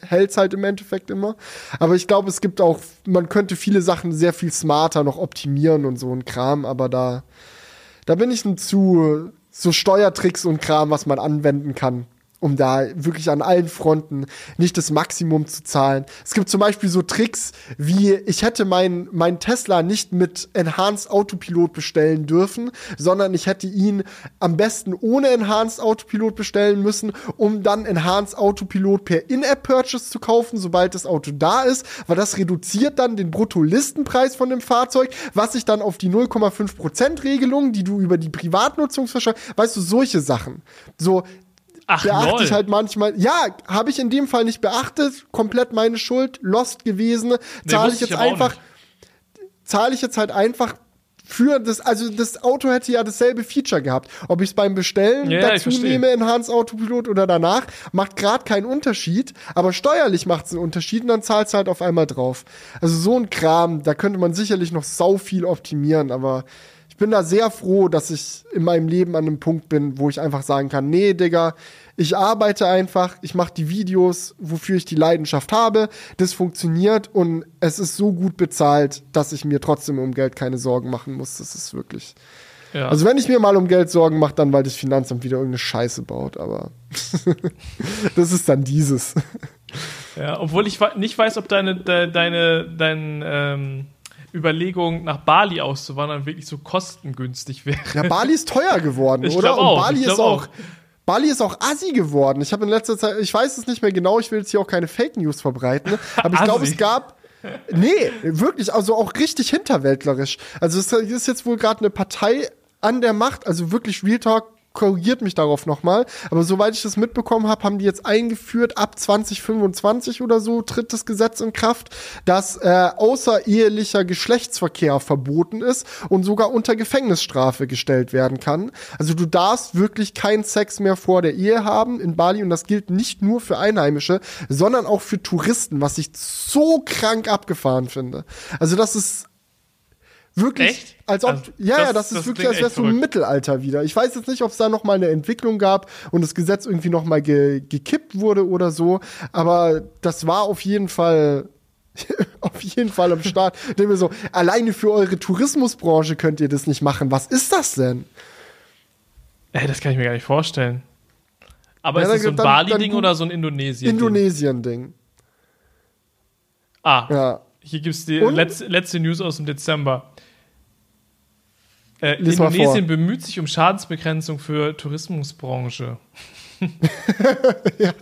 B: hält es halt im Endeffekt immer. Aber ich glaube, es gibt auch, man könnte viele Sachen sehr viel smarter noch optimieren und so ein Kram, aber da, da bin ich ein zu, so Steuertricks und Kram, was man anwenden kann um da wirklich an allen Fronten nicht das Maximum zu zahlen. Es gibt zum Beispiel so Tricks wie, ich hätte meinen mein Tesla nicht mit Enhanced Autopilot bestellen dürfen, sondern ich hätte ihn am besten ohne Enhanced Autopilot bestellen müssen, um dann Enhanced Autopilot per In-App-Purchase zu kaufen, sobald das Auto da ist, weil das reduziert dann den Bruttolistenpreis von dem Fahrzeug, was sich dann auf die 0,5% Regelung, die du über die Privatnutzung verschaffst, weißt du, solche Sachen. So, Ach, beachte ich halt manchmal. Ja, habe ich in dem Fall nicht beachtet. Komplett meine Schuld. Lost gewesen. Zahle nee, ich jetzt ich einfach. Zahle ich jetzt halt einfach für das, also das Auto hätte ja dasselbe Feature gehabt. Ob ich es beim Bestellen ja, dazu nehme, Enhanced Autopilot oder danach, macht gerade keinen Unterschied, aber steuerlich macht es einen Unterschied und dann zahlt es halt auf einmal drauf. Also so ein Kram, da könnte man sicherlich noch sau viel optimieren, aber ich bin da sehr froh, dass ich in meinem Leben an einem Punkt bin, wo ich einfach sagen kann, nee, Digga, ich arbeite einfach, ich mache die Videos, wofür ich die Leidenschaft habe, das funktioniert und es ist so gut bezahlt, dass ich mir trotzdem um Geld keine Sorgen machen muss. Das ist wirklich. Ja. Also wenn ich mir mal um Geld Sorgen mache, dann weil das Finanzamt wieder irgendeine Scheiße baut, aber das ist dann dieses.
A: Ja, obwohl ich nicht weiß, ob deine, de, deine, dein, ähm Überlegung, nach Bali auszuwandern, wirklich so kostengünstig wäre.
B: Ja, Bali ist teuer geworden, ich oder?
A: Auch,
B: Und Bali
A: ist
B: auch, auch. Bali ist auch assi geworden. Ich habe in letzter Zeit, ich weiß es nicht mehr genau, ich will jetzt hier auch keine Fake News verbreiten, aber ich glaube, es gab Nee, wirklich, also auch richtig hinterwäldlerisch. Also es ist jetzt wohl gerade eine Partei an der Macht, also wirklich Real Talk, korrigiert mich darauf nochmal. Aber soweit ich das mitbekommen habe, haben die jetzt eingeführt, ab 2025 oder so tritt das Gesetz in Kraft, dass äh, außerehelicher Geschlechtsverkehr verboten ist und sogar unter Gefängnisstrafe gestellt werden kann. Also du darfst wirklich keinen Sex mehr vor der Ehe haben in Bali und das gilt nicht nur für Einheimische, sondern auch für Touristen, was ich so krank abgefahren finde. Also das ist Wirklich? Echt? Als ob, also, ja, das, ja, das ist das wirklich, als wärst du im Mittelalter wieder. Ich weiß jetzt nicht, ob es da noch mal eine Entwicklung gab und das Gesetz irgendwie noch mal ge gekippt wurde oder so, aber das war auf jeden Fall auf jeden Fall am Start. Dem wir so, alleine für eure Tourismusbranche könnt ihr das nicht machen. Was ist das denn?
A: Ey, das kann ich mir gar nicht vorstellen. Aber ja, ist das so ein Bali-Ding oder so ein Indonesien-Ding?
B: Indonesien-Ding.
A: Ah. Ja. Hier gibt es die letzte, letzte News aus dem Dezember. Äh, Indonesien bemüht sich um Schadensbegrenzung für Tourismusbranche.
B: ja.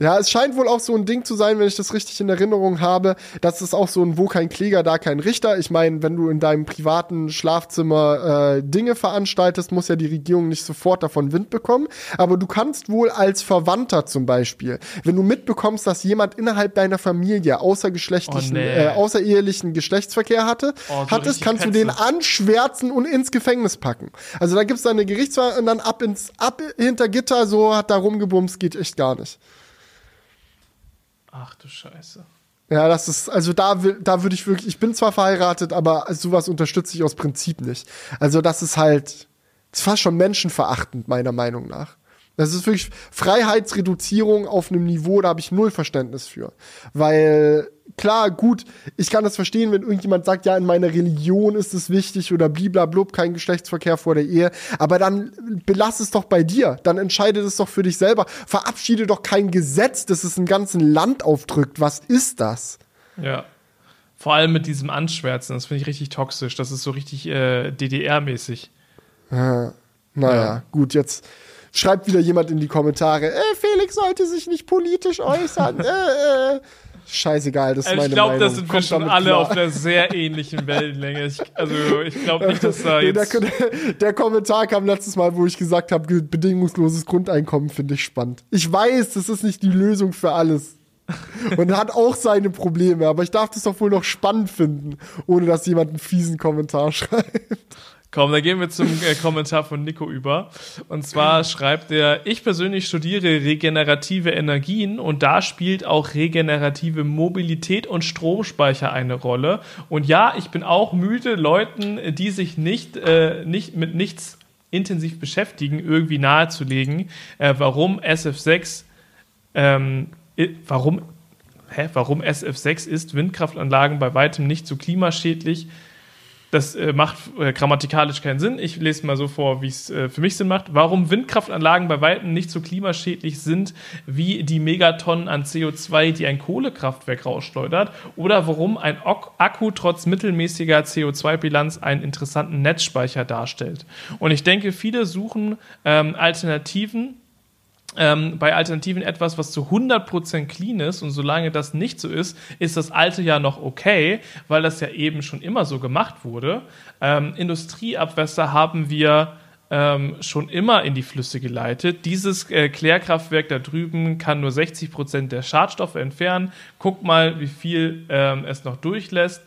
B: Ja, es scheint wohl auch so ein Ding zu sein, wenn ich das richtig in Erinnerung habe, dass es auch so ein wo kein Kläger, da kein Richter. Ich meine, wenn du in deinem privaten Schlafzimmer äh, Dinge veranstaltest, muss ja die Regierung nicht sofort davon Wind bekommen. Aber du kannst wohl als Verwandter zum Beispiel, wenn du mitbekommst, dass jemand innerhalb deiner Familie außergeschlechtlichen, oh, nee. äh, außerehelichen Geschlechtsverkehr hatte, oh, so hattest, kannst Petze. du den anschwärzen und ins Gefängnis packen. Also da gibt's dann eine Gerichtswahl und dann ab ins ab hinter Gitter, so hat da rumgebumst, geht echt gar nicht.
A: Ach du Scheiße.
B: Ja, das ist, also da, da würde ich wirklich, ich bin zwar verheiratet, aber sowas unterstütze ich aus Prinzip nicht. Also das ist halt, das ist fast schon menschenverachtend, meiner Meinung nach. Das ist wirklich Freiheitsreduzierung auf einem Niveau, da habe ich null Verständnis für. Weil, klar, gut, ich kann das verstehen, wenn irgendjemand sagt, ja, in meiner Religion ist es wichtig oder bliblablub, kein Geschlechtsverkehr vor der Ehe. Aber dann belass es doch bei dir. Dann entscheide es doch für dich selber. Verabschiede doch kein Gesetz, das es im ganzen Land aufdrückt. Was ist das?
A: Ja. Vor allem mit diesem Anschwärzen, das finde ich richtig toxisch. Das ist so richtig äh, DDR-mäßig.
B: Ja, naja, ja. gut, jetzt schreibt wieder jemand in die Kommentare, äh, Felix sollte sich nicht politisch äußern. äh, äh. Scheißegal, das ist meine
A: Ich glaube,
B: Meinung.
A: da sind wir schon alle klar. auf einer sehr ähnlichen Wellenlänge. Ich, also ich glaube nicht, dass da jetzt...
B: Der, der, Kommentar kam letztes Mal, wo ich gesagt habe, bedingungsloses Grundeinkommen finde ich spannend. Ich weiß, das ist nicht die Lösung für alles. Und hat auch seine Probleme, aber ich darf das doch wohl noch spannend finden, ohne dass jemand einen fiesen Kommentar schreibt.
A: Komm, dann gehen wir zum äh, Kommentar von Nico über. Und zwar schreibt er, ich persönlich studiere regenerative Energien und da spielt auch regenerative Mobilität und Stromspeicher eine Rolle. Und ja, ich bin auch müde, Leuten, die sich nicht, äh, nicht mit nichts intensiv beschäftigen, irgendwie nahezulegen, äh, warum SF6, ähm, warum, hä, warum SF6 ist, Windkraftanlagen bei weitem nicht so klimaschädlich das äh, macht äh, grammatikalisch keinen Sinn. Ich lese mal so vor, wie es äh, für mich Sinn macht. Warum Windkraftanlagen bei Weitem nicht so klimaschädlich sind wie die Megatonnen an CO2, die ein Kohlekraftwerk rausschleudert. Oder warum ein Akku trotz mittelmäßiger CO2-Bilanz einen interessanten Netzspeicher darstellt. Und ich denke, viele suchen ähm, Alternativen ähm, bei Alternativen etwas, was zu 100% clean ist und solange das nicht so ist, ist das alte ja noch okay, weil das ja eben schon immer so gemacht wurde. Ähm, Industrieabwässer haben wir ähm, schon immer in die Flüsse geleitet. Dieses äh, Klärkraftwerk da drüben kann nur 60% der Schadstoffe entfernen. Guck mal, wie viel ähm, es noch durchlässt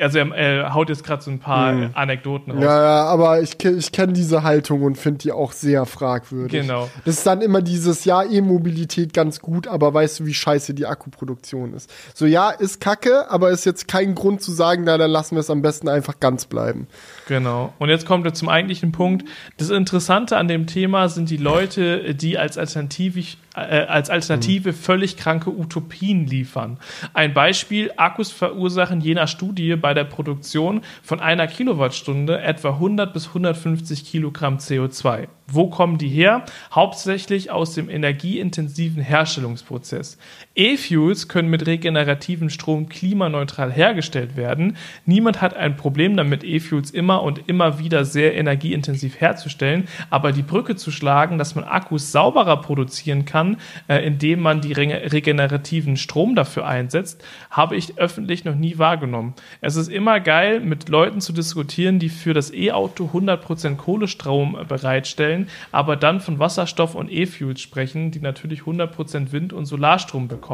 A: also er, er haut jetzt gerade so ein paar hm. Anekdoten
B: raus. Ja, ja, aber ich, ich kenne diese Haltung und finde die auch sehr fragwürdig.
A: Genau.
B: Das ist dann immer dieses, ja, E-Mobilität ganz gut, aber weißt du, wie scheiße die Akkuproduktion ist. So, ja, ist kacke, aber ist jetzt kein Grund zu sagen, na, dann lassen wir es am besten einfach ganz bleiben.
A: Genau. Und jetzt kommt er zum eigentlichen Punkt. Das Interessante an dem Thema sind die Leute, die als Alternative äh, als Alternative mhm. völlig kranke Utopien liefern. Ein Beispiel, Akkus verursachen je nach Studie bei der Produktion von einer Kilowattstunde etwa 100 bis 150 Kilogramm CO2. Wo kommen die her? Hauptsächlich aus dem energieintensiven Herstellungsprozess. E-Fuels können mit regenerativen Strom klimaneutral hergestellt werden. Niemand hat ein Problem damit, E-Fuels immer und immer wieder sehr energieintensiv herzustellen, aber die Brücke zu schlagen, dass man Akkus sauberer produzieren kann, äh, indem man die regenerativen Strom dafür einsetzt, habe ich öffentlich noch nie wahrgenommen. Es ist immer geil, mit Leuten zu diskutieren, die für das E-Auto 100% Kohlestrom bereitstellen stellen, aber dann von Wasserstoff und E-Fuels sprechen, die natürlich 100% Wind- und Solarstrom bekommen.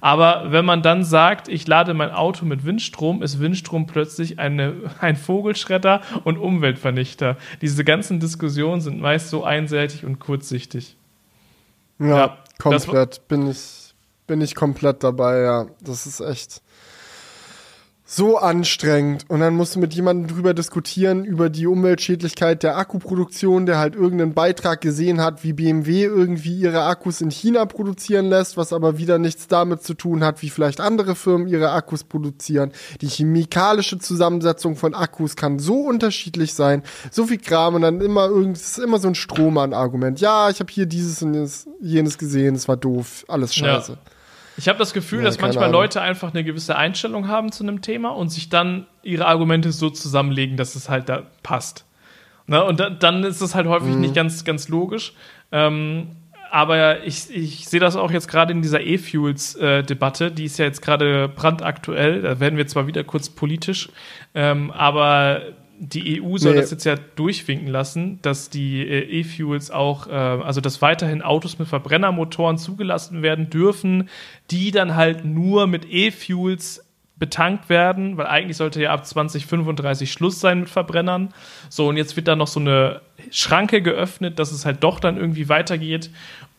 A: Aber wenn man dann sagt, ich lade mein Auto mit Windstrom, ist Windstrom plötzlich eine, ein Vogelschredder und Umweltvernichter. Diese ganzen Diskussionen sind meist so einseitig und kurzsichtig.
B: Ja, ja komplett. Bin ich, bin ich komplett dabei, ja. Das ist echt so anstrengend. Und dann musst du mit jemandem drüber diskutieren, über die Umweltschädlichkeit der Akkuproduktion, der halt irgendeinen Beitrag gesehen hat, wie BMW irgendwie ihre Akkus in China produzieren lässt, was aber wieder nichts damit zu tun hat, wie vielleicht andere Firmen ihre Akkus produzieren. Die chemikalische Zusammensetzung von Akkus kann so unterschiedlich sein, so viel Kram und dann immer irgend, ist immer so ein Strohmann-Argument. Ja, ich habe hier dieses und jenes gesehen, es war doof, alles scheiße. Ja.
A: Ich habe das Gefühl, ja, dass manchmal Ahnung. Leute einfach eine gewisse Einstellung haben zu einem Thema und sich dann ihre Argumente so zusammenlegen, dass es halt da passt. Ne? Und da, dann ist es halt häufig mhm. nicht ganz, ganz logisch. Ähm, aber ich, ich sehe das auch jetzt gerade in dieser E-Fuels-Debatte, äh, die ist ja jetzt gerade brandaktuell. Da werden wir zwar wieder kurz politisch, ähm, aber die EU soll nee. das jetzt ja durchwinken lassen, dass die äh, E-Fuels auch, äh, also dass weiterhin Autos mit Verbrennermotoren zugelassen werden dürfen, die dann halt nur mit E-Fuels betankt werden, weil eigentlich sollte ja ab 2035 Schluss sein mit Verbrennern. So, und jetzt wird da noch so eine Schranke geöffnet, dass es halt doch dann irgendwie weitergeht.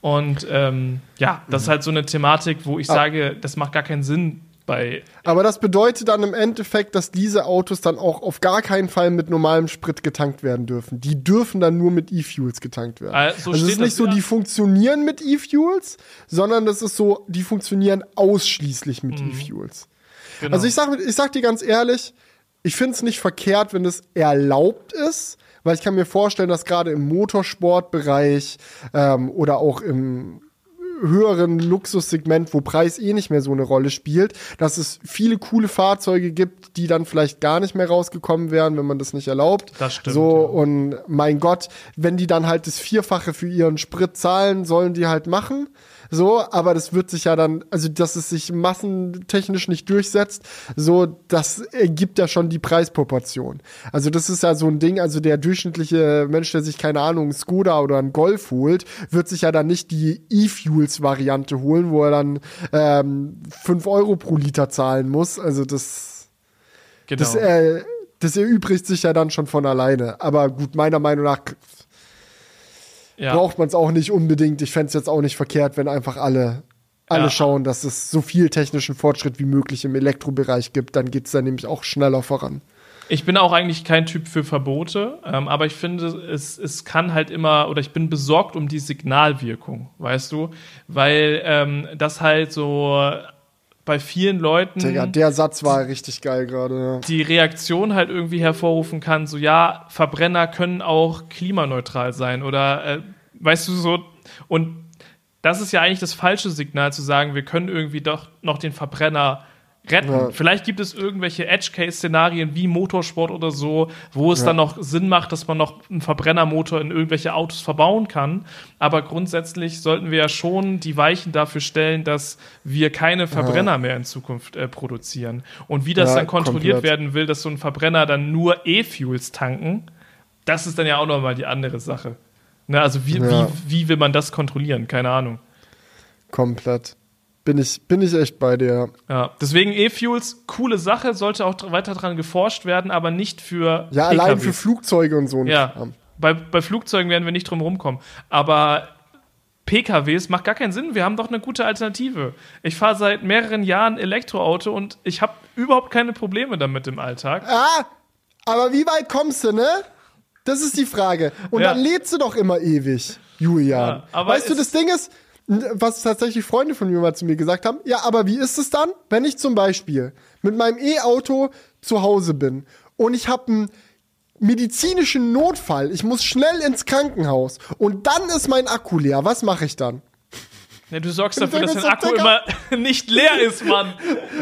A: Und ähm, ja, das ist mhm. halt so eine Thematik, wo ich ah. sage, das macht gar keinen Sinn, bei.
B: Aber das bedeutet dann im Endeffekt, dass diese Autos dann auch auf gar keinen Fall mit normalem Sprit getankt werden dürfen. Die dürfen dann nur mit E-Fuels getankt werden.
A: Also,
B: also es ist nicht so, die funktionieren mit E-Fuels, sondern das ist so, die funktionieren ausschließlich mit mhm. E-Fuels. Genau. Also ich sag, ich sag dir ganz ehrlich, ich finde es nicht verkehrt, wenn es erlaubt ist, weil ich kann mir vorstellen, dass gerade im Motorsportbereich ähm, oder auch im höheren Luxussegment, wo Preis eh nicht mehr so eine Rolle spielt, dass es viele coole Fahrzeuge gibt, die dann vielleicht gar nicht mehr rausgekommen wären, wenn man das nicht erlaubt.
A: Das stimmt.
B: So, ja. und mein Gott, wenn die dann halt das Vierfache für ihren Sprit zahlen, sollen die halt machen. So, aber das wird sich ja dann, also dass es sich massentechnisch nicht durchsetzt, so, das ergibt ja schon die Preisproportion. Also das ist ja so ein Ding, also der durchschnittliche Mensch, der sich, keine Ahnung, einen Skoda oder einen Golf holt, wird sich ja dann nicht die E-Fuels-Variante holen, wo er dann ähm, 5 Euro pro Liter zahlen muss. Also das, genau. das, äh, das erübrigt sich ja dann schon von alleine. Aber gut, meiner Meinung nach ja. braucht man es auch nicht unbedingt. Ich fände es jetzt auch nicht verkehrt, wenn einfach alle, alle ja. schauen, dass es so viel technischen Fortschritt wie möglich im Elektrobereich gibt. Dann geht es dann nämlich auch schneller voran.
A: Ich bin auch eigentlich kein Typ für Verbote, ähm, aber ich finde, es, es kann halt immer, oder ich bin besorgt um die Signalwirkung, weißt du? Weil ähm, das halt so bei vielen Leuten.
B: Digga, der Satz war richtig geil gerade. Ja.
A: Die Reaktion halt irgendwie hervorrufen kann, so ja, Verbrenner können auch klimaneutral sein oder äh, weißt du so und das ist ja eigentlich das falsche Signal zu sagen, wir können irgendwie doch noch den Verbrenner retten. Ja. Vielleicht gibt es irgendwelche Edge-Case-Szenarien wie Motorsport oder so, wo es ja. dann noch Sinn macht, dass man noch einen Verbrennermotor in irgendwelche Autos verbauen kann. Aber grundsätzlich sollten wir ja schon die Weichen dafür stellen, dass wir keine Verbrenner ja. mehr in Zukunft äh, produzieren. Und wie das dann kontrolliert komplett. werden will, dass so ein Verbrenner dann nur E-Fuels tanken, das ist dann ja auch nochmal die andere Sache. Ne, also wie, wie, wie will man das kontrollieren? Keine Ahnung.
B: Komplett. Bin ich, bin ich echt bei dir.
A: Ja, deswegen E-Fuels, coole Sache, sollte auch weiter dran geforscht werden, aber nicht für.
B: Ja, PKWs. allein für Flugzeuge und so.
A: Ja, bei, bei Flugzeugen werden wir nicht drum rumkommen. Aber PKWs macht gar keinen Sinn. Wir haben doch eine gute Alternative. Ich fahre seit mehreren Jahren Elektroauto und ich habe überhaupt keine Probleme damit im Alltag.
B: Ah, aber wie weit kommst du, ne? Das ist die Frage. Und ja. dann lädst du doch immer ewig, Julian. Ja, weißt du, das Ding ist, was tatsächlich Freunde von mir mal zu mir gesagt haben, ja, aber wie ist es dann, wenn ich zum Beispiel mit meinem E-Auto zu Hause bin und ich habe einen medizinischen Notfall, ich muss schnell ins Krankenhaus und dann ist mein Akku leer, was mache ich dann?
A: Ja, du sorgst dafür, dass dein Akku immer nicht leer ist, Mann.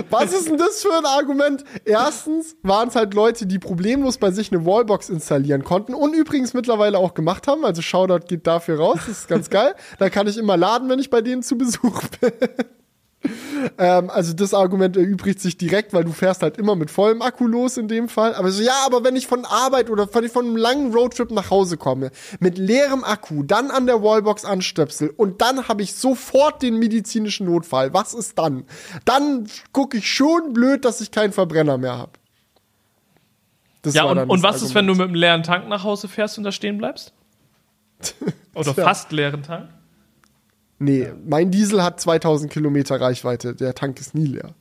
B: Was ist denn das für ein Argument? Erstens waren es halt Leute, die problemlos bei sich eine Wallbox installieren konnten und übrigens mittlerweile auch gemacht haben. Also Shoutout geht dafür raus, das ist ganz geil. Da kann ich immer laden, wenn ich bei denen zu Besuch bin ähm, also das Argument erübrigt sich direkt, weil du fährst halt immer mit vollem Akku los in dem Fall. Aber so, ja, aber wenn ich von Arbeit oder von, von einem langen Roadtrip nach Hause komme, mit leerem Akku, dann an der Wallbox anstöpsel und dann habe ich sofort den medizinischen Notfall. Was ist dann? Dann gucke ich schon blöd, dass ich keinen Verbrenner mehr habe.
A: Ja, und, und was Argument. ist, wenn du mit einem leeren Tank nach Hause fährst und da stehen bleibst? Oder fast leeren Tank?
B: Nee, ja. mein Diesel hat 2000 Kilometer Reichweite. Der Tank ist nie leer.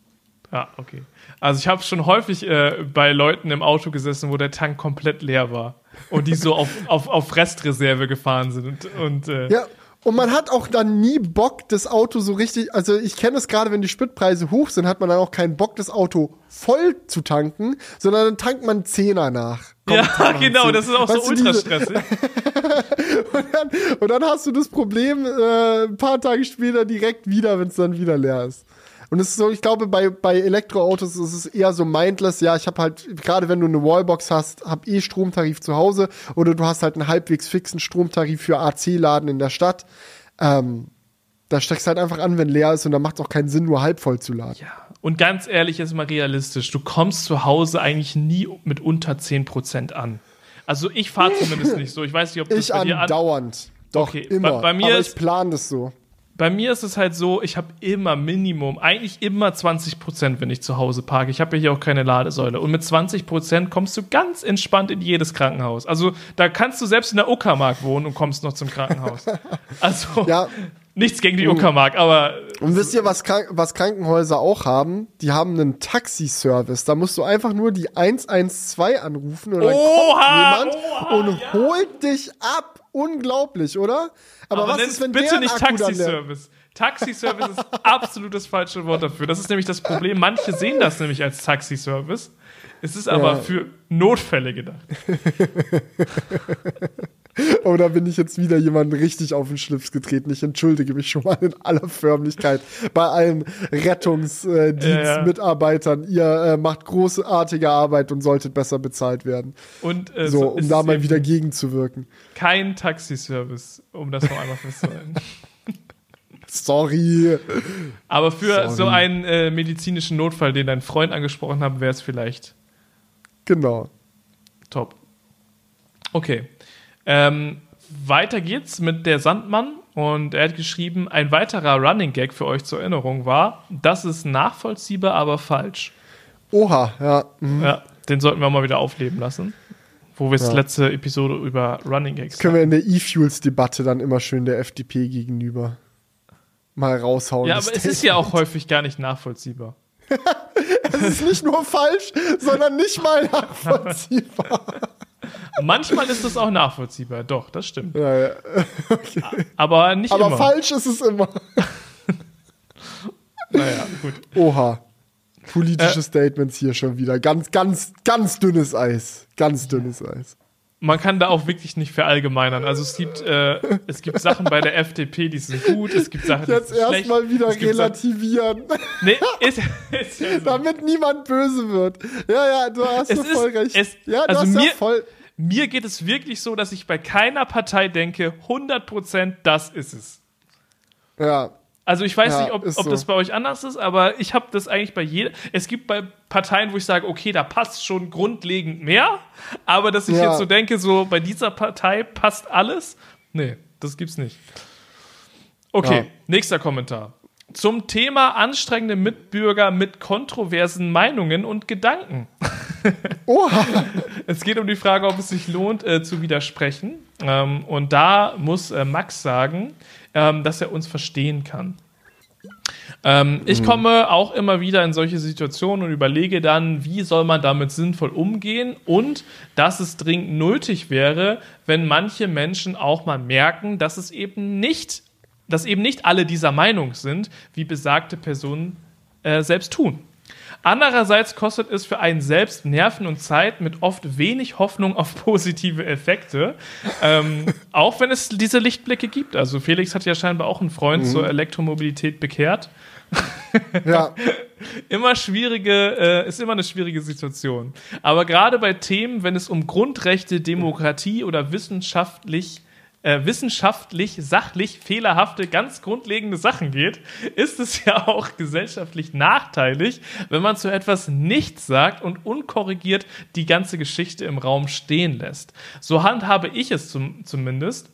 A: Ja, okay. Also ich habe schon häufig äh, bei Leuten im Auto gesessen, wo der Tank komplett leer war und die so auf, auf, auf Restreserve gefahren sind. Und, und äh,
B: ja, und man hat auch dann nie Bock, das Auto so richtig, also ich kenne es gerade, wenn die Spritpreise hoch sind, hat man dann auch keinen Bock, das Auto voll zu tanken, sondern dann tankt man Zehner nach.
A: Komm, ja, genau, das ist auch weißt so ultra stressig.
B: und, dann, und, dann, hast du das Problem äh, ein paar Tage später direkt wieder, wenn es dann wieder leer ist. Und es ist so, ich glaube, bei, bei Elektroautos ist es eher so mindless. Ja, ich habe halt, gerade wenn du eine Wallbox hast, hab eh Stromtarif zu Hause oder du hast halt einen halbwegs fixen Stromtarif für AC-Laden in der Stadt. Ähm, da steckst du halt einfach an, wenn leer ist und dann macht es auch keinen Sinn, nur halb voll zu laden.
A: Ja, und ganz ehrlich, jetzt mal realistisch, du kommst zu Hause eigentlich nie mit unter 10% an. Also ich fahre zumindest nicht so. Ich weiß nicht, ob das
B: ich bei dir andauernd. Doch, okay. immer. Bei, bei mir Aber ich plane das so.
A: Bei mir ist es halt so, ich habe immer Minimum, eigentlich immer 20 Prozent, wenn ich zu Hause parke. Ich habe ja hier auch keine Ladesäule. Und mit 20 Prozent kommst du ganz entspannt in jedes Krankenhaus. Also da kannst du selbst in der Uckermark wohnen und kommst noch zum Krankenhaus. Also
B: ja,
A: Nichts gegen die Uckermark, aber.
B: Und wisst ihr, was, Krank was Krankenhäuser auch haben? Die haben einen Taxiservice. Da musst du einfach nur die 112 anrufen und dann
A: Oha,
B: kommt jemand
A: oha,
B: und
A: ja.
B: holt dich ab. Unglaublich, oder? Aber, was
A: nenn's
B: ist, wenn
A: bitte nicht Taxiservice. Taxiservice ist absolut das falsche Wort dafür. Das ist nämlich das Problem. Manche sehen das nämlich als Taxiservice. Es ist aber
B: Ja.
A: für Notfälle gedacht.
B: Oh, da bin ich jetzt wieder jemandem richtig auf den Schlips getreten. Ich entschuldige mich schon mal in aller Förmlichkeit bei allen Rettungsdienstmitarbeitern. Ihr äh, macht großartige Arbeit und solltet besser bezahlt werden.
A: Und äh,
B: So, um da mal wieder gegenzuwirken.
A: kein Taxiservice, um das noch einmal festzuhalten.
B: Sorry.
A: Aber für
B: Sorry.
A: so einen äh, medizinischen Notfall, den dein Freund angesprochen hat, wäre es vielleicht
B: Genau.
A: top. Okay. Ähm, weiter geht's mit der Sandmann und er hat geschrieben, ein weiterer Running Gag für euch zur Erinnerung war, das ist nachvollziehbar, aber falsch.
B: Oha, ja. mhm.
A: Ja, den sollten wir mal wieder aufleben lassen. Wo wir es
B: Ja.
A: letzte Episode über Running Gags
B: Können wir in der E-Fuels-Debatte dann immer schön der FDP gegenüber mal raushauen.
A: Ja,
B: das
A: aber es ist ja auch häufig gar nicht nachvollziehbar.
B: Es ist nicht nur falsch, sondern nicht mal nachvollziehbar.
A: Manchmal ist es auch nachvollziehbar, doch, das stimmt.
B: ja, ja.
A: Aber nicht
B: Aber
A: immer.
B: falsch ist es immer.
A: Naja, gut.
B: Oha. Politische
A: Äh.
B: Statements hier schon wieder. Ganz, ganz, ganz dünnes Eis. Ganz dünnes Eis.
A: Man kann da auch wirklich nicht verallgemeinern. Also es gibt, äh, es gibt Sachen bei der FDP, die sind gut, es gibt Sachen, die
B: Jetzt
A: sind schlecht.
B: erstmal wieder
A: gibt Sachen-
B: relativieren,
A: Nee, ist, ist ja so.
B: damit niemand böse wird. Ja, ja, du hast
A: Es
B: so
A: ist-
B: voll recht.
A: es-
B: ja, du
A: also
B: hast
A: mir-
B: ja voll.
A: Mir geht es wirklich so, dass ich bei keiner Partei denke, 100% das ist es.
B: Ja,
A: Also ich weiß
B: Ja,
A: nicht, ob, ob
B: so.
A: das bei euch anders ist, aber ich habe das eigentlich bei jeder. Es gibt bei Parteien, wo ich sage, okay, da passt schon grundlegend mehr, aber dass ich
B: Ja.
A: jetzt so denke, so bei dieser Partei passt alles, nee, das gibt's nicht. Okay,
B: Ja.
A: nächster Kommentar. Zum Thema anstrengende Mitbürger mit kontroversen Meinungen und Gedanken.
B: Oha.
A: Es geht um die Frage, ob es sich lohnt, äh, zu widersprechen. Ähm, und da muss äh, Max sagen, ähm, dass er uns verstehen kann. Ähm, ich komme auch immer wieder in solche Situationen und überlege dann, wie soll man damit sinnvoll umgehen und dass es dringend nötig wäre, wenn manche Menschen auch mal merken, dass es eben nicht, dass eben nicht alle dieser Meinung sind, wie besagte Personen äh, selbst tun. Andererseits kostet es für einen selbst Nerven und Zeit mit oft wenig Hoffnung auf positive Effekte, ähm, auch wenn es diese Lichtblicke gibt. Also Felix hat ja scheinbar auch einen Freund zur Elektromobilität bekehrt.
B: Ja,
A: Immer schwierige, äh, ist immer eine schwierige Situation. Aber gerade bei Themen, wenn es um Grundrechte, Demokratie oder wissenschaftlich äh, wissenschaftlich, sachlich fehlerhafte, ganz grundlegende Sachen geht, ist es ja auch gesellschaftlich nachteilig, wenn man zu etwas nichts sagt und unkorrigiert die ganze Geschichte im Raum stehen lässt. So handhabe ich es zum, zumindest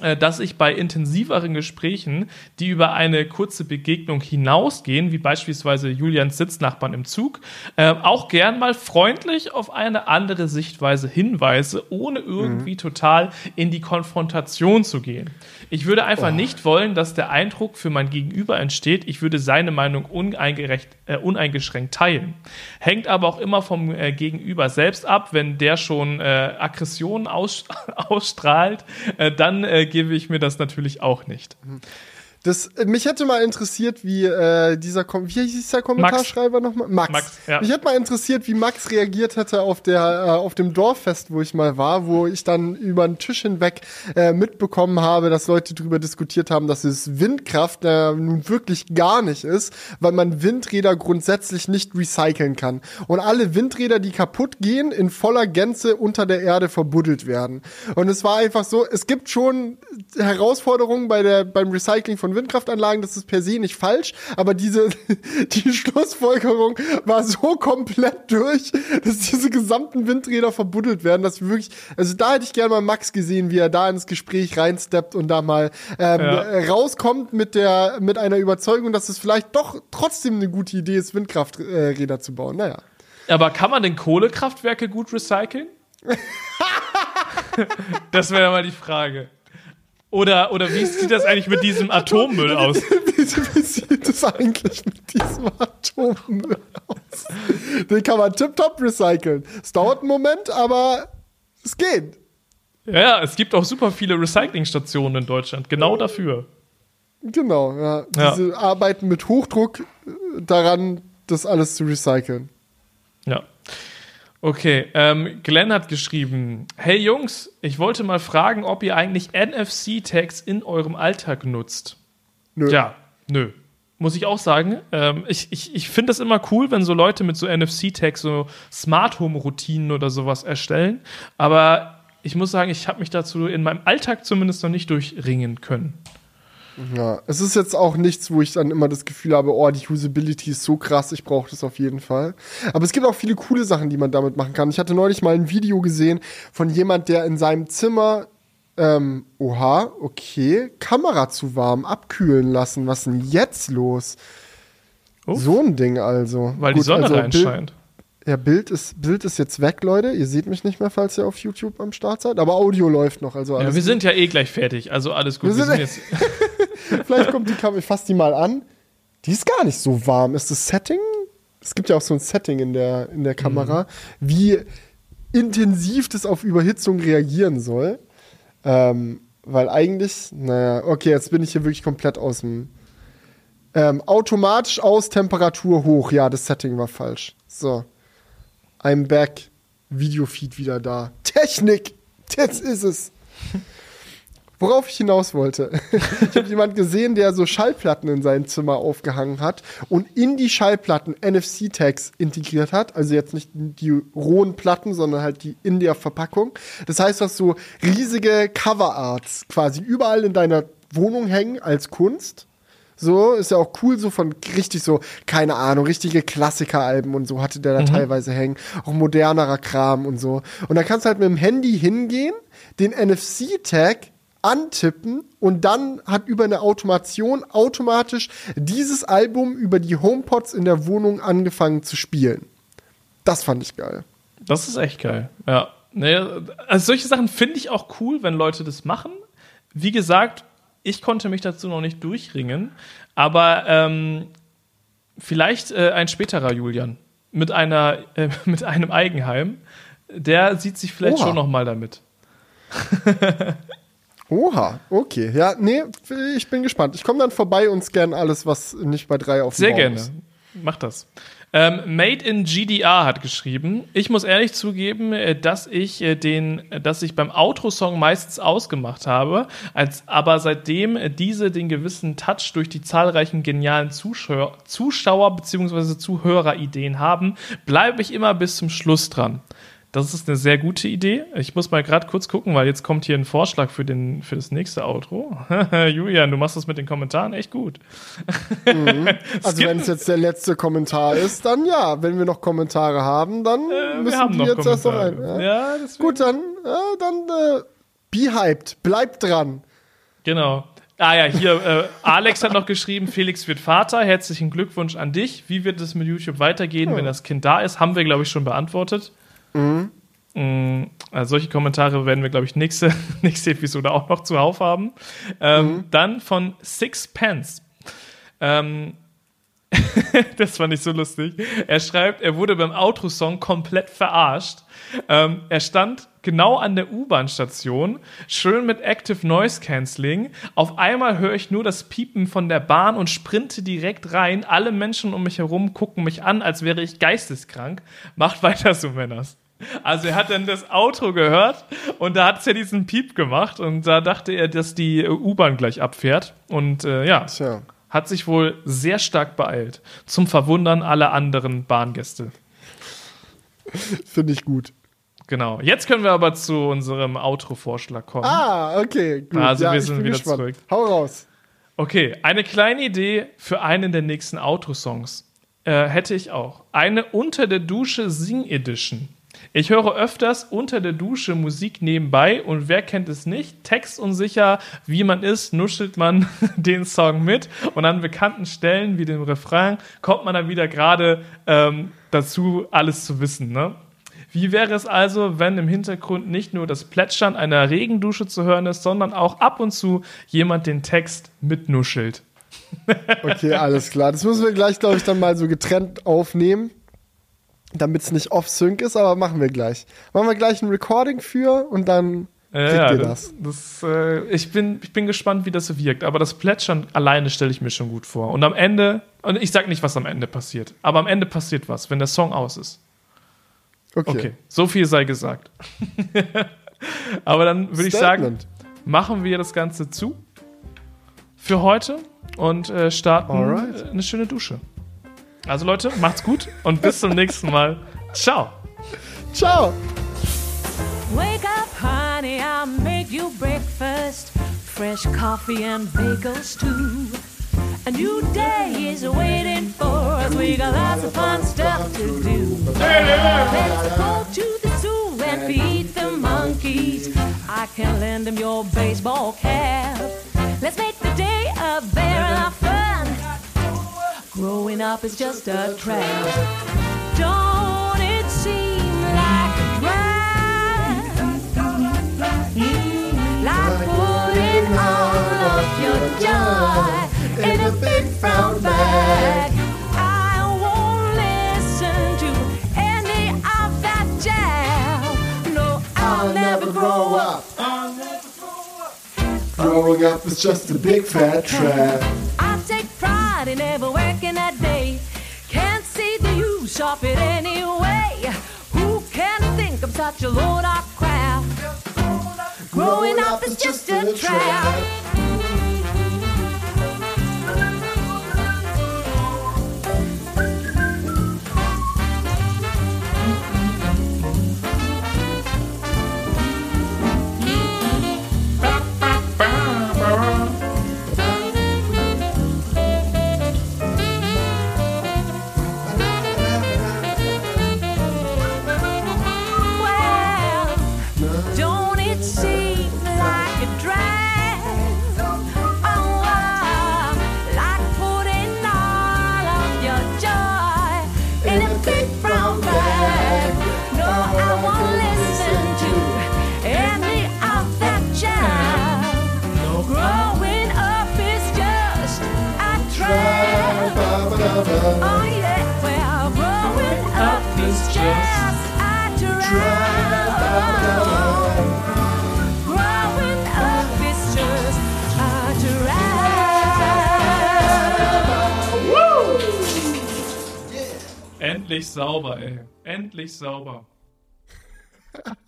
A: dass ich bei intensiveren Gesprächen, die über eine kurze Begegnung hinausgehen, wie beispielsweise Julians Sitznachbarn im Zug, äh, auch gern mal freundlich auf eine andere Sichtweise hinweise, ohne irgendwie total in die Konfrontation zu gehen. Ich würde einfach nicht wollen, dass der Eindruck für mein Gegenüber entsteht, ich würde seine Meinung äh, uneingeschränkt teilen. Hängt aber auch immer vom äh, Gegenüber selbst ab, wenn der schon äh, Aggressionen aus, ausstrahlt, äh, dann äh, gebe ich mir das natürlich auch nicht.
B: Das, äh, mich hätte mal interessiert, wie äh, dieser, Kom wie hieß der Kommentarschreiber nochmal? Max.
A: Max, ja.
B: Mich hätte mal interessiert, wie Max reagiert hätte auf der, äh, auf dem Dorffest, wo ich mal war, wo ich dann über den Tisch hinweg äh, mitbekommen habe, dass Leute darüber diskutiert haben, dass es Windkraft äh, nun wirklich gar nicht ist, weil man Windräder grundsätzlich nicht recyceln kann. Und alle Windräder, die kaputt gehen, in voller Gänze unter der Erde verbuddelt werden. Und es war einfach so, es gibt schon Herausforderungen bei der, beim Recycling von Windkraftanlagen, das ist per se nicht falsch, aber diese, die Schlussfolgerung war so komplett durch, dass diese gesamten Windräder verbuddelt werden, dass wir wirklich, also da hätte ich gerne mal Max gesehen, wie er da ins Gespräch reinsteppt und da mal ähm,
A: Ja.
B: rauskommt mit der, mit einer Überzeugung, dass es vielleicht doch trotzdem eine gute Idee ist, Windkrafträder zu bauen. Naja.
A: Aber kann man denn Kohlekraftwerke gut recyceln? das wäre mal die Frage. Oder, oder wie sieht das eigentlich mit diesem Atommüll aus?
B: wie, wie sieht es eigentlich mit diesem Atommüll aus? Den kann man tipptopp recyceln. Es dauert einen Moment, aber es geht.
A: Ja, es gibt auch super viele Recyclingstationen in Deutschland, genau dafür.
B: Genau, ja. Diese ja. arbeiten mit Hochdruck daran, das alles zu recyceln.
A: Ja. Okay, ähm, Glenn hat geschrieben: Hey Jungs, ich wollte mal fragen, ob ihr eigentlich NFC-Tags in eurem Alltag nutzt. Nö. Ja, nö. Muss ich auch sagen. Ähm, ich ich, ich finde das immer cool, wenn so Leute mit so NFC-Tags so Smart Home-Routinen oder sowas erstellen. Aber ich muss sagen, ich habe mich dazu in meinem Alltag zumindest noch nicht durchringen können.
B: Ja, es ist jetzt auch nichts, wo ich dann immer das Gefühl habe, oh, die Usability ist so krass, ich brauche das auf jeden Fall. Aber es gibt auch viele coole Sachen, die man damit machen kann. Ich hatte neulich mal ein Video gesehen von jemand, der in seinem Zimmer, ähm, oha, okay, Kamera zu warm abkühlen lassen. Was ist denn jetzt los? Uff. So ein Ding also.
A: Weil Gut, die Sonne also reinscheint.
B: Ja, Bild ist, Bild ist jetzt weg, Leute. Ihr seht mich nicht mehr, falls ihr auf YouTube am Start seid. Aber Audio läuft noch. Also
A: alles ja, wir gut. sind ja eh gleich fertig. Also alles gut. Wir, wir sind jetzt
B: Vielleicht kommt die Kamera, ich fasse die mal an. Die ist gar nicht so warm. Ist das Setting? Es gibt ja auch so ein Setting in der, in der Kamera, mhm. wie intensiv das auf Überhitzung reagieren soll. Ähm, weil eigentlich, naja, okay, jetzt bin ich hier wirklich komplett aus dem. Ähm, automatisch aus Temperatur hoch. Ja, das Setting war falsch. So. I'm back. Videofeed wieder da. Technik! Jetzt ist es. Worauf ich hinaus wollte. ich habe jemanden gesehen, der so Schallplatten in sein Zimmer aufgehangen hat und in die Schallplatten NFC-Tags integriert hat. Also jetzt nicht die rohen Platten, sondern halt die in der Verpackung. Das heißt, du hast so riesige Coverarts quasi überall in deiner Wohnung hängen als Kunst. So, ist ja auch cool, so von richtig so, keine Ahnung, richtige Klassikeralben und so hatte der da mhm. teilweise hängen. Auch modernerer Kram und so. Und da kannst du halt mit dem Handy hingehen, den NFC-Tag antippen und dann hat über eine Automation automatisch dieses Album über die HomePods in der Wohnung angefangen zu spielen. Das fand ich geil.
A: Das ist echt geil, ja. also solche Sachen finde ich auch cool, wenn Leute das machen. Wie gesagt, ich konnte mich dazu noch nicht durchringen, aber ähm, vielleicht äh, ein späterer Julian mit einer äh, mit einem Eigenheim, der sieht sich vielleicht Oha. schon noch mal damit.
B: Oha, okay. Ja, nee, ich bin gespannt. Ich komme dann vorbei und scanne alles, was nicht bei drei auf dem
A: Sehr gerne. Ist. Mach das. Ähm, Made in GDR hat geschrieben. Ich muss ehrlich zugeben, äh, dass ich äh, den, dass ich beim Outro-Song meistens ausgemacht habe, als aber seitdem diese den gewissen Touch durch die zahlreichen genialen Zuschauer, Zuschauer bzw. Zuhörerideen haben, bleibe ich immer bis zum Schluss dran. Das ist eine sehr gute Idee. Ich muss mal gerade kurz gucken, weil jetzt kommt hier ein Vorschlag für, den, für das nächste Outro. Julian, du machst das mit den Kommentaren echt gut.
B: Mhm. Also wenn es jetzt der letzte Kommentar ist, dann ja. Wenn wir noch Kommentare haben, dann äh, müssen die jetzt erst noch ein. Ja, ja Gut, dann, äh, dann äh, be hyped. Bleibt dran.
A: Genau. Ah ja, hier, äh, Alex hat noch geschrieben, Felix wird Vater, herzlichen Glückwunsch an dich. Wie wird es mit YouTube weitergehen, ja. wenn das Kind da ist? Haben wir, glaube ich, schon beantwortet. Mhm. Also solche Kommentare werden wir, glaube ich, nächste, nächste Episode auch noch zuhauf haben. Ähm, mhm. Dann von Sixpence. Ähm, das fand ich so lustig. Er schreibt, er wurde beim Outro-Song komplett verarscht. Ähm, er stand genau an der U-Bahn-Station, schön mit Active Noise Cancelling. Auf einmal höre ich nur das Piepen von der Bahn und sprinte direkt rein. Alle Menschen um mich herum gucken mich an, als wäre ich geisteskrank. Macht weiter so, Männers. Also er hat dann das Auto gehört und da hat es ja diesen Piep gemacht und da dachte er, dass die U-Bahn gleich abfährt und äh, ja, Tja. hat sich wohl sehr stark beeilt. Zum Verwundern aller anderen Bahngäste.
B: Finde ich gut.
A: Genau. Jetzt können wir aber zu unserem Outro-Vorschlag kommen.
B: Ah, okay.
A: Gut. Also ja, wir sind wieder gespannt. zurück.
B: Hau raus.
A: Okay, eine kleine Idee für einen der nächsten Outro-Songs. Äh, hätte ich auch. Eine Unter der Dusche Sing Edition. Ich höre öfters unter der Dusche Musik nebenbei und wer kennt es nicht? Textunsicher, wie man ist, nuschelt man den Song mit und an bekannten Stellen wie dem Refrain kommt man dann wieder gerade ähm, dazu, alles zu wissen. Ne? Wie wäre es also, wenn im Hintergrund nicht nur das Plätschern einer Regendusche zu hören ist, sondern auch ab und zu jemand den Text mitnuschelt?
B: Okay, alles klar. Das müssen wir gleich, glaube ich, dann mal so getrennt aufnehmen, damit es nicht off-sync ist, aber machen wir gleich. Machen wir gleich ein Recording für und dann kriegt
A: ja,
B: ihr
A: das,
B: das.
A: das äh, ich, bin, ich bin gespannt, wie das wirkt. Aber das Plätschern alleine stelle ich mir schon gut vor. Und am Ende, und ich sag nicht, was am Ende passiert, aber am Ende passiert was, wenn der Song aus ist.
B: Okay.
A: Okay, so viel sei gesagt. aber dann würde ich sagen, machen wir das Ganze zu für heute und äh, starten
B: Alright.
A: eine schöne Dusche. Also Leute, macht's gut und bis zum nächsten Mal. Ciao.
B: Ciao.
C: Wake up, honey, I'll make you breakfast. Fresh coffee and bagels too. A new day is waiting for us. We got lots of fun stuff to do. Let's go to the zoo and feed the monkeys. I can lend them your baseball cap. Let's make the day a very fun. Growing up is just a trap. Don't it seem like a drag? Mm, like putting all of your joy in a big brown bag. I won't listen to any of that jazz. No, I'll never grow up.
B: Growing up is just a big fat trap.
C: I take pride in never working a day. Can't see the use of it anyway. Who can think of such a load of crap? Growing up is just a trap.
A: Endlich sauber, ey. Endlich sauber.